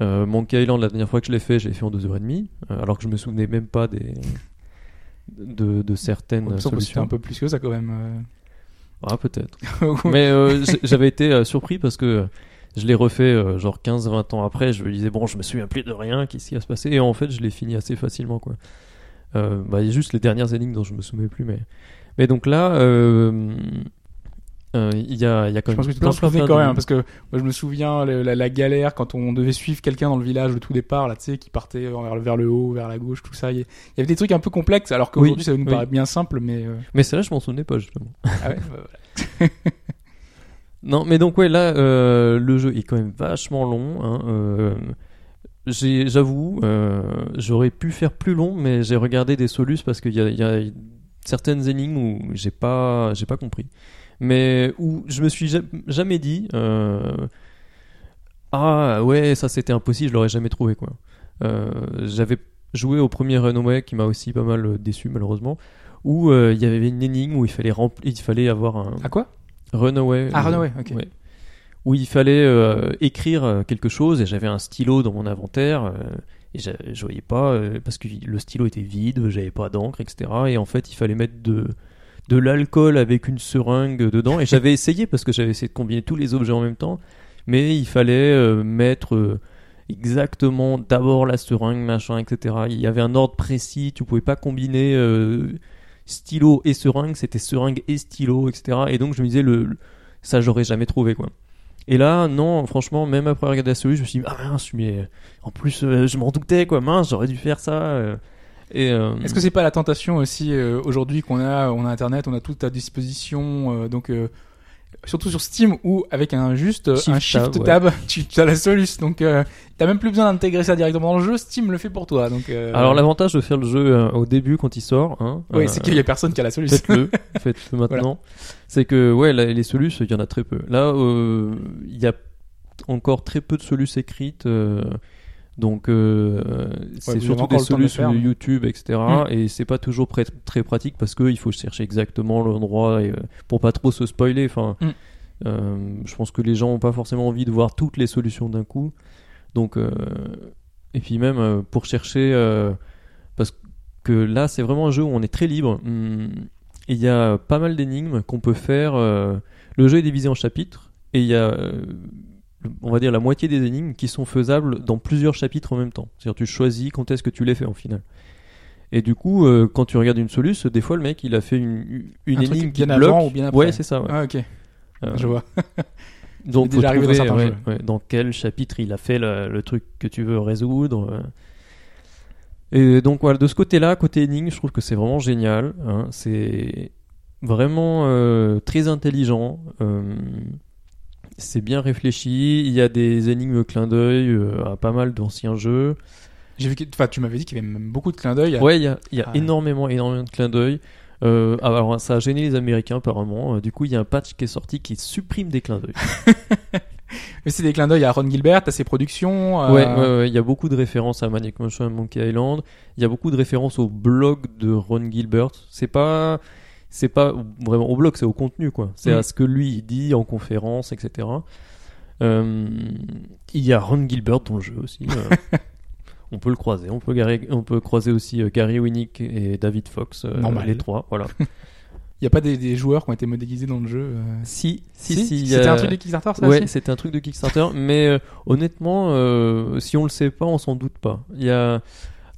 euh, Monkey Island, la dernière fois que je l'ai fait, j'ai fait en 2h30, euh, alors que je me souvenais même pas des de, de certaines C'était solutions. un peu plus que ça quand même. Ah peut-être. Mais euh, j'avais été euh, surpris parce que je l'ai refait euh, genre 15-20 ans après. Je me disais, bon, je me souviens plus de rien, qu'est-ce qui va se passer Et en fait, je l'ai fini assez facilement. quoi. Euh, bah, il y a juste les dernières énigmes dont je me souvenais plus. Mais, mais donc là, euh, euh, il y, a, y a quand Je même. pense que tu quand de- même, parce que moi je me souviens le- la, la galère quand on devait suivre quelqu'un dans le village au tout départ, là, tu sais, qui partait vers, le- vers le haut, vers la gauche, tout ça. Il y, avait des trucs un peu complexes, alors qu'aujourd'hui Oui, ça nous oui. paraît bien simple, mais. euh, Mais celle-là, je m'en souvenais pas justement. Ah ouais, bah, voilà. Non, mais donc ouais, là, euh, le jeu est quand même vachement long. Hein, euh, J'avoue, euh, j'aurais pu faire plus long, mais j'ai regardé des solus parce qu'il y y a certaines énigmes où j'ai pas, j'ai pas compris. Mais où je me suis ja- jamais dit, euh, ah ouais, ça c'était impossible, je l'aurais jamais trouvé quoi. Euh, J'avais joué au premier Runaway qui m'a aussi pas mal euh, déçu malheureusement, où il y avait une énigme où il fallait remplir, il fallait avoir un, À quoi? Runaway. Ah, Runaway, ok. ouais. Où il fallait euh, écrire quelque chose et j'avais un stylo dans mon inventaire euh, et je voyais pas euh, parce que le stylo était vide, j'avais pas d'encre, etc. Et en fait, il fallait mettre de de l'alcool avec une seringue dedans et j'avais essayé parce que j'avais essayé de combiner tous les objets en même temps, mais il fallait euh, mettre euh, exactement d'abord la seringue, machin, etc. Il y avait un ordre précis, tu pouvais pas combiner euh, stylo et seringue, c'était seringue et stylo, etc. Et donc je me disais, le, ça j'aurais jamais trouvé quoi. Et là, non, franchement, même après regarder la solution, je me suis dit, ah mince, mais en plus, je m'en doutais quoi, mince, j'aurais dû faire ça. Euh. Est-ce que c'est pas la tentation aussi euh, aujourd'hui qu'on a, on a Internet, on a tout à disposition, euh, donc euh, surtout sur Steam où avec un juste euh, Shift un Shift tab, tab, ouais. tu as la solution, donc euh, t'as même plus besoin d'intégrer ça directement dans le jeu, Steam le fait pour toi, donc. euh, Alors l'avantage de faire le jeu euh, au début quand il sort, hein, oui, c'est qu'il y a personne qui a la solution. faites-le, faites-le maintenant. C'est que ouais, là, les solutions, il y en a très peu. Là, euh, il y a encore très peu de solutions écrites. Donc euh, c'est surtout des de solutions mais- YouTube, etc. Mm. Et c'est pas toujours très pratique parce qu'il faut chercher exactement l'endroit et, euh, pour pas trop se spoiler. Enfin, Mm. euh, je pense que les gens ont pas forcément envie de voir toutes les solutions d'un coup. Donc euh, et puis même pour chercher parce que là c'est vraiment un jeu où on est très libre. Hum, Il y a pas mal d'énigmes qu'on peut faire. le jeu est divisé en chapitres et il y a, on va dire, la moitié des énigmes qui sont faisables dans plusieurs chapitres en même temps. C'est-à-dire tu choisis quand est-ce que tu les fais en final. Et du coup, euh, quand tu regardes une soluce, des fois le mec il a fait une, une Un truc énigme bien qui avant bloque. ou bien après. Ouais, c'est ça. ouais. Ah ok, Euh, je vois. donc, déjà arrivé dans trouver ouais, ouais, dans quel chapitre il a fait le, le truc que tu veux résoudre. euh. Et donc, voilà, de ce côté-là, côté énigme, je trouve que c'est vraiment génial. hein. C'est vraiment euh, très intelligent. euh, c'est bien réfléchi. Il y a des énigmes clin d'œil euh, à pas mal d'anciens jeux. J'ai vu que, enfin, tu m'avais dit qu'il y avait même beaucoup de clins d'œil. à- Ouais, il y a, il y a Ah. énormément, énormément de clins d'œil. Euh, alors, ça a gêné les Américains apparemment. Euh, Du coup, il y a un patch qui est sorti qui supprime des clins d'œil. Mais c'est des clins d'œil à Ron Gilbert, à ses productions. euh, Ouais, ouais, ouais, il y a beaucoup de références à Maniac Mansion et Monkey Island. Il y a beaucoup de références au blog de Ron Gilbert. C'est pas, c'est pas vraiment au blog, c'est au contenu, quoi. C'est Mm. à ce que lui dit en conférence, etc. Euh, il y a Ron Gilbert dans le jeu aussi. euh. on peut le croiser. On peut, garer- on peut croiser aussi euh, Gary Winnick et David Fox, euh, Normal. les trois. Voilà. Il y a pas des, des joueurs qui ont été modélisés dans le jeu. si, si, si? C'était a- un truc de Kickstarter, ça Ouais, c'était un truc de Kickstarter, mais honnêtement, si on le sait pas, on s'en doute pas. Il y a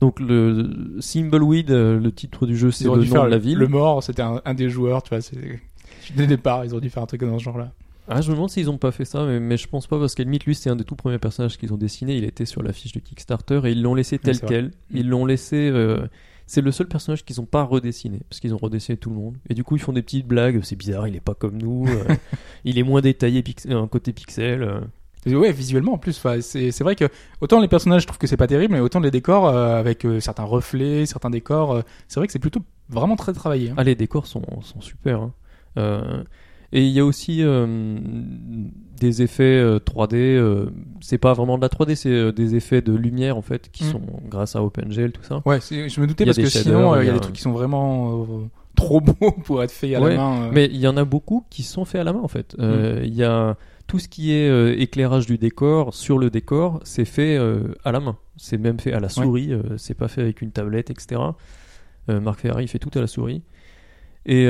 donc le Thimbleweed, euh, le titre du jeu, c'est le nom faire de la le- ville. Le mort, c'était un, un des joueurs, tu vois. Dès le départ, ils auraient dû faire un truc dans ce genre-là. Ah, je me demande s'ils ont pas fait ça, mais, mais je pense pas parce qu'à limite, lui, c'est un des tout premiers personnages qu'ils ont dessiné. Il était sur la fiche de Kickstarter et ils l'ont laissé tel quel. Ils l'ont laissé. euh, c'est le seul personnage qu'ils ont pas redessiné parce qu'ils ont redessiné tout le monde. Et du coup, ils font des petites blagues. C'est bizarre, il est pas comme nous. euh, il est moins détaillé, euh, côté pixel. euh. Ouais, visuellement en plus. enfin, C'est c'est vrai que autant les personnages, je trouve que c'est pas terrible, mais autant les décors euh, avec euh, certains reflets, certains décors, euh, c'est vrai que c'est plutôt vraiment très travaillé. hein. Ah, les décors sont, sont super. hein. Euh, et il y a aussi euh, des effets euh, 3D. euh, c'est pas vraiment de la 3D, c'est euh, des effets de lumière en fait qui Mm. sont grâce à OpenGL tout ça. Ouais, c'est- je me doutais Il y a parce que sinon, shaders, euh, il y il y a a- des trucs qui sont vraiment euh, trop beaux pour être faits à Ouais, la main. euh. Mais il y en a beaucoup qui sont faits à la main en fait. Euh, Il y a tout ce qui est euh, éclairage du décor sur le décor, c'est fait euh, à la main. C'est même fait à la souris. euh, c'est pas fait avec une tablette, etc. Marc Ferrari fait tout à la souris. Et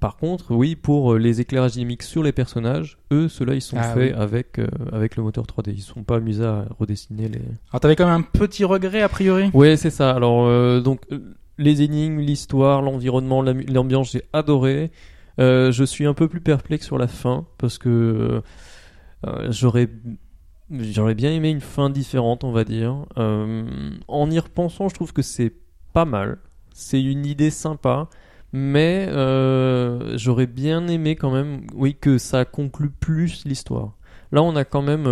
par contre, oui, pour les éclairages dynamiques sur les personnages, eux, ceux-là, ils sont Ah, faits oui. avec, avec le moteur 3D. Ils sont pas amusés à redessiner les. Alors t'avais quand même un petit regret a priori? Ouais, c'est ça. Alors, donc, les énigmes, l'histoire, l'environnement, l'ambiance, j'ai adoré. Euh, je suis un peu plus perplexe sur la fin parce que euh, j'aurais bien aimé une fin différente, on va dire. Euh, en y repensant, je trouve que c'est pas mal. C'est une idée sympa. Mais j'aurais bien aimé quand même, oui, que ça conclue plus l'histoire. Là, on a quand même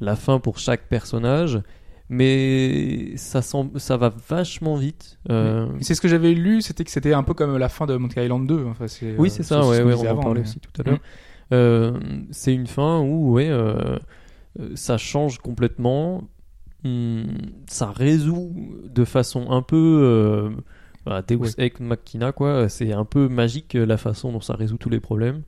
la fin pour chaque personnage, mais ça, semble, ça va vachement vite. Euh, C'est ce que j'avais lu, c'était que c'était un peu comme la fin de Monkey Island 2. Enfin, c'est, Oui, euh, c'est ça, ce ouais, qu'on ouais, on en parlait mais- aussi tout à l'heure. Euh, c'est une fin où, ouais, euh, ça change complètement. Hum, ça résout de façon un peu bah, Deus Ouais. Ex Machina, quoi. C'est un peu magique la façon dont ça résout tous les problèmes.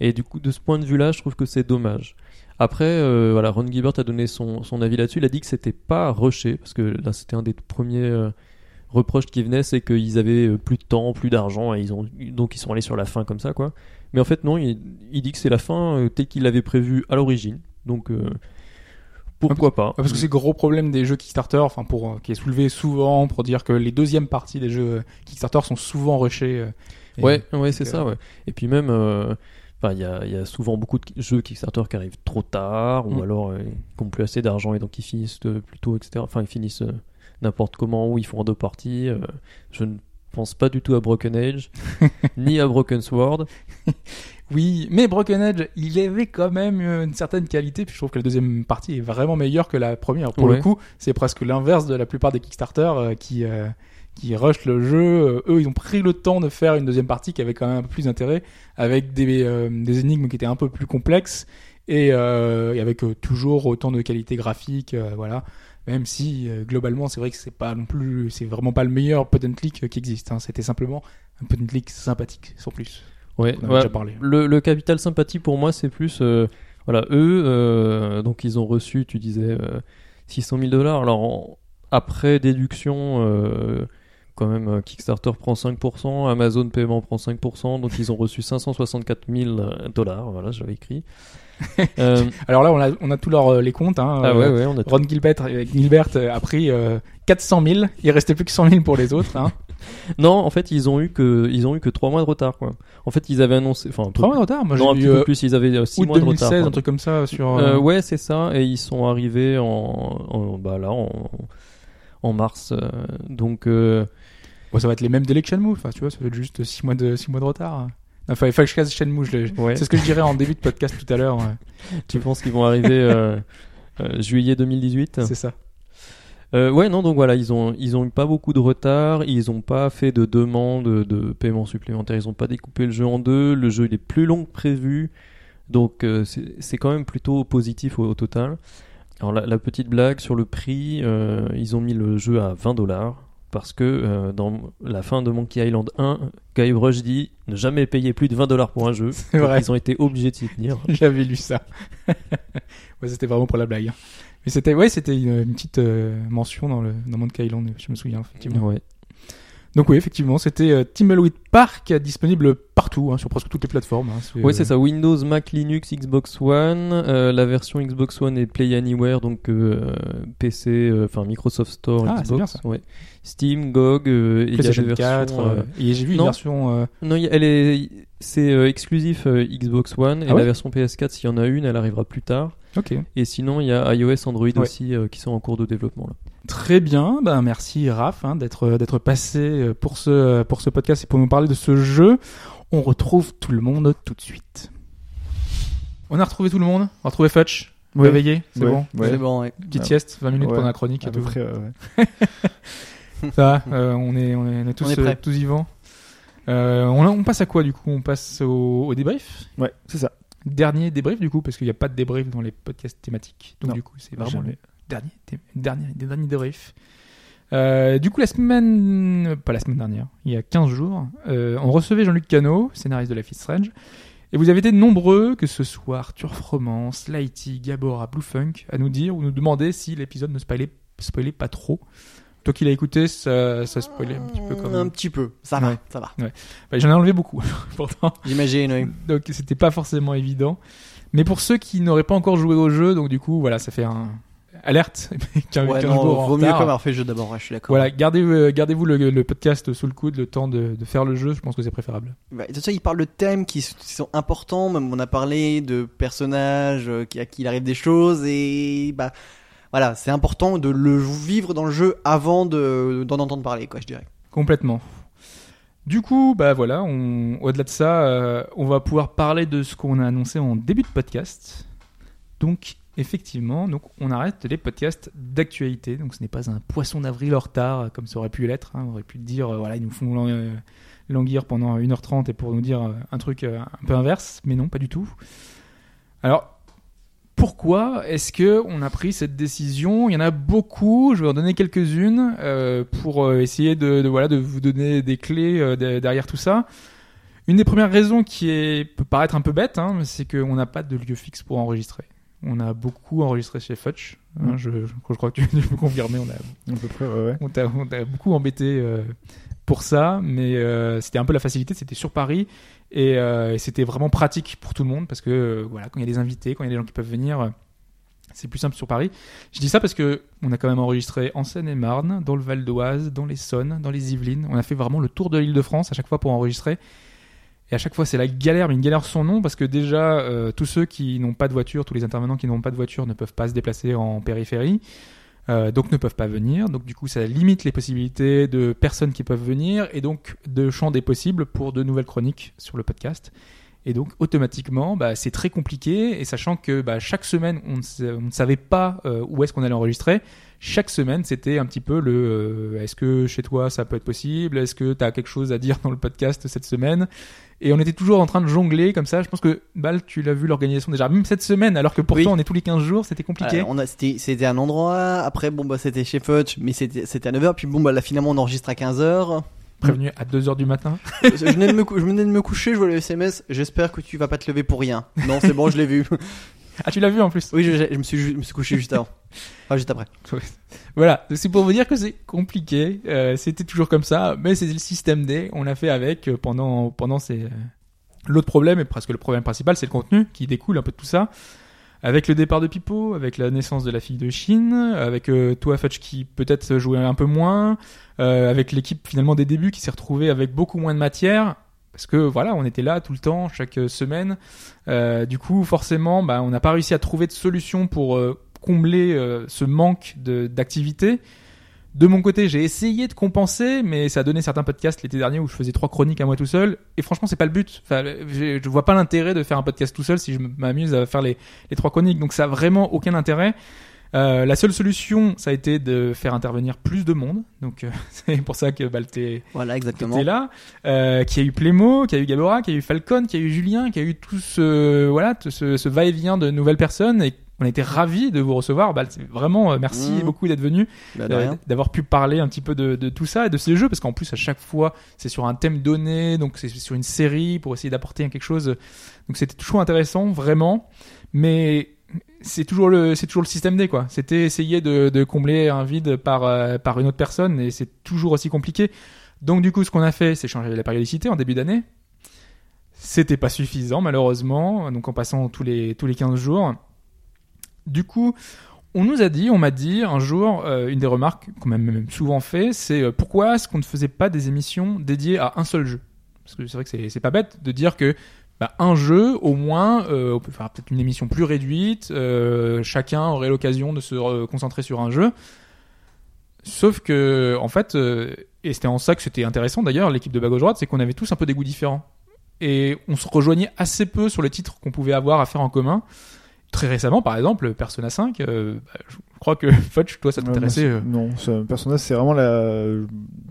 Et du coup, de ce point de vue-là, je trouve que c'est dommage. Après, euh, voilà, Ron Gilbert a donné son, son avis là-dessus. Il a dit que c'était pas rushé, parce que là, c'était un des premiers euh, reproches qui venaient, c'est qu'ils avaient euh, plus de temps, plus d'argent, et ils ont donc ils sont allés sur la fin comme ça, quoi. Mais en fait, non, il, il dit que c'est la fin euh, telle qu'il l'avait prévu à l'origine. Donc, euh, pourquoi pas Ouais, parce que c'est le gros problème des jeux Kickstarter, enfin pour euh, qui est soulevé souvent pour dire que les deuxièmes parties des jeux Kickstarter sont souvent rushés. et- Ouais, ouais, c'est ça, ouais. Et puis même, euh, enfin, il y a, y a souvent beaucoup de jeux Kickstarter qui arrivent trop tard, ou Mm. alors euh, qui n'ont plus assez d'argent et donc ils finissent euh, plus tôt, etc. Enfin, ils finissent euh, n'importe comment, ou ils font en deux parties. euh, je ne pense pas du tout à Broken Age, ni à Broken Sword. Oui, mais Broken Edge, il avait quand même une certaine qualité, puis je trouve que la deuxième partie est vraiment meilleure que la première. Pour Ouais. le coup, c'est presque l'inverse de la plupart des Kickstarter qui qui rushent le jeu. Euh, eux, ils ont pris le temps de faire une deuxième partie qui avait quand même un peu plus d'intérêt, avec des euh, des énigmes qui étaient un peu plus complexes et, euh, et avec euh, toujours autant de qualité graphique, euh, voilà. Même si euh, globalement, c'est vrai que c'est pas non plus, c'est vraiment pas le meilleur point and click qui existe. hein. C'était simplement un point and click sympathique, sans plus. Ouais, On ouais, déjà parlé. Le, le capital sympathie pour moi, c'est plus. euh, voilà, eux, euh, donc ils ont reçu, tu disais, euh, 600 000 dollars. Alors, en- après déduction, euh, quand même, euh, Kickstarter prend 5%, Amazon Paiement prend 5%, donc ils ont reçu 564 000 dollars. Voilà, j'avais écrit. Euh, Alors là, on a, on a tous leurs, euh, les comptes. Hein, ah ouais, ouais, on a. Ron Gilbert, Gilbert a pris euh, 400 000. Il restait plus que 100 000 pour les autres. Hein. Non, en fait, ils ont eu que ils ont eu que 3 mois de retard, quoi. En fait, ils avaient annoncé. Enfin, un peu- Trois mois de retard. Moi, non, un petit vu peu plus. Ils avaient 6 août mois de 2016, retard. un truc comme ça sur. Euh, ouais, c'est ça. Et ils sont arrivés en, en- bah là, en, en mars. euh, donc, euh, bon, ça va être les mêmes délais que Shenmue. Enfin, tu vois, ça va être juste 6 mois de 6 mois de retard. Enfin, il fallait que je casse Shenmue. Je ouais. C'est ce que je dirais en début de podcast tout à l'heure. tu penses qu'ils vont arriver euh, euh, juillet 2018 C'est ça. Euh, Ouais, non. Donc voilà, ils ont ils ont eu pas beaucoup de retard. Ils ont pas fait de demande de paiement supplémentaire. Ils ont pas découpé le jeu en deux. Le jeu il est plus long que prévu. Donc c'est c'est quand même plutôt positif au, au total. Alors la, la petite blague sur le prix, ils ont mis le jeu à 20 dollars parce que euh, dans la fin de Monkey Island 1, Guybrush dit ne jamais payer plus de 20 dollars pour un jeu. C'est vrai. Ils ont été obligés de s'y tenir. J'avais lu ça. ouais, c'était vraiment pour la blague. hein. Mais c'était, ouais, c'était une, une petite euh, mention dans le dans Monkey Island. Je me souviens effectivement. Ouais. Donc oui, effectivement, c'était euh, Thimbleweed Park, disponible partout, hein, sur presque toutes les plateformes. hein. Oui, euh, c'est ça. Windows, Mac, Linux, Xbox One. Euh, la version Xbox One est Play Anywhere, donc euh, PC, euh, enfin Microsoft Store, Ah, c'est bien, Xbox. ça. Ouais. Steam, GOG. euh, et il y a des PlayStation versions, 4. euh, euh, et j'ai vu une non. version. euh, Non, elle est, c'est euh, exclusif euh, Xbox One et Ah ouais la version PS4, s'il y en a une, elle arrivera plus tard. Ok. Et sinon, il y a iOS, Android Ouais. aussi euh, qui sont en cours de développement là. Très bien, ben merci Raph hein, d'être d'être passé euh, pour ce pour ce podcast et pour nous parler de ce jeu. On retrouve tout le monde tout de suite. On a retrouvé tout le monde? On a retrouvé Fetch. Ouais. Réveillé, c'est bon? Ouais. C'est bon, ouais. Petite Ah. sieste, 20 minutes Ouais. pendant la chronique et À peu tout. près, ouais. Ça, va, euh, on est on est, on est tous On est euh, tous vivants. Euh, on, on passe à quoi du coup? On passe au, au débrief? Ouais, c'est ça. Dernier débrief du coup parce qu'il n'y a pas de débrief dans les podcasts thématiques. Donc Non, du coup c'est vraiment Jamais. Dernier, dernier, dernier débrief. Euh, du coup, la semaine, pas la semaine dernière, il y a 15 jours, euh, on recevait Jean-Luc Cano, scénariste de Life is Strange, et vous avez été nombreux, que ce soit Arthur Froment, Slighty, Gabora, Bluefunk, à nous dire ou nous demander si l'épisode ne spoilait, spoilait pas trop. Toi qui l'as écouté, ça, ça spoilait un petit peu quand Un même. petit peu. Ça va, Ouais. ça va. Bah, J'en ai enlevé beaucoup, pourtant. J'imagine, oui. Donc c'était pas forcément évident. Mais pour ceux qui n'auraient pas encore joué au jeu, donc du coup, voilà, ça fait un alerte. 15 Ouais, 15 non, jours en vaut mieux même avoir fait le jeu d'abord, je suis d'accord. Voilà, gardez, euh, gardez-vous le, le podcast sous le coude, le temps de, de faire le jeu, je pense que c'est préférable. Bah, de toute façon, il parle de thèmes qui, sont importants. Même on a parlé de personnages euh, qui, à qui il arrive des choses et bah voilà, c'est important de le vivre dans le jeu avant de d'en entendre parler, quoi, je dirais. Complètement. Du coup, bah voilà, on, au-delà de ça, euh, on va pouvoir parler de ce qu'on a annoncé en début de podcast. Donc, effectivement, donc on arrête les podcasts d'actualité. Donc, ce n'est pas un poisson d'avril en retard euh, comme ça aurait pu l'être. hein. On aurait pu dire, euh, voilà, ils nous font euh, languir pendant 1h30 et pour nous dire un truc un peu inverse, mais non, pas du tout. Alors, pourquoi est-ce que on a pris cette décision? Il y en a beaucoup. Je vais en donner quelques-unes pour essayer de, voilà de vous donner des clés de- derrière tout ça. Une des premières raisons qui peut paraître un peu bête, hein, c'est qu'on n'a pas de lieu fixe pour enregistrer. On a beaucoup enregistré chez Futch. hein, Mm. je, crois que tu, peux confirmer. On a À peu près, ouais, ouais. on t'a on t'a beaucoup embêté euh, pour ça, mais euh, c'était un peu la facilité, c'était sur Paris et, euh, et c'était vraiment pratique pour tout le monde parce que voilà, quand il y a des invités, quand il y a des gens qui peuvent venir, c'est plus simple sur Paris. Je dis ça parce que on a quand même enregistré en Seine-et-Marne, dans le Val d'Oise, dans l'Essonne, dans les Yvelines. On a fait vraiment le tour de l'Île-de-France à chaque fois pour enregistrer. Et à chaque fois, c'est la galère, mais une galère sans nom, parce que déjà, euh, tous ceux qui n'ont pas de voiture, tous les intervenants qui n'ont pas de voiture ne peuvent pas se déplacer en périphérie, euh, donc ne peuvent pas venir. Donc du coup, ça limite les possibilités de personnes qui peuvent venir, et donc de champs des possibles pour de nouvelles chroniques sur le podcast. Et donc automatiquement, bah, c'est très compliqué, et sachant que bah, chaque semaine, on ne, sa- on ne savait pas euh, où est-ce qu'on allait enregistrer. Chaque semaine, c'était un petit peu le euh, est-ce que chez toi ça peut être possible? Est-ce que tu as quelque chose à dire dans le podcast cette semaine? Et on était toujours en train de jongler comme ça. Je pense que Bal, tu l'as vu l'organisation déjà, même cette semaine, alors que pourtant Oui. on est tous les 15 jours, c'était compliqué. Euh, on a, c'était, c'était un endroit. Après, bon, bah, c'était chez Fudge, mais c'était, c'était à 9h. Puis bon, bah, là, finalement, on enregistre à 15h. Prévenu à 2h du matin? je, venais de me, cou- je venais de me coucher, je vois le SMS. J'espère que tu vas pas te lever pour rien. Non, c'est bon, je l'ai vu. Ah, tu l'as vu en plus? Oui, je, je me suis, ju- je me suis couché juste avant. Enfin, juste après. Voilà, c'est pour vous dire que c'est compliqué. Euh, C'était toujours comme ça, mais c'est le système D. On l'a fait avec euh, pendant pendant ces. euh, L'autre problème, et presque le problème principal, c'est le contenu qui découle un peu de tout ça. Avec le départ de Pipo, avec la naissance de la fille de Chine, avec euh, Fudge qui peut-être jouait un peu moins, euh, avec l'équipe finalement des débuts qui s'est retrouvée avec beaucoup moins de matière. Parce que voilà, on était là tout le temps, chaque euh, semaine. Euh, du coup, forcément, bah, on n'a pas réussi à trouver de solution pour combler ce manque d'activité. De mon côté, j'ai essayé de compenser, mais ça a donné certains podcasts l'été dernier où je faisais trois chroniques à moi tout seul. Et franchement, c'est pas le but. Enfin, je vois pas l'intérêt de faire un podcast tout seul si je m'amuse à faire les, les trois chroniques. Donc ça a vraiment aucun intérêt. Euh, la seule solution, ça a été de faire intervenir plus de monde. Donc euh, c'est pour ça que bah, t'es Voilà, exactement. là, euh, qui a eu Plémo, qui a eu Gabora, qui a eu Falcon, qui a eu Julien, qui a eu tout ce voilà, tout ce, ce va-et-vient de nouvelles personnes et on a été ravis de vous recevoir. Bah, vraiment euh, merci Mmh. beaucoup d'être venu, Bah, euh, d'avoir pu parler un petit peu de, de tout ça et de ces jeux parce qu'en plus à chaque fois c'est sur un thème donné, donc c'est sur une série pour essayer d'apporter quelque chose. Donc c'était toujours intéressant, vraiment, mais c'est toujours le c'est toujours le système D quoi. C'était essayer de, de combler un vide par euh, par une autre personne et c'est toujours aussi compliqué. Donc du coup, ce qu'on a fait, c'est changer la périodicité en début d'année. C'était pas suffisant malheureusement, donc en passant tous les tous les 15 jours. Du coup, on nous a dit, on m'a dit un jour, euh, une des remarques qu'on m'a même souvent fait, c'est euh, pourquoi est-ce qu'on ne faisait pas des émissions dédiées à un seul jeu? Parce que c'est vrai que c'est pas bête de dire que bah, un jeu, au moins, euh, on peut faire peut-être une émission plus réduite, chacun aurait l'occasion de se concentrer sur un jeu. Sauf que, en fait, et c'était en ça que c'était intéressant d'ailleurs, l'équipe de Bago Droite, c'est qu'on avait tous un peu des goûts différents. Et on se rejoignait assez peu sur les titres qu'on pouvait avoir à faire en commun. Très récemment, par exemple, Persona 5, euh, bah, crois que Fudge, toi, ça t'intéressait. euh, Non, ce personnage, c'est vraiment la.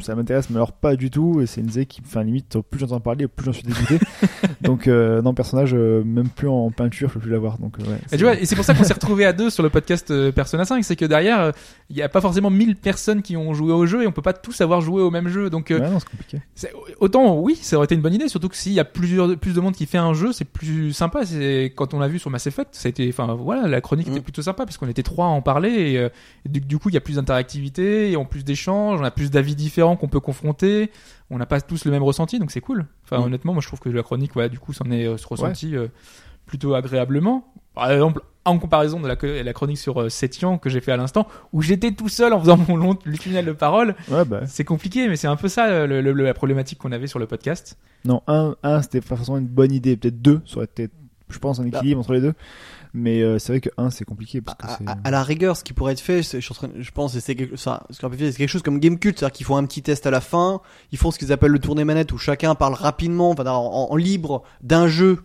Ça m'intéresse, mais alors pas du tout. Et c'est une zé qui, enfin, limite, plus j'entends parler, plus j'en suis dégoûté. donc, euh, non, personnage, euh, même plus en peinture, je peux plus l'avoir. Donc, ouais. Et tu vois, et c'est pour ça qu'on s'est retrouvé à deux sur le podcast Persona 5, c'est que derrière, il n'y a pas forcément 1000 personnes qui ont joué au jeu et on peut pas tous avoir joué au même jeu. Donc, euh, Ouais, non, c'est compliqué. c'est- autant oui, ça aurait été une bonne idée, surtout que s'il y a plusieurs, plus de monde qui fait un jeu, c'est plus sympa. C'est quand on l'a vu sur Mass Effect, ça a été, enfin voilà, la chronique Mm. était plutôt sympa parce qu'on était trois à en parler et, euh, et du, du coup, il y a plus d'interactivité et en plus d'échanges, on a plus d'avis différents qu'on peut confronter. On n'a pas tous le même ressenti, donc c'est cool. Enfin, Mm. honnêtement, moi je trouve que la chronique, voilà, du coup, s'en est euh, se ressenti euh, plutôt agréablement. Par exemple, en comparaison de la, la chronique sur euh, Sétian que j'ai fait à l'instant, où j'étais tout seul en faisant mon long le tunnel de parole, Ouais, bah. c'est compliqué, mais c'est un peu ça le- le- la problématique qu'on avait sur le podcast. Non, un, un c'était pas forcément une bonne idée. Peut-être deux, ça aurait été je pense, un Bah. équilibre entre les deux. Mais euh, c'est vrai que un, c'est compliqué parce que à, c'est. à- à la rigueur, ce qui pourrait être fait, c'est- je, suis en train- je pense, c'est quelque, ça, ce qu'on peut faire, c'est quelque chose comme Gamecult, c'est-à-dire qu'ils font un petit test à la fin, ils font ce qu'ils appellent le tour des manettes où chacun parle rapidement, enfin, en, en libre d'un jeu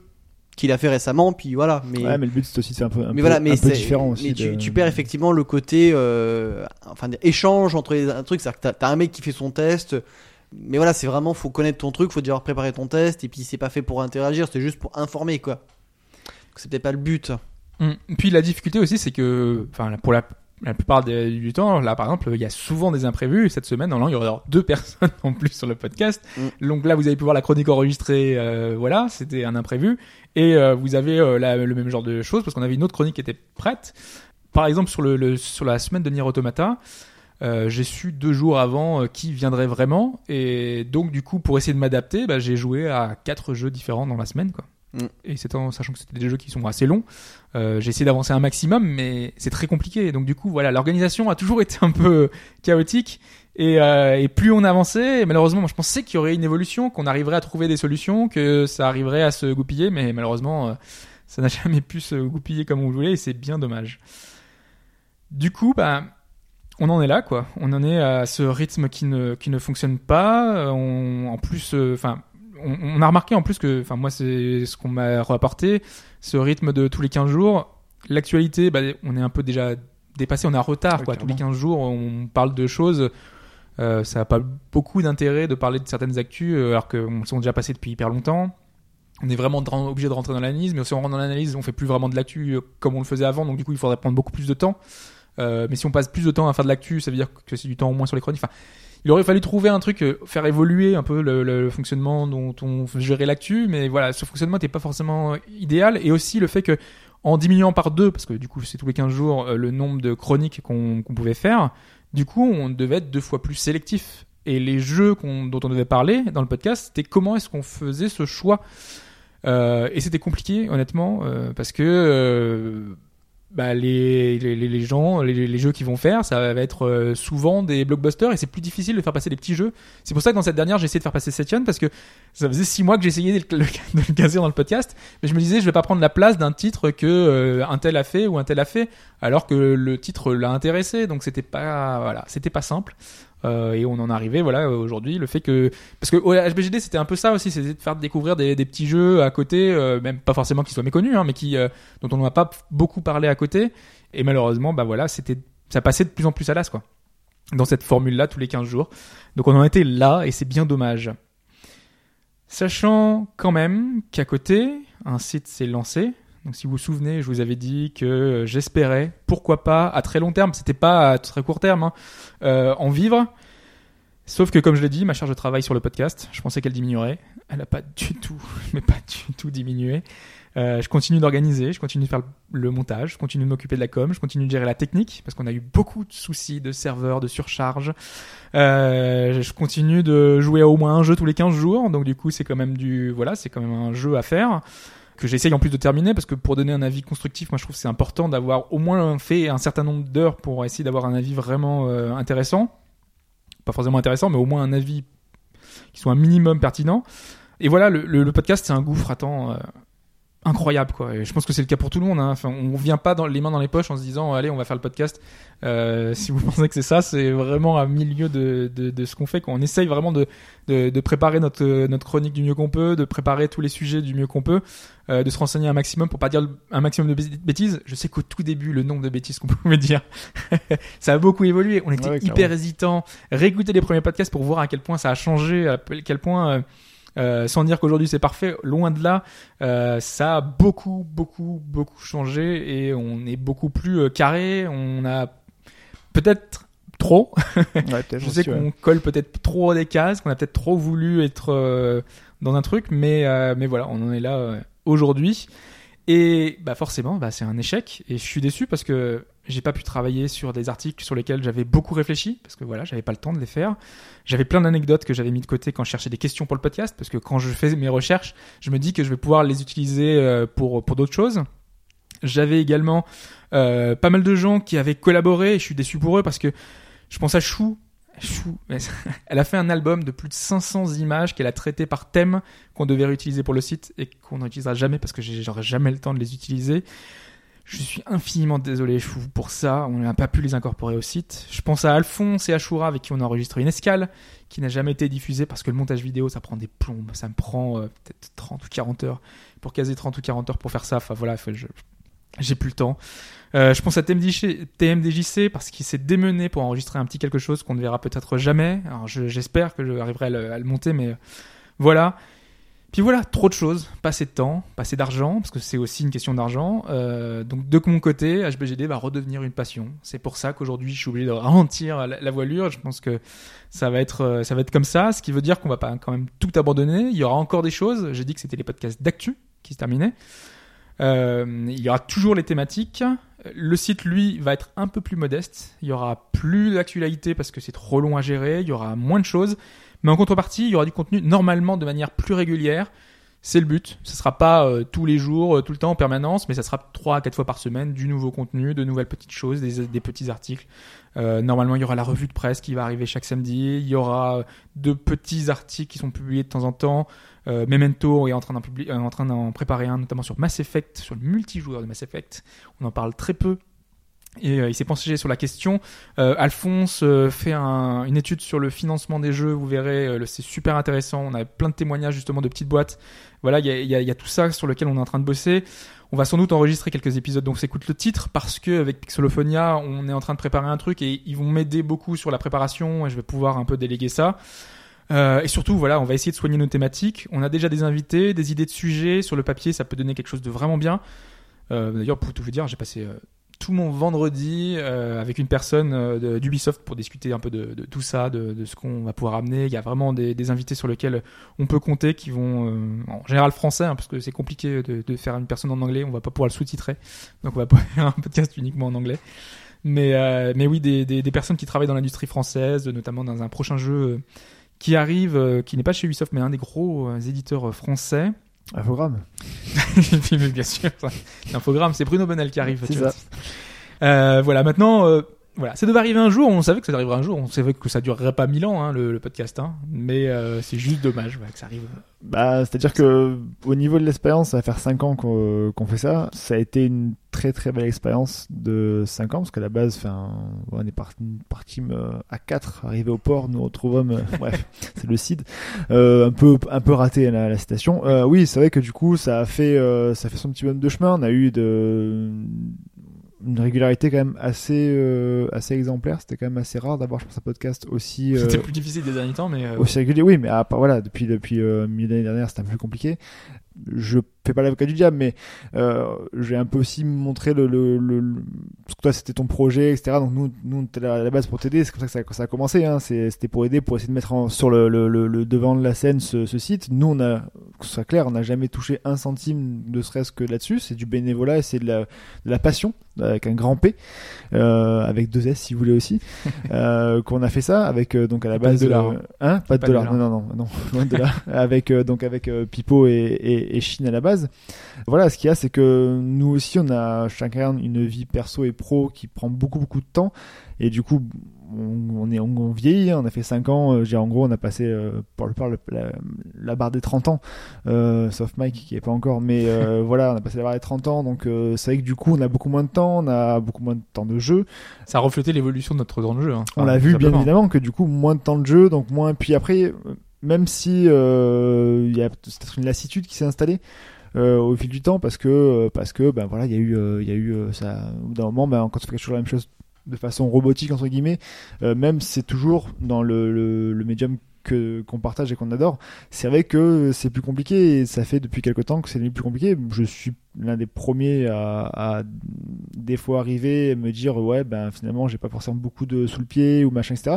qu'il a fait récemment, puis voilà. Mais, Ouais, mais le but c'est aussi faire un peu, un mais peu, voilà, mais c'est- différent aussi. Mais tu, de- tu perds effectivement le côté, euh, enfin, échange entre les un truc, c'est-à-dire que t'as, un mec qui fait son test. Mais voilà, c'est vraiment, faut connaître ton truc, faut devoir préparer ton test, et puis c'est pas fait pour interagir, c'est juste pour informer, quoi. C'est peut-être pas le but. Mm. Puis la difficulté aussi, c'est que, enfin, pour la, la plupart des- du temps, là par exemple, il y a souvent des imprévus. Cette semaine, normalement, il y aura deux personnes en plus sur le podcast. Mm. Donc là, vous avez pu voir la chronique enregistrée. euh, voilà, c'était un imprévu. Et euh, vous avez euh, la- le même genre de choses parce qu'on avait une autre chronique qui était prête. Par exemple, sur le, le- sur la semaine de Nier Automata. euh, j'ai su deux jours avant euh, qui viendrait vraiment et donc du coup pour essayer de m'adapter bah, j'ai joué à quatre jeux différents dans la semaine quoi Mm. et c'est en sachant que c'était des jeux qui sont assez longs euh, j'ai essayé d'avancer un maximum, mais c'est très compliqué. Donc du coup, voilà, l'organisation a toujours été un peu chaotique. Et, euh, plus on avançait, malheureusement, moi, je pensais qu'il y aurait une évolution, qu'on arriverait à trouver des solutions, que ça arriverait à se goupiller, mais malheureusement, euh, ça n'a jamais pu se goupiller comme on voulait, et c'est bien dommage. Du coup, bah, on en est là, quoi. On en est à ce rythme qui ne, fonctionne pas. En plus, enfin, on, on a remarqué en plus que, enfin, moi, c'est ce qu'on m'a rapporté, ce rythme de tous les 15 jours. L'actualité, bah, on est un peu déjà dépassé, on est en retard, quoi. Tous les clairement. 15 jours, on parle de choses. Euh, ça n'a pas beaucoup d'intérêt de parler de certaines actus, euh, alors qu'on sont déjà passés depuis hyper longtemps. On est vraiment obligé de rentrer dans l'analyse, mais si on rentre dans l'analyse, on fait plus vraiment de l'actu euh, comme on le faisait avant, donc du coup, il faudrait prendre beaucoup plus de temps. Euh, mais si on passe plus de temps à faire de l'actu, ça veut dire que c'est du temps au moins sur les chroniques. Enfin, il aurait fallu trouver un truc, euh, faire évoluer un peu le, fonctionnement dont on gérait l'actu, mais voilà, ce fonctionnement n'était pas forcément idéal. Et aussi le fait que, en diminuant par deux, parce que du coup c'est tous les 15 jours euh, le nombre de chroniques qu'on pouvait faire, du coup on devait être deux fois plus sélectif. Et les jeux dont on devait parler dans le podcast, c'était comment est-ce qu'on faisait ce choix. Euh, et c'était compliqué, honnêtement, euh, parce que bah, les, les, les- gens, les, les jeux qu'ils vont faire, ça va être euh, souvent des blockbusters et c'est plus difficile de faire passer des petits jeux. C'est pour ça que dans cette dernière, j'ai essayé de faire passer Setien parce que ça faisait six mois que j'essayais de, le- de le caser dans le podcast, mais je me disais, je vais pas prendre la place d'un titre que euh, un tel a fait ou un tel a fait, alors que le titre l'a intéressé, donc c'était pas, voilà, c'était pas simple. Euh, et on en arrivait voilà aujourd'hui le fait que parce que au HBGD c'était un peu ça aussi c'était de faire découvrir des, petits jeux à côté euh, même pas forcément qu'ils soient méconnus hein, mais qui euh, dont on n'a pas beaucoup parlé à côté. Et malheureusement bah voilà c'était ça passait de plus en plus à l'as quoi. Dans cette formule là tous les 15 jours. Donc on en était là et c'est bien dommage. Sachant quand même qu'à côté un site s'est lancé donc si vous vous souvenez je vous avais dit que euh, j'espérais pourquoi pas à très long terme c'était pas à très court terme hein, euh, en vivre Sauf que, comme je l'ai dit, ma charge de travail sur le podcast, je pensais qu'elle diminuerait. Elle n'a pas du tout, mais pas du tout diminué. Euh, je continue d'organiser, je continue de faire le montage, je continue de m'occuper de la com, je continue de gérer la technique, parce qu'on a eu beaucoup de soucis de serveurs, de surcharge. Euh, je continue de jouer à au moins un jeu tous les 15 jours, donc du coup, c'est quand même du, voilà, c'est quand même un jeu à faire que j'essaye en plus de terminer parce que pour donner un avis constructif, moi je trouve c'est important d'avoir au moins fait un certain nombre d'heures pour essayer d'avoir un avis vraiment euh, intéressant pas forcément intéressant, mais au moins un avis qui soit un minimum pertinent. Et voilà, le, podcast, c'est un gouffre, attends, euh, incroyable, quoi. Et je pense que c'est le cas pour tout le monde. Hein. Enfin, on vient pas dans, les mains dans les poches en se disant, allez, on va faire le podcast. Euh, si vous pensez que c'est ça, c'est vraiment à milieu de, de, de ce qu'on fait. Quand on essaye vraiment de, de, de préparer notre, notre chronique du mieux qu'on peut, de préparer tous les sujets du mieux qu'on peut, euh, de se renseigner un maximum pour pas dire un maximum de bêt- bêtises. Je sais qu'au tout début, le nombre de bêtises qu'on pouvait dire, ça a beaucoup évolué. On était Ouais, hyper hésitant. Réécouter les premiers podcasts pour voir à quel point ça a changé, à quel point, euh, euh, sans dire qu'aujourd'hui c'est parfait, loin de là, euh, ça a beaucoup, beaucoup, beaucoup changé et on est beaucoup plus euh, carré. On a peut-être trop. Ouais, peut-être, Je sais ouais. qu'on colle peut-être trop des cases, qu'on a peut-être trop voulu être dans un truc, mais mais voilà, on en est là aujourd'hui. Et bah forcément, bah c'est un échec et je suis déçu parce que j'ai pas pu travailler sur des articles sur lesquels j'avais beaucoup réfléchi parce que voilà, j'avais pas le temps de les faire. J'avais plein d'anecdotes que j'avais mis de côté quand je cherchais des questions pour le podcast parce que quand je fais mes recherches, je me dis que je vais pouvoir les utiliser euh, pour pour d'autres choses. J'avais également euh, pas mal de gens qui avaient collaboré et je suis déçu pour eux parce que je pense à Chou. chou. Elle a fait un album de plus de 500 images qu'elle a traitées par thème qu'on devait réutiliser pour le site et qu'on n'utilisera jamais parce que j'aurai jamais le temps de les utiliser. Je suis infiniment désolé, pour ça. On n'a pas pu les incorporer au site. Je pense à Alphonse et à Shura avec qui on a enregistré une escale qui n'a jamais été diffusée parce que le montage vidéo, ça prend des plombes. Ça me prend euh, peut-être 30 ou 40 heures pour caser 30 ou 40 heures pour faire ça. Enfin voilà, j'ai plus le temps. Euh, je pense à TMDJC, parce qu'il s'est démené pour enregistrer un petit quelque chose qu'on ne verra peut-être jamais. Alors je- j'espère que j'arriverai à le, à le monter, mais euh, voilà. Puis voilà, trop de choses, pas assez de temps, pas assez d'argent, parce que c'est aussi une question d'argent. Euh, donc de mon côté, HBGD va redevenir une passion. C'est pour ça qu'aujourd'hui, je suis obligé de ralentir la, voilure. Je pense que ça va être, euh, ça va être comme ça, ce qui veut dire qu'on va pas quand même tout abandonner. Il y aura encore des choses. J'ai dit que c'était les podcasts d'actu qui se terminaient. Euh, il y aura toujours les thématiques. Le site, lui, va être un peu plus modeste. Il y aura plus d'actualité parce que c'est trop long à gérer. Il y aura moins de choses. Mais en contrepartie, il y aura du contenu normalement de manière plus régulière. C'est le but. Ce sera pas euh, tous les jours, euh, tout le temps en permanence, mais ça sera trois à quatre fois par semaine du nouveau contenu, de nouvelles petites choses, des, petits articles. Euh, normalement, il y aura la revue de presse qui va arriver chaque samedi. Il y aura de petits articles qui sont publiés de temps en temps. Memento est en train d'en en train d'en préparer un, notamment sur Mass Effect, sur le multijoueur de Mass Effect. On en parle très peu. Et euh, il s'est penché sur la question. Euh, Alphonse euh, fait un- une étude sur le financement des jeux. Vous verrez, c'est super intéressant. On a plein de témoignages justement de petites boîtes. Voilà, il y a, tout ça sur lequel on est en train de bosser. On va sans doute enregistrer quelques épisodes, donc s'écoute le titre parce que avec Pixelophonia, on est en train de préparer un truc et ils vont m'aider beaucoup sur la préparation et je vais pouvoir un peu déléguer ça. Et surtout, voilà, on va essayer de soigner nos thématiques. On a déjà des invités, des idées de sujets sur le papier, ça peut donner quelque chose de vraiment bien. D'ailleurs, pour tout vous dire, j'ai passé tout mon vendredi euh, avec une personne euh, d'Ubisoft pour discuter un peu de, de tout ça, de, de ce qu'on va pouvoir amener. Il y a vraiment des, des invités sur lesquels on peut compter qui vont, euh, en général français, hein, parce que c'est compliqué de, de faire une personne en anglais, on va pas pouvoir le sous-titrer, donc on va pas faire un podcast uniquement en anglais. Mais, euh, mais oui, des, des, des personnes qui travaillent dans l'industrie française, notamment dans un prochain jeu euh, qui arrive, qui n'est pas chez Ubisoft, mais un des gros éditeurs français. Infogramme. bien sûr, ça. l'infogramme, c'est Bruno Bonnel qui arrive. C'est ça. Euh, voilà, maintenant, euh, voilà, ça devait arriver un jour. On savait que ça arriverait un jour. On savait que ça durerait pas mille ans, hein, le, le podcast. Hein. Mais euh, c'est juste dommage voilà, que ça arrive. Bah, c'est-à-dire que au niveau de l'expérience, ça va faire 5 ans qu'on qu'on fait ça. Ça a été une très très belle expérience de 5 ans parce qu'à la base, on est parti, parti euh, à 4, arrivé au port, nous retrouvons, euh, bref, c'est le CID, euh, un peu un peu raté la, la citation. Euh, oui, c'est vrai que du coup, ça a fait ça a fait son petit bonhomme de chemin. On a eu de une régularité quand même assez euh, assez exemplaire. C'était quand même assez rare d'avoir, je pense, un podcast aussi. euh, C'était plus difficile des derniers temps, mais euh, aussi régulier, oui, mais à part- voilà, depuis depuis euh, milieu d'année dernière, c'était un peu plus compliqué. Je fais pas l'avocat du diable, mais euh, j'ai un peu aussi montré le, le, le, le- parce que toi c'était ton projet, etc. Donc nous, nous on était là à la base pour t'aider. C'est comme ça que ça, a commencé. Hein. C'était pour aider, pour essayer de mettre en- sur le, le, devant de la scène ce, ce site. Nous, on a, que ce soit clair, on n'a jamais touché un centime, ne serait-ce que là-dessus. C'est du bénévolat et c'est de la, de la passion avec un grand P, euh, avec deux S si vous voulez aussi, euh, qu'on a fait ça avec donc à la Pas de base dollars. hein, pas de de dollars, non non non non, loin de là, avec donc avec Pipo et, et, et Chine à la base. Voilà, ce qu'il y a, c'est que nous aussi, on a chacun une vie perso et pro qui prend beaucoup beaucoup de temps, et du coup, on, on est on, on vieillit. hein. on a fait 5 ans. euh, en gros, on a passé euh, pour le la, la barre des 30 ans, euh, sauf Mike qui est pas encore, mais euh, voilà, on a passé la barre des 30 ans, donc c'est vrai que du coup, on a beaucoup moins de temps, on a beaucoup moins de temps de jeu. ça a reflété l'évolution de notre temps de jeu. hein. On l'a vu bien évidemment que du coup moins de temps de jeu, donc moins. Puis après, même si euh, il y a peut-être une lassitude qui s'est installée euh, au fil du temps parce que euh, parce que ben voilà, il y a eu euh, il y a eu ça. Au bout d'un moment, ben quand on fait toujours la même chose de façon robotique entre guillemets, même c'est toujours dans le, le, le médium qu'on partage et qu'on adore. C'est vrai que c'est plus compliqué et ça fait depuis quelque temps que c'est devenu plus compliqué. Je suis l'un des premiers à, des fois arriver et me dire ouais ben finalement j'ai pas forcément beaucoup de sous le pied ou machin etc.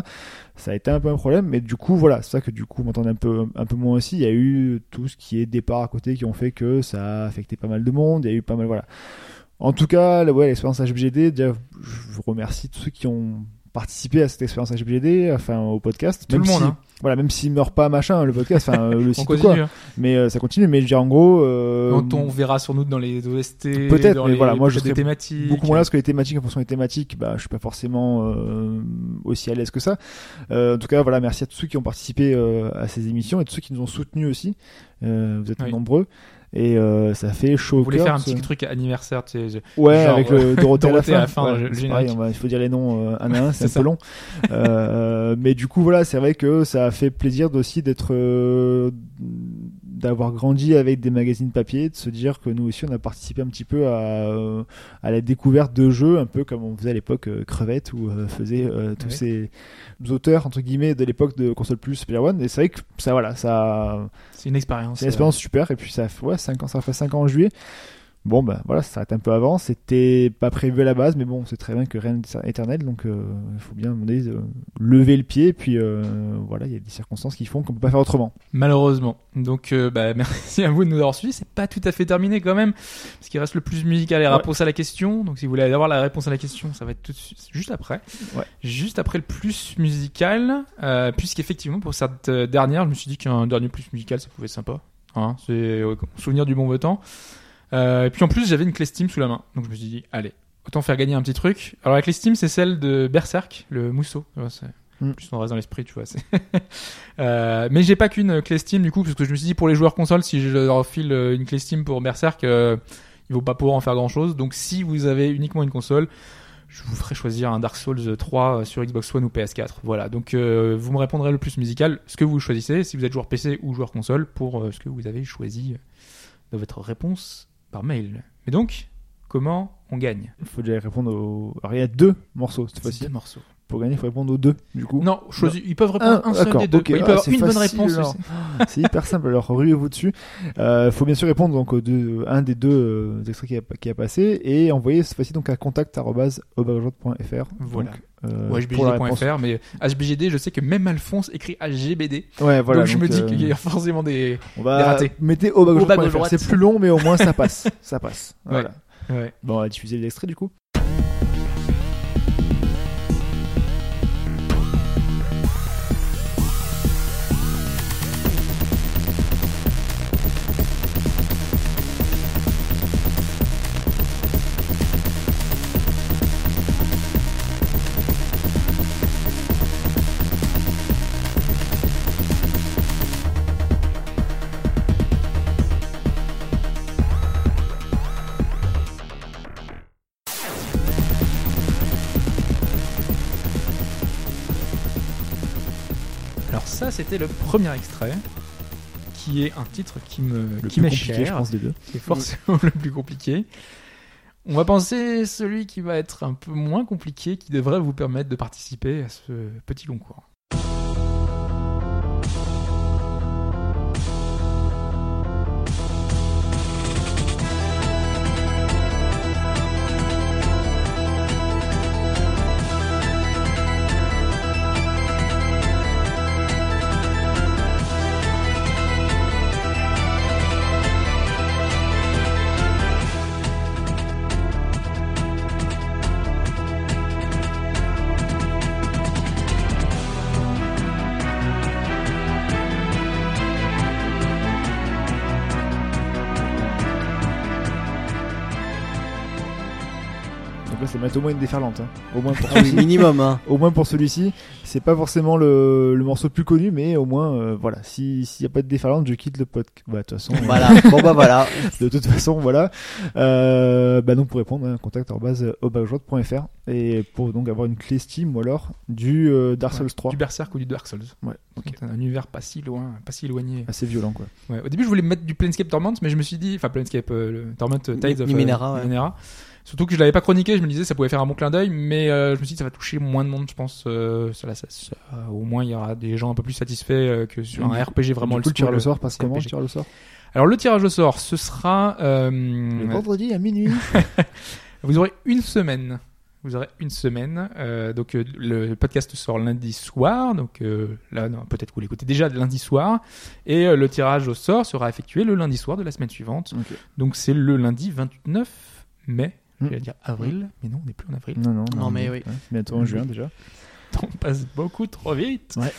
Ça a été un peu un problème, mais du coup voilà c'est ça que du coup m'entendait un peu un peu moins aussi. Il y a eu tout ce qui est départ à côté qui ont fait que ça a affecté pas mal de monde. Il y a eu pas mal voilà. En tout cas, ouais, l'expérience HBGD, déjà, je vous remercie tous ceux qui ont participer à cette expérience HBD, enfin au podcast. Tout même le monde, si, hein. Voilà, même s'il meurt pas, machin, le podcast, enfin euh, le site ou quoi. continue. hein. Mais euh, ça continue. Mais je veux dire, en gros, euh, Quand on verra sur nous dans les OST, Peut-être, dans mais les, voilà, moi, je serais thématiques. beaucoup moins là parce que les thématiques en fonction des thématiques bah je suis pas forcément euh, aussi à l'aise que ça Euh, en tout cas voilà merci à tous ceux qui ont participé euh, à ces émissions et tous ceux qui nous ont soutenus aussi Euh, vous êtes Oui. nombreux et euh, ça fait chaud voulait cœur, faire un petit truc anniversaire, tu sais. ouais genre, avec euh, le Dorothée, Dorothée à la fin, fin, Ouais, il faut dire les noms euh, un à un c'est un peu long. Euh, mais du coup voilà c'est vrai que ça a fait plaisir aussi d'être euh, d'avoir grandi avec des magazines papier de se dire que nous aussi on a participé un petit peu à, euh, à la découverte de jeux un peu comme on faisait à l'époque euh, Crevette où euh, faisait euh, tous Ouais. ces auteurs entre guillemets de l'époque de console plus Player One et c'est vrai que ça voilà ça C'est une expérience. c'est une expérience super et puis ça ouais, 5 ans ça fait 5 ans en juillet bon bah voilà ça s'arrête un peu avant c'était pas prévu à la base mais bon c'est très bien que rien n'est éternel donc euh, il faut bien donné, euh, lever le pied et puis euh, voilà il y a des circonstances qui font qu'on peut pas faire autrement Malheureusement. Donc, euh, bah, merci à vous de nous avoir suivis. C'est pas tout à fait terminé quand même, parce qu'il reste le plus musical et la Ouais. réponse à la question. Donc, si vous voulez avoir la réponse à la question, ça va être tout de suite, juste après. Ouais. Juste après le plus musical, puisqu'effectivement, pour cette dernière, je me suis dit qu'un dernier plus musical, ça pouvait être sympa. Hein, c'est souvenir du bon vieux temps. Euh, et puis en plus, j'avais une clé Steam sous la main. Donc, je me suis dit, allez, autant faire gagner un petit truc. Alors, la clé Steam, c'est celle de Berserk, le mousseau. Vois, c'est- Mm. Plus on reste dans l'esprit, tu vois. Euh, mais j'ai pas qu'une clé Steam du coup, parce que je me suis dit pour les joueurs console, si je leur file euh, une clé Steam pour Berserk, euh, ils vont pas pouvoir en faire grand chose. Donc si vous avez uniquement une console, je vous ferai choisir un Dark Souls 3 sur Xbox One ou PS4. Voilà, donc euh, vous me répondrez le plus musical, ce que vous choisissez, si vous êtes joueur PC ou joueur console, pour euh, ce que vous avez choisi de votre réponse par mail. Mais donc, comment on gagne? Il faut déjà répondre aux alors il y a deux morceaux cette fois-ci Deux morceaux. Pour gagner il faut répondre aux deux du coup Non, choisi- ils peuvent répondre Ah, un seul des deux. ok. ils Ah, peuvent avoir une bonne réponse. alors. aussi. c'est hyper simple alors ruez-vous dessus euh, faut bien sûr répondre donc aux deux, un des deux euh, extraits qui a, qui a passé et envoyer cette fois-ci donc à contact@aubergeois.fr Voilà. Donc, euh, ou hbgd.fr, mais HBGD, je sais que même Alphonse écrit HGBD. Ouais, voilà. donc je me dis euh, qu'il y a forcément des. on des va ratés. mettez au bas gauche. C'est plus long, mais au moins ça passe. ça passe. Voilà. Ouais. Bon, on va diffuser l'extrait du coup. C'était le premier extrait, qui est un titre qui me Le qui m'est cher, je pense, des deux. qui est forcément le plus compliqué. On va penser celui qui va être un peu moins compliqué, qui devrait vous permettre de participer à ce petit concours. Au moins une déferlante. hein. Au moins pour Ah oui, celui-ci. minimum, hein. Au moins pour celui-ci, c'est pas forcément le, le morceau le plus connu, mais au moins, euh, voilà. Si s'il y a pas de déferlante, je quitte le podcast. Bah, de toute façon, Voilà. Bon bah voilà. de toute façon, voilà. Euh, bah donc pour répondre, hein, contact contact@aubergeois.fr et pour donc avoir une clé Steam ou alors du euh, Dark Souls 3. Du Berserk ou du Dark Souls. Ouais. un univers pas si loin, pas si éloigné. Assez violent quoi. Ouais, au début, je voulais mettre du Planescape Torment, mais je me suis dit, enfin Planescape euh, Torment euh, Tides of Numenera, euh, ouais. Numenera. Surtout que je l'avais pas chroniqué, je me disais ça pouvait faire un bon clin d'œil, mais euh, je me suis dit ça va toucher moins de monde, je pense. euh, ça, là, ça- ça- au moins, il y aura des gens un peu plus satisfaits euh, que sur un RPG vraiment du coup, le old tirage au sort passe comment le tirage au sort? Alors le tirage au sort, ce sera. euh, Le vendredi à minuit. vous aurez une semaine. Vous aurez une semaine. euh, donc euh, le podcast sort lundi soir. Donc euh, là, peut-être que vous l'écoutez déjà lundi soir. Et euh, le tirage au sort sera effectué le lundi soir de la semaine suivante. Donc c'est le lundi 29 mai Je Mm. vais dire avril, mais non, on n'est plus en avril. Non, non, Non, mais oui. ouais, bientôt en juin déjà. On passe beaucoup trop vite. Ouais.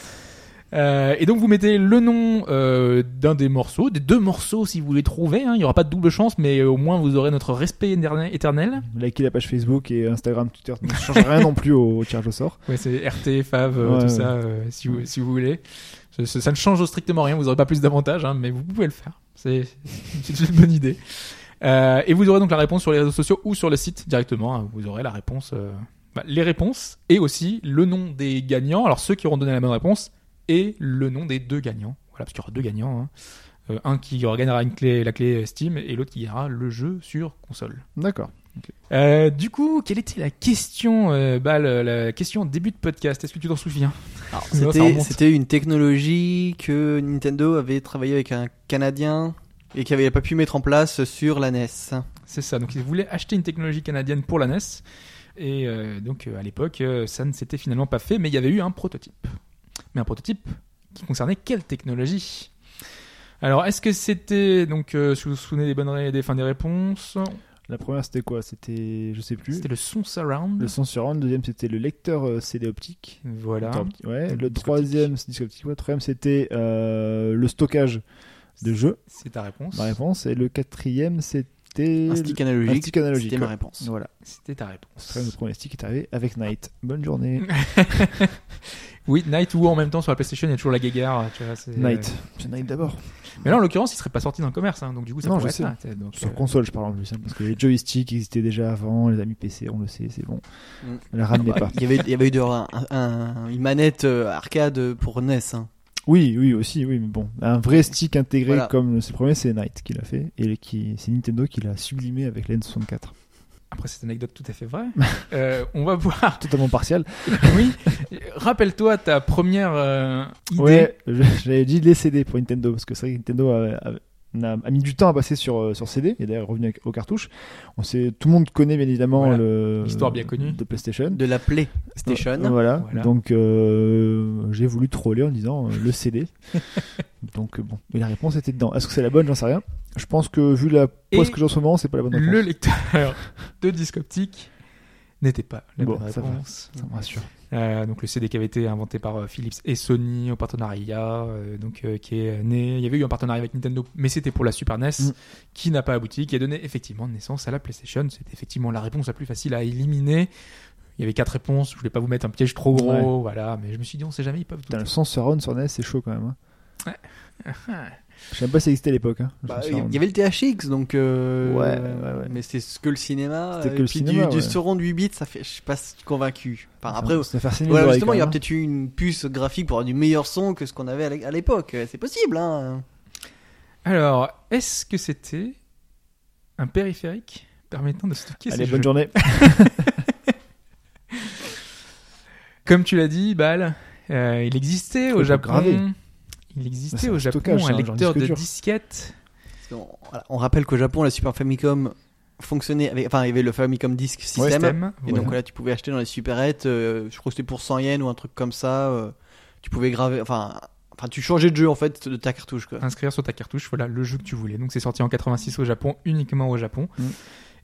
Euh, et donc vous mettez le nom euh, d'un des morceaux, des deux morceaux si vous voulez trouver. hein. Il n'y aura pas de double chance, mais euh, au moins vous aurez notre respect éterne- éternel. Likez la page Facebook et Instagram, Twitter, ça ne change rien non plus au, au tirage au sort. Ouais, c'est RT, Fav, Ouais, tout ouais. ça, euh, si, vous, si vous voulez. Ça, ça- ça ne change strictement rien, vous n'aurez pas plus d'avantages, hein, mais vous pouvez le faire. C'est c'est une bonne idée. Euh, et vous aurez donc la réponse sur les réseaux sociaux ou sur le site directement. hein. Vous aurez la réponse, euh, bah, les réponses et aussi le nom des gagnants. Alors ceux qui auront donné la bonne réponse et le nom des deux gagnants. Voilà, parce qu'il y aura deux gagnants. hein. Euh, un qui gagnera une clé, la clé Steam et l'autre qui gagnera le jeu sur console. D'accord. Euh, du coup, quelle était la question, euh, bah, le- la question début de podcast? Est-ce que tu t'en souviens? C'était une technologie que Nintendo avait travaillé avec un Canadien et qui avait pas pu mettre en place sur la NES. C'est ça. Donc ils voulaient acheter une technologie canadienne pour la NES. Et euh, donc euh, à l'époque, euh, ça ne s'était finalement pas fait, mais il y avait eu un prototype. Mais un prototype qui concernait quelle technologie? Alors est-ce que c'était donc euh, si vous vous souvenez des bonnes ré- des fins des réponses? La première c'était quoi? C'était, je sais plus. C'était le son surround. Le son surround. Le deuxième c'était le lecteur CD optique. Voilà. Ouais. Le troisième, disque optique. Ouais. Le troisième c'était euh, le stockage de jeux. C'est ta réponse. Ma réponse. Et le quatrième c'était Un stick analogique. un stick analogique, C'était ma réponse. Voilà. C'était ta réponse. Le premier stick qui est arrivé avec Night. Bonne journée. Oui, Night ou en même temps sur la PlayStation, il y a toujours la guéguerre. Tu vois, c'est- Night. C'est Night d'abord. Mais là, en l'occurrence, il serait pas sorti dans le commerce, hein, donc du coup, ça Non, pourrait je être sais. Donc, Sur euh, console, je parle en plus, hein, parce que les joysticks existaient déjà avant, les amis PC, on le sait, c'est bon. Mm. La ramenez Bah, pas. Il y avait, il y avait eu de- un- un- une manette euh, arcade pour NES. hein. Oui, oui, aussi, oui, mais bon. Un vrai stick intégré Voilà. comme c'est le premier, c'est Night qui l'a fait, et qui, c'est Nintendo qui l'a sublimé avec l'N64. Après cette anecdote tout à fait vraie, euh, on va voir. Totalement partial. Oui, rappelle-toi ta première euh, idée. Ouais, je- j'avais dit les CD pour Nintendo, parce que c'est vrai que Nintendo a, a- a- a mis du temps à passer sur, euh, sur CD, et d'ailleurs revenu avec- aux cartouches. On sait, tout le monde connaît bien évidemment Voilà. L'histoire bien connue. de PlayStation. De la PlayStation. Euh, voilà. Voilà. Donc euh, j'ai voulu troller en disant euh, le CD. Donc bon, mais la réponse était dedans. Est-ce que c'est la bonne? J'en sais rien. Je pense que vu la pause Et que j'ai en ce moment, c'est pas la bonne réponse. Le lecteur de disque optique n'était pas la Bon, bonne réponse. Ça me rassure. Euh, donc le CD qui avait été inventé par euh, Philips et Sony au partenariat, euh, donc euh, qui est né. Il y avait eu un partenariat avec Nintendo, mais c'était pour la Super NES, Mm. qui n'a pas abouti, qui a donné effectivement naissance à la PlayStation. C'était effectivement la réponse la plus facile à éliminer. Il y avait quatre réponses. Je voulais pas vous mettre un piège trop gros, voilà. Mais je me suis dit, on sait jamais, ils peuvent. tout le son surround sur NES, c'est chaud quand même. Hein. Ah. Je sais pas si ça existait à l'époque. Hein, Bah, Il y avait le THX, donc. euh, Ouais, ouais, ouais. Mais c'est ce que le cinéma. C'était que le puis cinéma, du, ouais. du surround 8 bits, ça fait. Je suis pas convaincu. Enfin, Ça- après, ça fait saigner les voilà, justement, il y a hein. peut-être eu une puce graphique pour avoir du meilleur son que ce qu'on avait à l'é- à l'époque. C'est possible, hein. Alors, est-ce que c'était un périphérique permettant de stocker Allez, ces bonne jeux journée. Comme tu l'as dit, Bal, euh, il existait au Japon. graver. Il existait au Japon stockage, un lecteur disque de dur. disquette. Parce qu'on- voilà, on rappelle qu'au Japon, la Super Famicom fonctionnait avec. Enfin, il y avait le Famicom Disk System. Système, Et voilà. donc là, tu pouvais acheter dans les supérettes, euh, je crois que c'était pour 100 yens ou un truc comme ça. euh, tu pouvais graver. Enfin, enfin, tu changeais de jeu en fait de ta cartouche. Quoi. inscrire sur ta cartouche voilà le jeu que tu voulais. Donc c'est sorti en 86 au Japon, uniquement au Japon. Mm.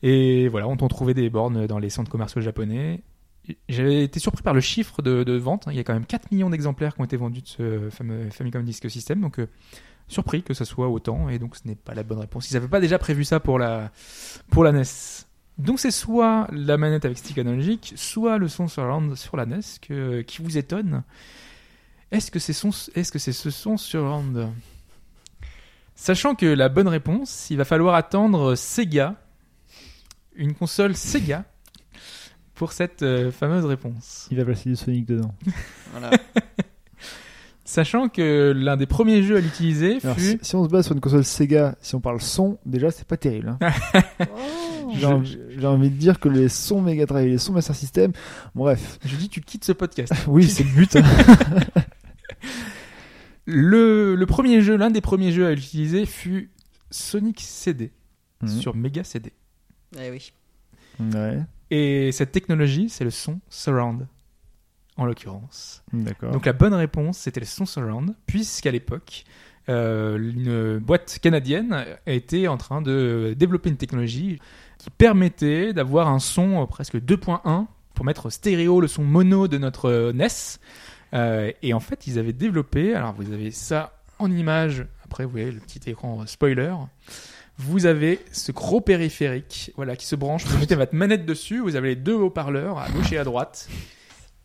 Et voilà, on t'en trouvait des bornes dans les centres commerciaux japonais. J'avais été surpris par le chiffre de, de vente. Il y a quand même 4 millions d'exemplaires qui ont été vendus de ce Famicom Disk System. Donc euh, surpris que ça soit autant. Et donc ce n'est pas la bonne réponse. Ils n'avaient pas déjà prévu ça pour la, pour la NES. Donc c'est soit la manette avec stick analogique, soit le son surround sur la NES que, qui vous étonne. Est-ce que c'est est-ce que c'est ce son surround Sachant que la bonne réponse, il va falloir attendre Sega, une console Sega, pour cette euh, fameuse réponse. Il va placer du Sonic dedans. Voilà. Sachant que l'un des premiers jeux à l'utiliser Alors, fut... si, si on se base sur une console Sega, si on parle son, déjà c'est pas terrible. hein. J'ai envie, j'ai envie de dire que les sons Mega Drive et les sons Master System, bref, Je dis, tu quittes ce podcast. oui c'est le but. hein. Le, le premier jeu, l'un des premiers jeux à l'utiliser fut Sonic CD, Mhm. sur Mega CD. Eh oui. Ouais, Et cette technologie, c'est le son surround, en l'occurrence. d'accord. Donc la bonne réponse, c'était le son surround, puisqu'à l'époque, euh, une boîte canadienne était en train de développer une technologie qui permettait d'avoir un son euh, presque 2.1 pour mettre stéréo le son mono de notre euh, NES. Euh, et en fait, ils avaient développé, alors vous avez ça en image, après vous voyez le petit écran spoiler. Vous avez ce gros périphérique voilà, qui se branche, vous mettez votre manette dessus, vous avez les deux haut-parleurs à gauche et à droite,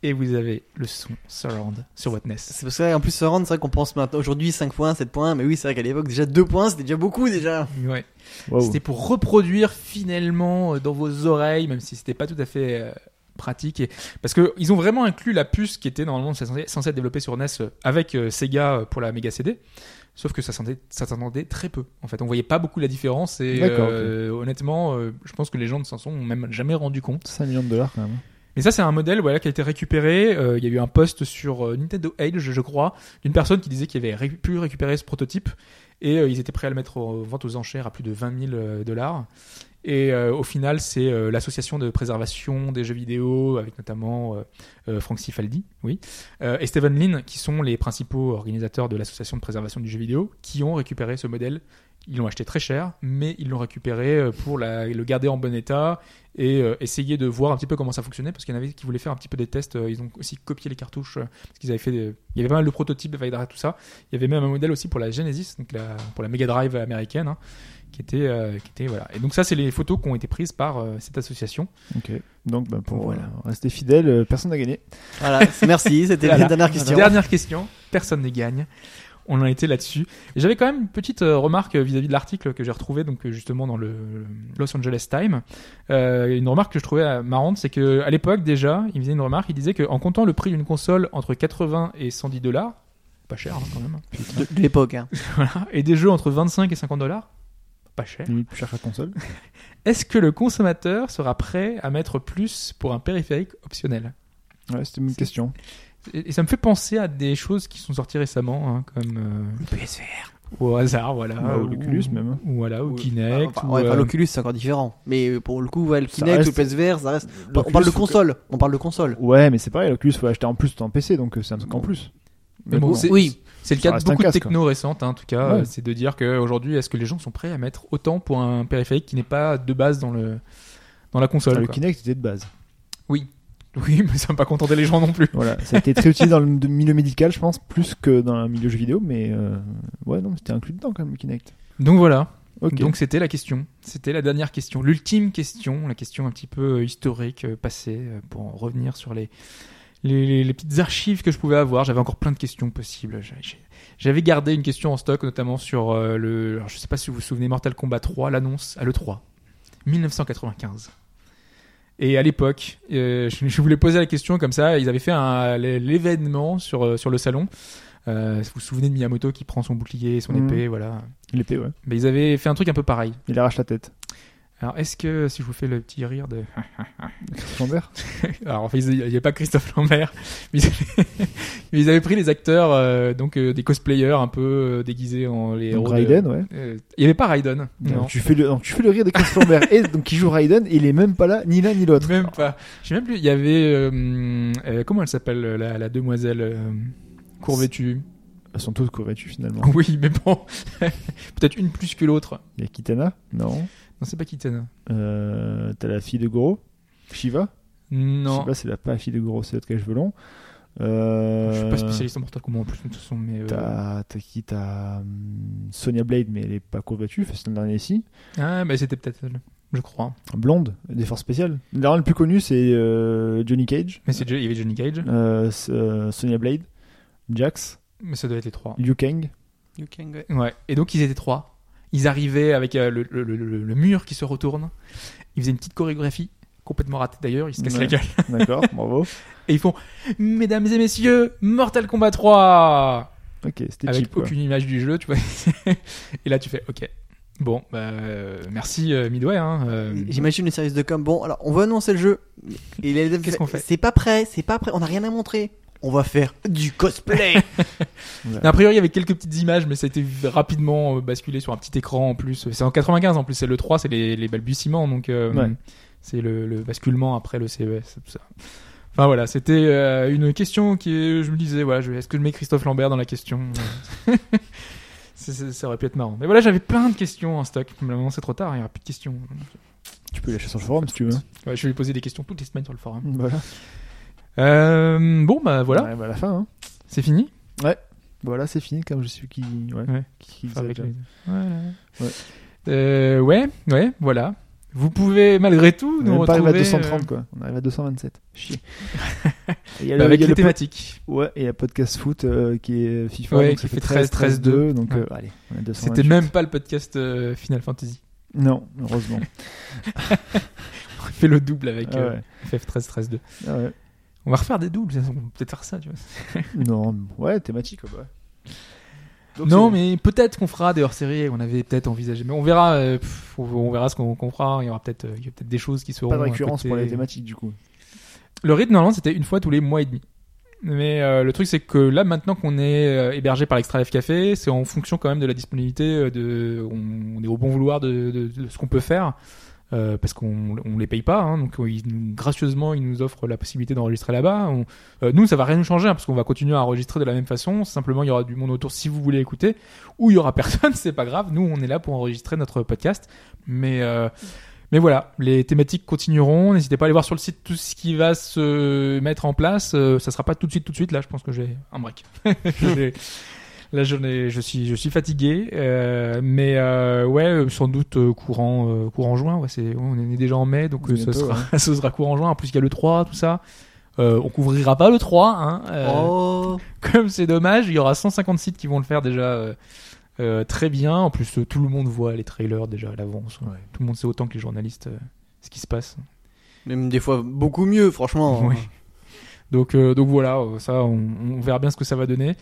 et vous avez le son surround sur votre NES. C'est parce que en plus rendre, c'est vrai qu'on pense maintenant aujourd'hui 5 points, 7 points, mais oui, c'est vrai qu'à l'époque déjà 2 points, c'était déjà beaucoup déjà. Ouais. C'était pour reproduire finalement euh, dans vos oreilles, même si c'était pas tout à fait euh, pratique. Et... Parce que ils ont vraiment inclus la puce qui était normalement censée être développée sur NES euh, avec euh, Sega pour la Mega CD. Sauf que ça s'entendait très peu. En fait, on voyait pas beaucoup la différence. Et euh, honnêtement, euh, je pense que les gens ne s'en sont même jamais rendu compte. 5 millions de dollars quand même. Mais ça, c'est un modèle voilà, qui a été récupéré. Euh, Il y a eu un post sur Nintendo Age, je crois, d'une personne qui disait qu'il avait ré- pu récupérer ce prototype. Et ils étaient prêts à le mettre en vente aux enchères à plus de 20 000 euh, dollars. Et euh, au final, c'est euh, l'association de préservation des jeux vidéo, avec notamment euh, Frank Cifaldi, oui, et Steven Lin, qui sont les principaux organisateurs de l'association de préservation du jeu vidéo, qui ont récupéré ce modèle. Ils l'ont acheté très cher, mais ils l'ont récupéré pour le garder en bon état et essayer de voir un petit peu comment ça fonctionnait parce qu'il y en avait qui voulaient faire un petit peu des tests ils ont aussi copié les cartouches parce qu'ils avaient fait il y avait pas mal de prototypes de Vaidara tout ça il y avait même un modèle aussi pour la Genesis donc pour la Mega Drive américaine hein, qui était euh, qui était voilà et donc ça c'est les photos qui ont été prises par euh, cette association Ok. Donc bah, pour Voilà. euh, rester fidèle, euh, personne n'a gagné. Voilà, merci, c'était Voilà. la dernière question. dernière question personne ne gagne on en était là-dessus. J'avais quand même une petite remarque vis-à-vis de l'article que j'ai retrouvé donc justement dans le le Los Angeles Times. Euh, une remarque que je trouvais marrante, c'est que à l'époque déjà, il faisait une remarque, il disait qu'en comptant le prix d'une console entre 80 et 110 dollars, pas cher hein, quand même, De, de l'époque, hein. voilà, et des jeux entre 25 et 50 dollars, pas cher. Limite plus cher que la console. Est-ce que le consommateur sera prêt à mettre plus pour un périphérique optionnel? Ouais, c'était une question. et, et ça me fait penser à des choses qui sont sorties récemment, hein, comme euh, au hasard, voilà, Bah, ou l'Oculus même. ou voilà, ou Ou- Kinect, Enfin, ou, ouais, enfin, euh, l'Oculus c'est encore différent. Mais euh, pour le coup, ouais, le Kinect reste- ou le PSVR, ça reste. On parle de que- console. On parle de console. Ouais, mais c'est pareil, l'Oculus faut acheter en plus en PC, donc c'est un truc en plus. Mais bon, bon, c'est- Oui. C'est le cas de beaucoup de techno récentes, hein, en tout cas. Ouais. euh, C'est de dire qu'aujourd'hui, est-ce que les gens sont prêts à mettre autant pour un périphérique qui n'est pas de base dans, le, dans la console Ah, le quoi. Kinect était de base. Oui. Oui, mais ça va pas contenter les gens non plus. Voilà, ça a été très utilisé dans le milieu médical, je pense, plus que dans le milieu jeu vidéo, mais euh, ouais, non, c'était inclus dedans quand même, le Kinect. Donc voilà. Ok. Donc c'était la question. C'était la dernière question. L'ultime question, la question un petit peu euh, historique, passée, pour en revenir sur les, les, les- les petites archives que je pouvais avoir. J'avais encore plein de questions possibles. J'avais gardé une question en stock, notamment sur euh, le. Alors, je sais pas si vous vous souvenez, Mortal Kombat 3, l'annonce à l'E3, 1995. Et à l'époque, euh, je, je voulais poser la question comme ça. Ils avaient fait l'événement sur, euh, sur le salon. Euh, vous vous souvenez de Miyamoto qui prend son bouclier, son Mhm. épée, voilà. L'épée, ouais. Mais ils avaient fait un truc un peu pareil. Il arrache la tête. Alors, est-ce que si je vous fais le petit rire de. Lambert? Alors, enfin, il n'y avait pas Christophe Lambert, mais ils avaient, mais ils avaient pris les acteurs, euh, donc euh, des cosplayers un peu euh, déguisés en les Donc héros. de- Raiden, ouais. Il n'y avait pas Raiden. Non. Tu fais le, tu fais le rire de Chris Lambert et donc qui joue Raiden, et il est même pas là, ni l'un ni l'autre. Même pas. Je sais même plus. Il y avait. comment elle s'appelle, la, la demoiselle courvêtue Elles sont toutes correctes finalement. Oui, mais bon. Peut-être une plus que l'autre. Il y a Kitana? Non. Non, c'est pas Kitana. Euh, T'as la fille de Goro Shiva Non. Shiva, c'est la pas la fille de Goro, c'est l'autre qui a les cheveux longs. Euh, Je suis pas spécialiste en Mortal Kombat en plus, de toute façon, mais. euh, T'as t'as qui T'as hum, Sonia Blade, mais elle est pas courbattue, c'est le dernier ici. Ah, bah c'était peut-être elle, je crois. Blonde, des forces spéciales. L'un le plus connu, c'est euh, Johnny Cage, Mais c'est il y avait Johnny Cage, euh, euh, Sonia Blade, Jax, mais ça doit être les trois. Liu Kang. You can go. Ouais. Et donc ils étaient trois. Ils arrivaient avec euh, le, le- le- le- le mur qui se retourne. Ils faisaient une petite chorégraphie complètement ratée d'ailleurs. Ils se cassent Ouais. la gueule. D'accord, bravo. Et ils font Mesdames et messieurs, Mortal Kombat 3 Ok, c'était Avec cheap. quoi. aucune image du jeu, tu vois. et là tu fais Ok. Bon, bah, euh, merci euh, Midway. Hein, euh, J'imagine le service de com. Bon, alors on va annoncer le jeu. Qu'est-ce qu'on fait? C'est pas prêt, c'est pas prêt. On a rien à montrer. On va faire du cosplay. A priori, il y avait quelques petites images, mais ça a été rapidement euh, basculé sur un petit écran en plus. C'est en 95 en plus, c'est le 3, c'est les, les balbutiements, donc euh, Ouais. c'est le, le basculement après le CES. Tout ça. Enfin voilà, c'était euh, une question qui, est- je me disais, voilà, est-ce que je mets Christophe Lambert dans la question? Ça aurait pu être marrant. Mais voilà, j'avais plein de questions en stock. Maintenant, c'est trop tard, il n'y aura plus de questions. Tu peux lâcher sur le forum si tu veux. Ouais, je vais lui poser des questions toutes les semaines sur le forum. Voilà. Euh, bon, bah voilà, On arrive à la fin. Hein. c'est fini. Voilà, c'est fini. Comme je suis qui. Ouais. Ouais. qui Enfin, avec exagère. les- Voilà. Ouais. Euh, ouais, ouais, voilà. Vous pouvez malgré tout On nous n'est pas arrivé à retrouver 230 euh, quoi. On arrive à 227. Chier. Et Il y a bah, le, avec il y a les le po- thématiques. Ouais, et il y a podcast foot euh, qui est FIFA. Ouais, donc qui ça fait 13, 13, 2. Donc Ouais. euh, allez, on est à 228. C'était même pas le podcast euh, Final Fantasy. Non, heureusement. On fait le double avec Ah euh, ouais. FF13 13 2. Ah ouais. On va refaire des doubles, on peut peut-être faire ça, tu vois. Non, ouais, thématique. bah. Donc, non, mais peut-être qu'on fera des hors-séries, on avait peut-être envisagé. Mais on verra, euh, pff, on, verra ce qu'on fera. Il y aura peut-être euh, il y a peut-être des choses qui seront. Pas de récurrence côté. pour les thématiques du coup. Le rythme, normalement, c'était une fois tous les mois et demi. Mais euh, le truc, c'est que là, maintenant qu'on est euh, hébergé par l'Extra Life Café, c'est en fonction quand même de la disponibilité. De, on, on est au bon vouloir de, de- de ce qu'on peut faire. Euh, parce qu'on on les paye pas, hein, donc ils gracieusement ils nous offrent la possibilité d'enregistrer là-bas. Euh, nous ça va rien nous changer hein, parce qu'on va continuer à enregistrer de la même façon. Simplement il y aura du monde autour si vous voulez écouter, ou il y aura personne, c'est pas grave. Nous on est là pour enregistrer notre podcast, mais euh, mais voilà, les thématiques continueront. N'hésitez pas à aller voir sur le site tout ce qui va se mettre en place. Euh, ça sera pas tout de suite, tout de suite. Là, je pense que j'ai un break. Là, je, suis, je suis fatigué, euh, mais euh, ouais, euh, sans doute courant, courant juin. Ouais, c'est, on est déjà en mai, donc euh, ce bientôt, sera, ce sera courant juin. En plus, il y a le 3, tout ça. Euh, on couvrira pas le 3, hein. Oh, comme c'est dommage, il y aura 150 sites qui vont le faire déjà très bien. En plus, tout le monde voit les trailers déjà à l'avance. Ouais. Tout le monde sait autant que les journalistes ce qui se passe. même des fois beaucoup mieux, franchement. Oui. Donc, euh, donc voilà, ça, on, on verra bien ce que ça va donner.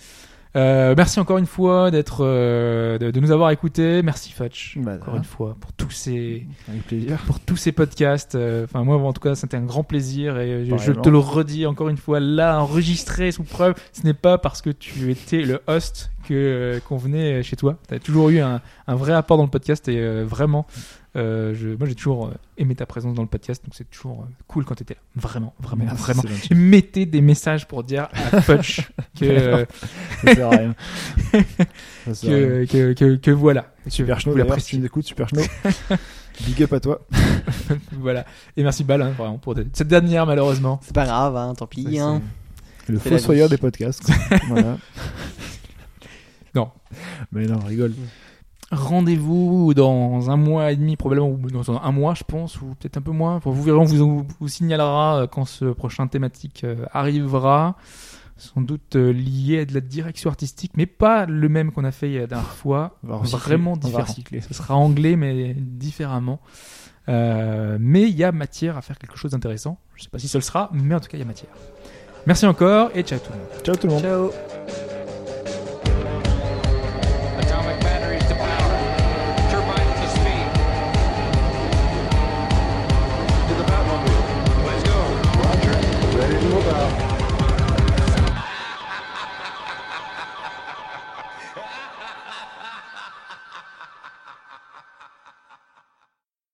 Euh, merci encore une fois d'être, euh, de, de nous avoir écoutés. Merci Fatch, Bah, encore une fois, pour tous ces, pour tous ces podcasts. Euh, Enfin, moi, en tout cas, c'était un grand plaisir et je, je te le redis encore une fois, là, enregistré sous preuve, ce n'est pas parce que tu étais le host que euh, qu'on venait chez toi. Tu as toujours eu un, un vrai apport dans le podcast et euh, vraiment, euh, je, moi, j'ai toujours euh, aimé ta présence dans le podcast, donc c'est toujours euh, cool quand tu étais là. Vraiment, vraiment, Merci, vraiment. c'est gentil. Mettez des messages pour dire à Futch que, euh, que, que, que, que voilà. Super d'ailleurs, si tu écoutes, Super Schno. Big up à toi. Voilà. Et merci Bal, hein, vraiment, pour cette dernière, malheureusement. C'est pas grave, hein, tant pis. Hein. Le fossoyeur vie. des podcasts. voilà. Non. Mais non, rigole. Rendez-vous dans un mois et demi, probablement, ou dans un mois, je pense, ou peut-être un peu moins. Enfin, vous verrez, on vous, vous signalera euh, quand ce prochain thématique euh, arrivera. Sans doute euh, lié à de la direction artistique, mais pas le même qu'on a fait la dernière fois. On va recycler. Vraiment On va différent. Ce sera anglais, mais différemment. Euh, mais il y a matière à faire quelque chose d'intéressant. Je sais pas si ce le sera, mais en tout cas, il y a matière. Merci encore et ciao tout le monde. Ciao tout le monde. Ciao.